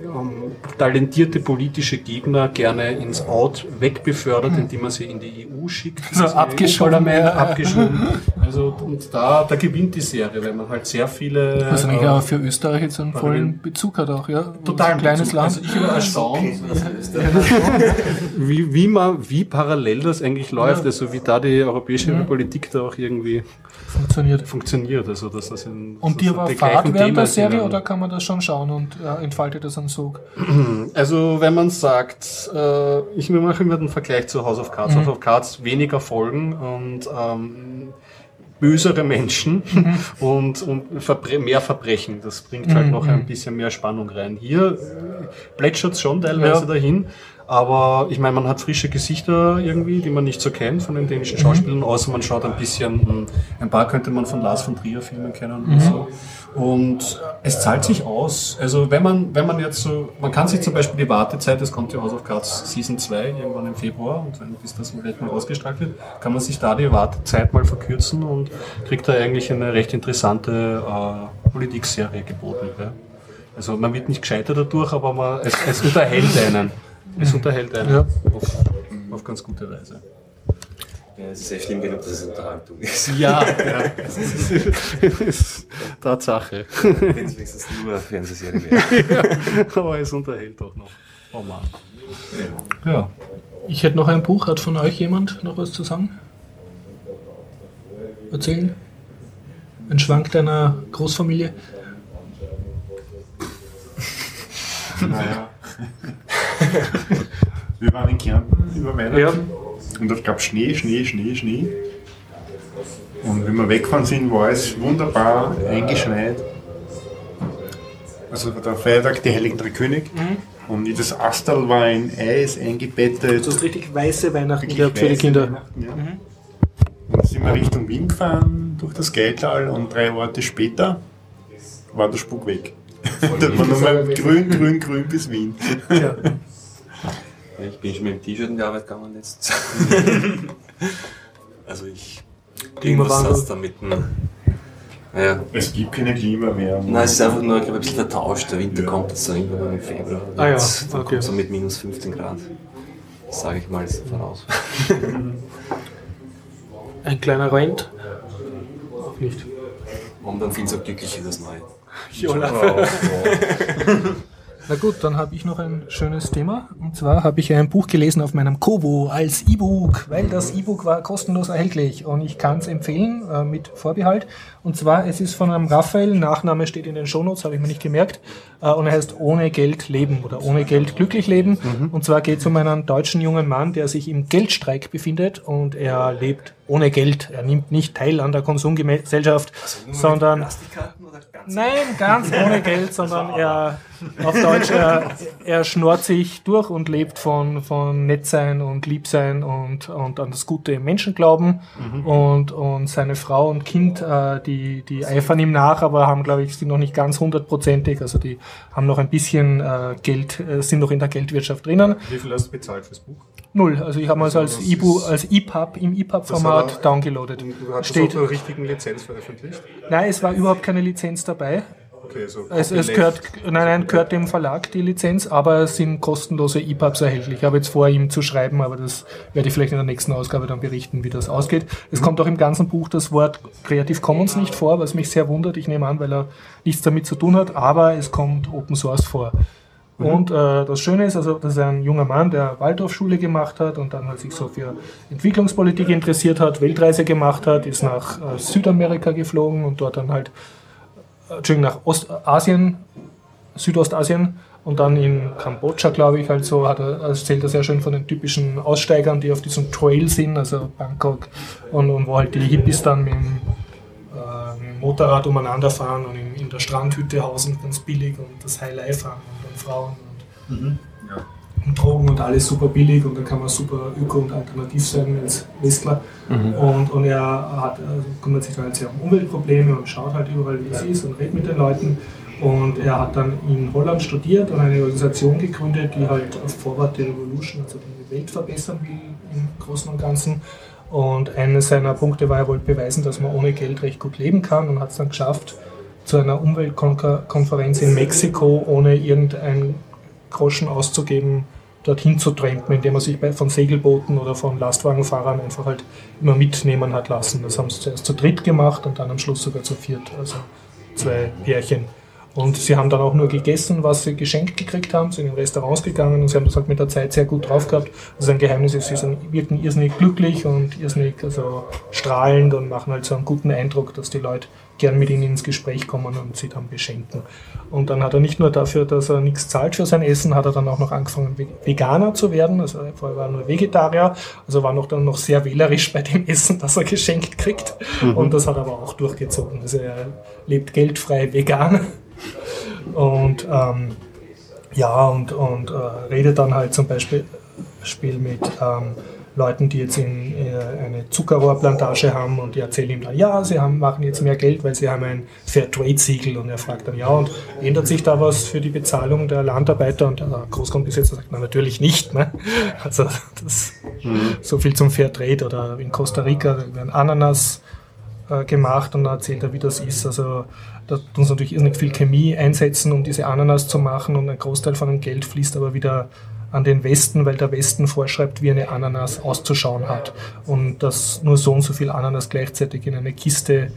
ähm, talentierte politische Gegner gerne ins Out wegbefördert, indem man sie in die EU schickt. So abgeschoben, ja. abgeschoben. Also und da, da gewinnt die Serie, weil man halt sehr viele Was eigentlich äh, auch für Österreich jetzt einen vollen? Bezug hat auch, ja. total ein kleines Bezug. Land. Also ich war erstaunt, wie, wie, man, wie parallel das eigentlich läuft, also wie da die europäische Politik da auch irgendwie funktioniert. funktioniert. Also dass das in, Und dir war die Fahrt während der. Serie oder kann man das schon schauen und äh, entfaltet das einen Sog? Also wenn man sagt, äh, ich mache immer den Vergleich zu House of Cards. House of Cards weniger Folgen und ähm, bösere Menschen und, und Verbre mehr Verbrechen. Das bringt halt noch ein bisschen mehr Spannung rein. Hier äh, plätschert es schon teilweise Ja. dahin. Aber ich meine, man hat frische Gesichter irgendwie, die man nicht so kennt von den dänischen Schauspielern, außer man schaut ein bisschen, mh, ein paar könnte man von Lars von Trier Filmen kennen und so. Und es zahlt sich aus. Also wenn man, wenn man jetzt so, man kann sich zum Beispiel die Wartezeit, das kommt ja House of Cards Season 2 irgendwann im Februar und wenn, bis das vielleicht mal ausgestrahlt wird, kann man sich da die Wartezeit mal verkürzen und kriegt da eigentlich eine recht interessante äh, Politikserie geboten. Ja. Also man wird nicht gescheiter dadurch, aber man, es, es unterhält einen. Es unterhält einen Ja. auf, auf ganz gute Weise. Ja, es ist sehr schlimm genug, dass es Unterhaltung ist. Ja, ja. Das ist Tatsache. Wenn es wenigstens nur eine Fernsehserie wäre. Aber es unterhält auch noch. Oh Mann. Ja. Ich hätte noch ein Buch. Hat von euch jemand noch was zu sagen? Erzählen? Ein Schwank deiner Großfamilie? Naja. wir waren in Kärnten über Weihnachten Ja. und es gab Schnee, Schnee, Schnee, Schnee. Und wenn wir weggefahren sind, war es wunderbar eingeschneit. Also der Feiertag, die Heiligen Drei König. Und das Astal war in Eis eingebettet. Du hast richtig weiße Weihnachten Wirklich gehabt für die Kinder. Ja. Und dann sind wir Richtung Wien gefahren, durch das Geital und drei Orte später war der Spuk weg. da war nur mal grün, grün, grün bis Wien. Ja. Ich bin schon mit dem T-Shirt in die Arbeit gegangen jetzt. also ich. Irgendwas Klimawandel. hat's da mit dem. Naja. Es gibt keine Klima mehr. Nein, es ist einfach nur, ich glaube, ein bisschen vertauscht. Der Winter kommt jetzt so irgendwann im Februar. Ah ja, Jetzt, dann okay. kommt so mit minus 15 Grad. Das sage ich mal jetzt voraus. Ein kleiner Rent. Auch nicht. Und dann viel so glücklich ist das Neue. Jola. Na gut, dann habe ich noch ein schönes Thema. Und zwar habe ich ein Buch gelesen auf meinem Kobo als E-Book, weil das E-Book war kostenlos erhältlich und ich kann es empfehlen äh, mit Vorbehalt. Und zwar, es ist von einem Raphael, Nachname steht in den Shownotes, habe ich mir nicht gemerkt. Äh, und er heißt Ohne Geld leben oder Ohne Geld glücklich leben. Und zwar geht es um einen deutschen jungen Mann, der sich im Geldstreik befindet und er lebt ohne Geld. Er nimmt nicht teil an der Konsumgesellschaft, sondern oder ganz? Nein, ganz ohne Geld, sondern er auf Deutsch, er, er schnort sich durch und lebt von, von Nettsein und Liebsein und, und an das Gute im Menschenglauben. Und, und seine Frau und Kind, äh, die, die eifern ihm nach, aber haben, glaube ich, sind noch nicht ganz hundertprozentig. Also die haben noch ein bisschen äh, Geld, äh, sind noch in der Geldwirtschaft drinnen. Wie viel hast du bezahlt fürs Buch? Null. Also ich habe es als ist- als EPUB im EPUB-Format downgeloadet. Und du hast Steht. das auf richtigen Lizenz veröffentlicht? Nein, es war überhaupt keine Lizenz dabei. Okay, so Es, es gehört, nein, nein, gehört dem Verlag die Lizenz, aber es sind kostenlose EPUBs erhältlich. Ich habe jetzt vor, ihm zu schreiben, aber das werde ich vielleicht in der nächsten Ausgabe dann berichten, wie das ausgeht. Es kommt auch im ganzen Buch das Wort Creative Commons nicht vor, was mich sehr wundert. Ich nehme an, weil er nichts damit zu tun hat, aber es kommt Open Source vor. Und äh, das Schöne ist, also, das ist ein junger Mann, der Waldorfschule gemacht hat und dann halt sich so für Entwicklungspolitik interessiert hat, Weltreise gemacht hat, ist nach äh, Südamerika geflogen und dort dann halt Entschuldigung, nach Ostasien, Südostasien und dann in Kambodscha, glaube ich, halt so, hat er, erzählt er sehr schön von den typischen Aussteigern, die auf diesem Trail sind, also Bangkok, und, und wo halt die Hippies dann mit dem, äh, Motorrad umeinander fahren und in, in der Strandhütte hausen, ganz billig und das High Life haben und dann Frauen und, und Drogen und alles super billig und dann kann man super öko und alternativ sein als Westler. Und, und er hat, also kümmert sich halt sehr um Umweltprobleme und schaut halt überall, wie es ist und redet mit den Leuten. Und er hat dann in Holland studiert und eine Organisation gegründet, die halt Forward the Revolution, also die Welt verbessern will im Großen und Ganzen. Und eines seiner Punkte war, er wollte beweisen, dass man ohne Geld recht gut leben kann und hat es dann geschafft, zu einer Umweltkonferenz in Mexiko ohne irgendein Groschen auszugeben, dorthin zu trampen, indem er sich von Segelbooten oder von Lastwagenfahrern einfach halt immer mitnehmen hat lassen. Das haben sie zuerst zu dritt gemacht und dann am Schluss sogar zu viert, also zwei Pärchen. Und sie haben dann auch nur gegessen, was sie geschenkt gekriegt haben, sind in Restaurants gegangen und sie haben das halt mit der Zeit sehr gut drauf gehabt. Das ist ein Geheimnis, ist, sie sind, wirken irrsinnig glücklich und irrsinnig also strahlend und machen halt so einen guten Eindruck, dass die Leute gern mit ihnen ins Gespräch kommen und sie dann beschenken. Und dann hat er nicht nur dafür, dass er nichts zahlt für sein Essen, hat er dann auch noch angefangen, Ve- Veganer zu werden. Also vorher war er nur Vegetarier, also war noch dann noch sehr wählerisch bei dem Essen, das er geschenkt kriegt. Und das hat er aber auch durchgezogen. Also er lebt geldfrei vegan. Und ähm, ja, und, und äh, redet dann halt zum Beispiel Spiel mit ähm, Leuten, die jetzt in, äh, eine Zuckerrohrplantage haben und die erzählen ihm dann, ja, sie haben, machen jetzt mehr Geld, weil sie haben ein Fairtrade-Siegel und er fragt dann, ja, und ändert sich da was für die Bezahlung der Landarbeiter und der Großgrundbesitzer sagt, na natürlich nicht. Ne? Also das, so viel zum Fairtrade oder in Costa Rica werden Ananas äh, gemacht und dann erzählt er, wie das ist. Also da tun sie natürlich irrsinnig viel Chemie einsetzen, um diese Ananas zu machen und ein Großteil von dem Geld fließt aber wieder an den Westen, weil der Westen vorschreibt, wie eine Ananas auszuschauen hat und dass nur so und so viel Ananas gleichzeitig in eine Kiste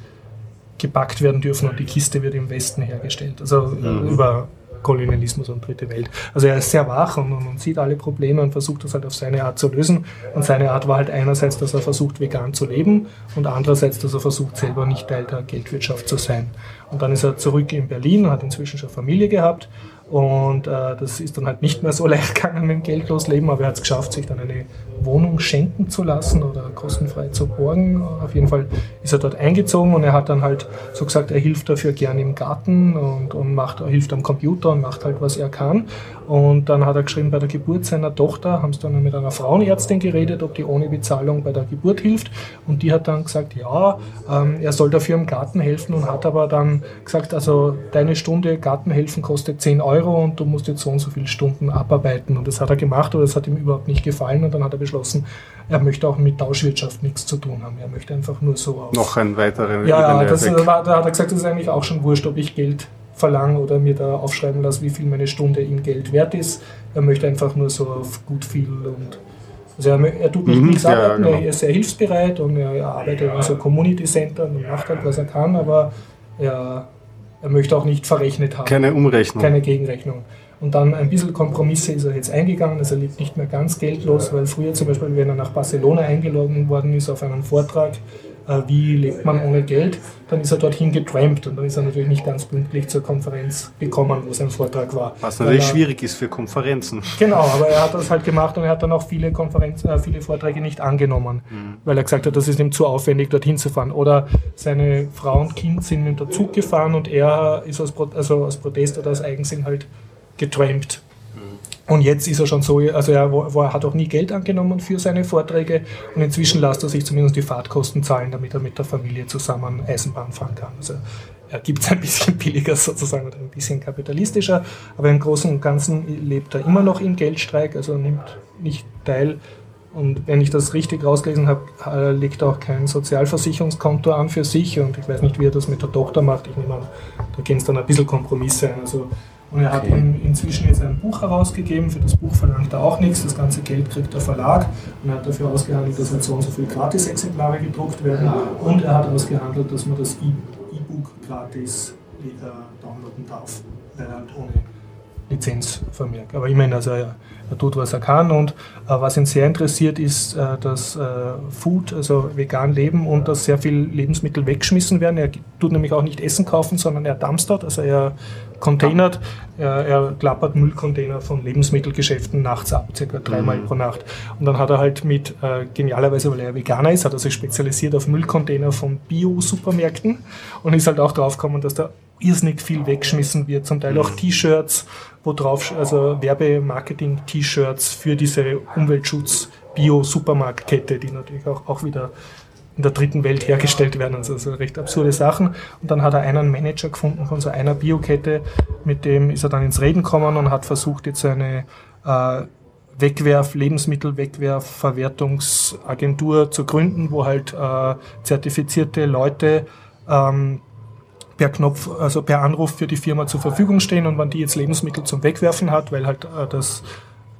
gepackt werden dürfen und die Kiste wird im Westen hergestellt. Also äh, über Kolonialismus und dritte Welt. Also er ist sehr wach und, und, sieht alle Probleme und versucht das halt auf seine Art zu lösen. Und seine Art war halt einerseits, dass er versucht, vegan zu leben und andererseits, dass er versucht, selber nicht Teil der Geldwirtschaft zu sein. Und dann ist er zurück in Berlin, hat inzwischen schon Familie gehabt Und äh, das ist dann halt nicht mehr so leicht gegangen mit dem Geldlosleben, aber er hat es geschafft, sich dann eine Wohnung schenken zu lassen oder kostenfrei zu borgen. Auf jeden Fall ist er dort eingezogen und er hat dann halt so gesagt, er hilft dafür gern im Garten und, und macht, hilft am Computer und macht halt, was er kann. Und dann hat er geschrieben, bei der Geburt seiner Tochter haben sie dann mit einer Frauenärztin geredet, ob die ohne Bezahlung bei der Geburt hilft. Und die hat dann gesagt, ja, ähm, er soll dafür im Garten helfen und hat aber dann gesagt, also deine Stunde Gartenhelfen kostet 10 Euro und du musst jetzt so und so viele Stunden abarbeiten. Und das hat er gemacht, aber das hat ihm überhaupt nicht gefallen und dann hat er beschlossen, er möchte auch mit Tauschwirtschaft nichts zu tun haben. Er möchte einfach nur so auf. Noch ein weiterer Ja, ja das, war, da hat er gesagt, das ist eigentlich auch schon wurscht, ob ich Geld verlange oder mir da aufschreiben lasse, wie viel meine Stunde ihm Geld wert ist. Er möchte einfach nur so auf gut viel und also er, er tut nicht Mhm, nichts ja, arbeiten, genau. er ist sehr hilfsbereit und er, er arbeitet in so Community Center und macht halt, was er kann, aber er, er möchte auch nicht verrechnet haben Keine Umrechnung. keine Gegenrechnung. Und dann ein bisschen Kompromisse ist er jetzt eingegangen, also er lebt nicht mehr ganz geldlos, weil früher zum Beispiel, wenn er nach Barcelona eingeladen worden ist auf einen Vortrag, wie lebt man ohne Geld, dann ist er dorthin getrampt und dann ist er natürlich nicht ganz pünktlich zur Konferenz gekommen, wo sein Vortrag war. Was natürlich er- schwierig ist für Konferenzen. Genau, aber er hat das halt gemacht und er hat dann auch viele Konferenzen, äh, viele Vorträge nicht angenommen, weil er gesagt hat, das ist ihm zu aufwendig, dorthin zu fahren. Oder seine Frau und Kind sind mit dem Zug gefahren und er ist aus, Pro also aus Protest oder aus Eigensinn halt getrampt. Und jetzt ist er schon so, also er, er hat auch nie Geld angenommen für seine Vorträge und inzwischen lässt er sich zumindest die Fahrtkosten zahlen, damit er mit der Familie zusammen Eisenbahn fahren kann. Also er gibt es ein bisschen billiger sozusagen oder ein bisschen kapitalistischer, aber im Großen und Ganzen lebt er immer noch im Geldstreik, also nimmt nicht teil. Und wenn ich das richtig rausgelesen habe, äh, legt er auch kein Sozialversicherungskonto an für sich und ich weiß nicht, wie er das mit der Tochter macht. Ich nehme an, da gehen es dann ein bisschen Kompromisse ein. Also und er hat in, inzwischen jetzt ein Buch herausgegeben. Für das Buch verlangt er auch nichts. Das ganze Geld kriegt der Verlag. Und er hat dafür ausgehandelt, dass halt so und so viele Gratis-Exemplare gedruckt werden. Und er hat ausgehandelt, dass man das E- E-Book gratis downloaden darf. Weil er halt ohne Lizenzvermerk. Aber immerhin, also er, er tut, was er kann. Und äh, was ihn sehr interessiert, ist äh, das äh, Food, also vegan leben und dass sehr viel Lebensmittel weggeschmissen werden. Er tut nämlich auch nicht Essen kaufen, sondern er dumpstert, also er containert, er, er klappert Müllcontainer von Lebensmittelgeschäften nachts ab, circa dreimal pro Nacht. Und dann hat er halt mit, äh, genialerweise, weil er Veganer ist, hat er sich spezialisiert auf Müllcontainer von Bio-Supermärkten und ist halt auch draufgekommen, dass da irrsinnig viel weggeschmissen wird, zum Teil auch T-Shirts, wo drauf, also Werbemarketing-T-Shirts für diese Umweltschutz-Bio-Supermarktkette, die natürlich auch, auch wieder in der dritten Welt hergestellt werden. Also so recht absurde Sachen. Und dann hat er einen Manager gefunden von so einer Biokette, mit dem ist er dann ins Reden gekommen und hat versucht, jetzt eine äh, Wegwerf, Lebensmittelwegwerfverwertungsagentur zu gründen, wo halt äh, zertifizierte Leute ähm, per Knopf, also per Anruf für die Firma zur Verfügung stehen und wenn die jetzt Lebensmittel zum Wegwerfen hat, weil halt äh, das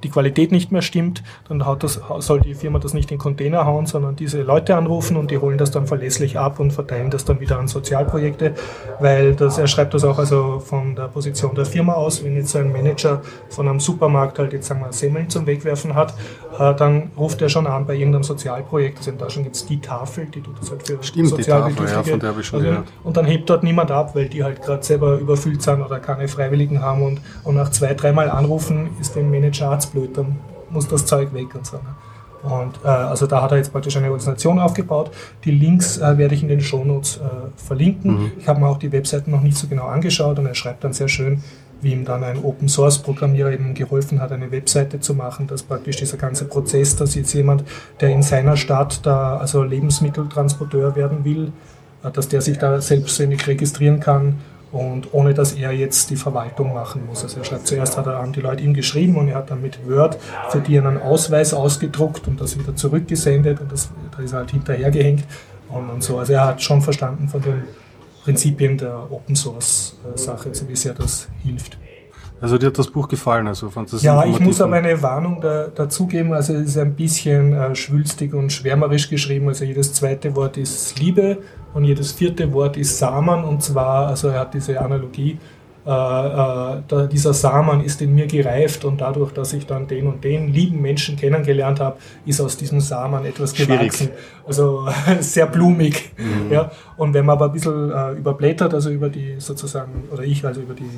die Qualität nicht mehr stimmt, dann das, soll die Firma das nicht in Container hauen, sondern diese Leute anrufen und die holen das dann verlässlich ab und verteilen das dann wieder an Sozialprojekte, weil das, er schreibt das auch also von der Position der Firma aus, wenn jetzt so ein Manager von einem Supermarkt halt jetzt sagen wir Semmeln zum Wegwerfen hat, äh, dann ruft er schon an bei irgendeinem Sozialprojekt, also in Deutschland gibt es die Tafel, die tut das halt für Stimmt, die Sozialbedürftige. Tafel, ja, von der habe ich schon also, und dann hebt dort niemand ab, weil die halt gerade selber überfüllt sind oder keine Freiwilligen haben und, und nach zwei, dreimal anrufen ist dem Manager Arzt blöd, dann muss das Zeug weg und so. Ne? Und äh, also da hat er jetzt praktisch eine Organisation aufgebaut. Die Links äh, werde ich in den Shownotes äh, verlinken. Ich habe mir auch die Webseiten noch nicht so genau angeschaut und er schreibt dann sehr schön, wie ihm dann ein Open Source Programmierer eben geholfen hat, eine Webseite zu machen, dass praktisch dieser ganze Prozess, dass jetzt jemand, der in seiner Stadt da also Lebensmitteltransporteur werden will, äh, dass der sich da selbstständig registrieren kann und ohne dass er jetzt die Verwaltung machen muss. Also er schreibt zuerst hat er haben die Leute ihm geschrieben und er hat dann mit Word für die einen Ausweis ausgedruckt und das wieder zurückgesendet und das, da ist er halt hinterhergehängt und, und so. Also er hat schon verstanden von den Prinzipien der Open Source äh, Sache, also wie sehr das hilft. Also dir hat das Buch gefallen, also fand das Ja, ich muss aber eine Warnung da, dazugeben. Also es ist ein bisschen äh, schwülstig und schwärmerisch geschrieben. Also jedes zweite Wort ist Liebe und jedes vierte Wort ist Samen. Und zwar, also er hat diese Analogie, äh, äh, dieser Samen ist in mir gereift und dadurch, dass ich dann den und den lieben Menschen kennengelernt habe, ist aus diesem Samen etwas Schwierig. gewachsen. Also sehr blumig. Ja. Und wenn man aber ein bisschen äh, überblättert, also über die sozusagen, oder ich also über die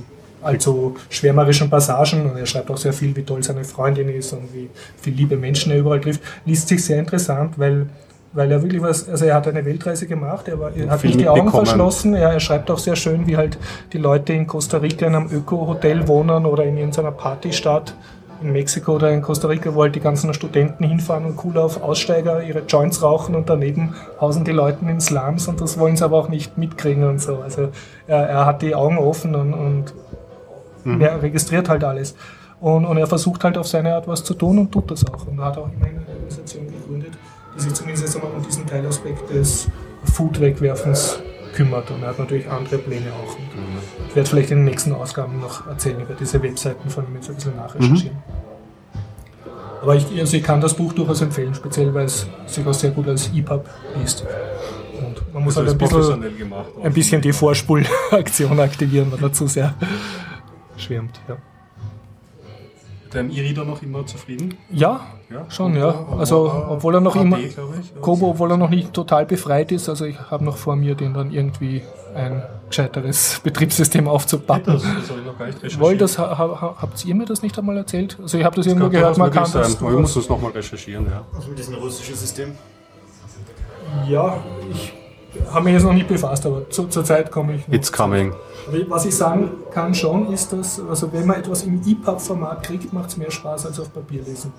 allzu schwärmerischen Passagen und er schreibt auch sehr viel, wie toll seine Freundin ist und wie viele liebe Menschen er überall trifft. Liest sich sehr interessant, weil weil er wirklich was, also er hat eine Weltreise gemacht, er, war, er hat nicht die Augen verschlossen, er, er schreibt auch sehr schön, wie halt die Leute in Costa Rica in einem Öko-Hotel wohnen oder in irgendeiner Partystadt in Mexiko oder in Costa Rica, wo halt die ganzen Studenten hinfahren und cool auf Aussteiger ihre Joints rauchen und daneben hausen die Leute in Slums und das wollen sie aber auch nicht mitkriegen und so. Also er, er hat die Augen offen und, und er registriert halt alles. Und, und er versucht halt auf seine Art was zu tun und tut das auch. Und er hat auch immerhin eine Organisation gegründet, sich zumindest jetzt einmal um diesen Teilaspekt des Food-Wegwerfens kümmert. Und er hat natürlich andere Pläne auch. Und ich werde vielleicht in den nächsten Ausgaben noch erzählen über diese Webseiten von ihm jetzt ein bisschen nachrecherchieren. Aber ich, also ich kann das Buch durchaus empfehlen, speziell weil es sich auch sehr gut als EPUB liest. Und man muss halt ein bisschen, gemacht. ein bisschen die Vorspulaktion aktivieren, weil er zu sehr schwärmt. Ja. Dein E-Reader noch immer zufrieden? Ja, Ja, schon, ja. Also, obwohl er noch immer. Kobo, obwohl er noch nicht total befreit ist, also ich habe noch vor mir, den dann irgendwie ein gescheiteres Betriebssystem aufzupappen. Das, das habe ich noch gar nicht recherchiert. Wohl, das ha, ha, habt ihr mir das nicht einmal erzählt? Also ich habe das irgendwo gehört, man kann das. sein. Aber Ich muss das nochmal recherchieren, ja. Also mit diesem russischen System. Ja, ich habe mich jetzt noch nicht befasst, aber zu, zur Zeit komme ich. noch. It's coming. Was ich sagen kann schon, ist, dass, also wenn man etwas im EPUB-Format kriegt, macht es mehr Spaß als auf Papier lesen.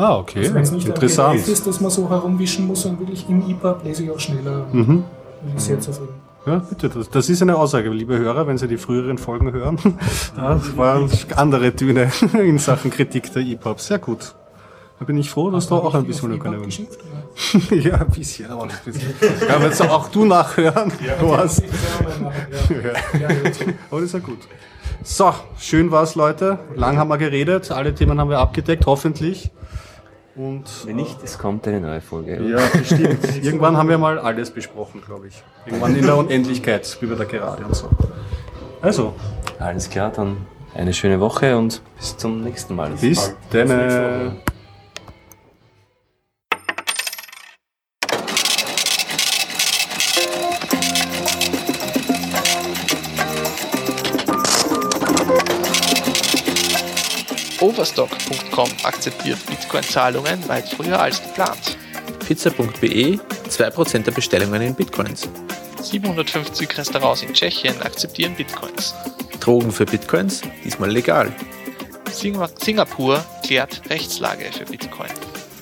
Ah, okay. Also wenn es nicht ein Interessant. PDF ist, dass man so herumwischen muss, sondern wirklich im EPUB lese ich auch schneller. Mhm. Bin ich sehr zufrieden. Ja, bitte, das, das ist eine Aussage, liebe Hörer, wenn Sie die früheren Folgen hören. Das waren andere Töne in Sachen Kritik der EPUB. Sehr gut. Da bin ich froh, dass du auch ein bisschen geschimpft, oder? Ja, ein bisschen, aber nicht bisschen. Ja, willst du auch du nachhören? Du hast. Ja. Ja, ja. Aber das ist ja gut. So, schön war's, Leute. Lang haben wir geredet. Alle Themen haben wir abgedeckt, hoffentlich. Und Wenn nicht, es kommt eine neue Folge. ja, bestimmt. Irgendwann haben wir mal alles besprochen, glaube ich. Irgendwann in der Unendlichkeit, wie wir da gerade und so. Also, Alles klar, dann eine schöne Woche und bis zum nächsten Mal. bis dann. Overstock.com akzeptiert Bitcoin-Zahlungen weit früher als geplant. Pizza.be 2% der Bestellungen in Bitcoins. 750 Restaurants in Tschechien akzeptieren Bitcoins. Drogen für Bitcoins, diesmal legal. Sing Singapur klärt Rechtslage für Bitcoin.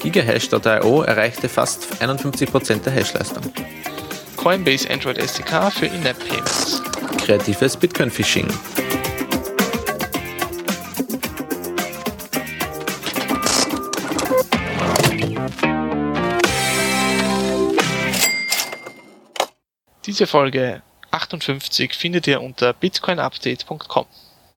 Gigahash.io erreichte fast 51% der Hashleistung. Coinbase Android SDK für In-App-Payments. Kreatives Bitcoin-Phishing. Diese Folge 58 findet ihr unter bitcoinupdate.com.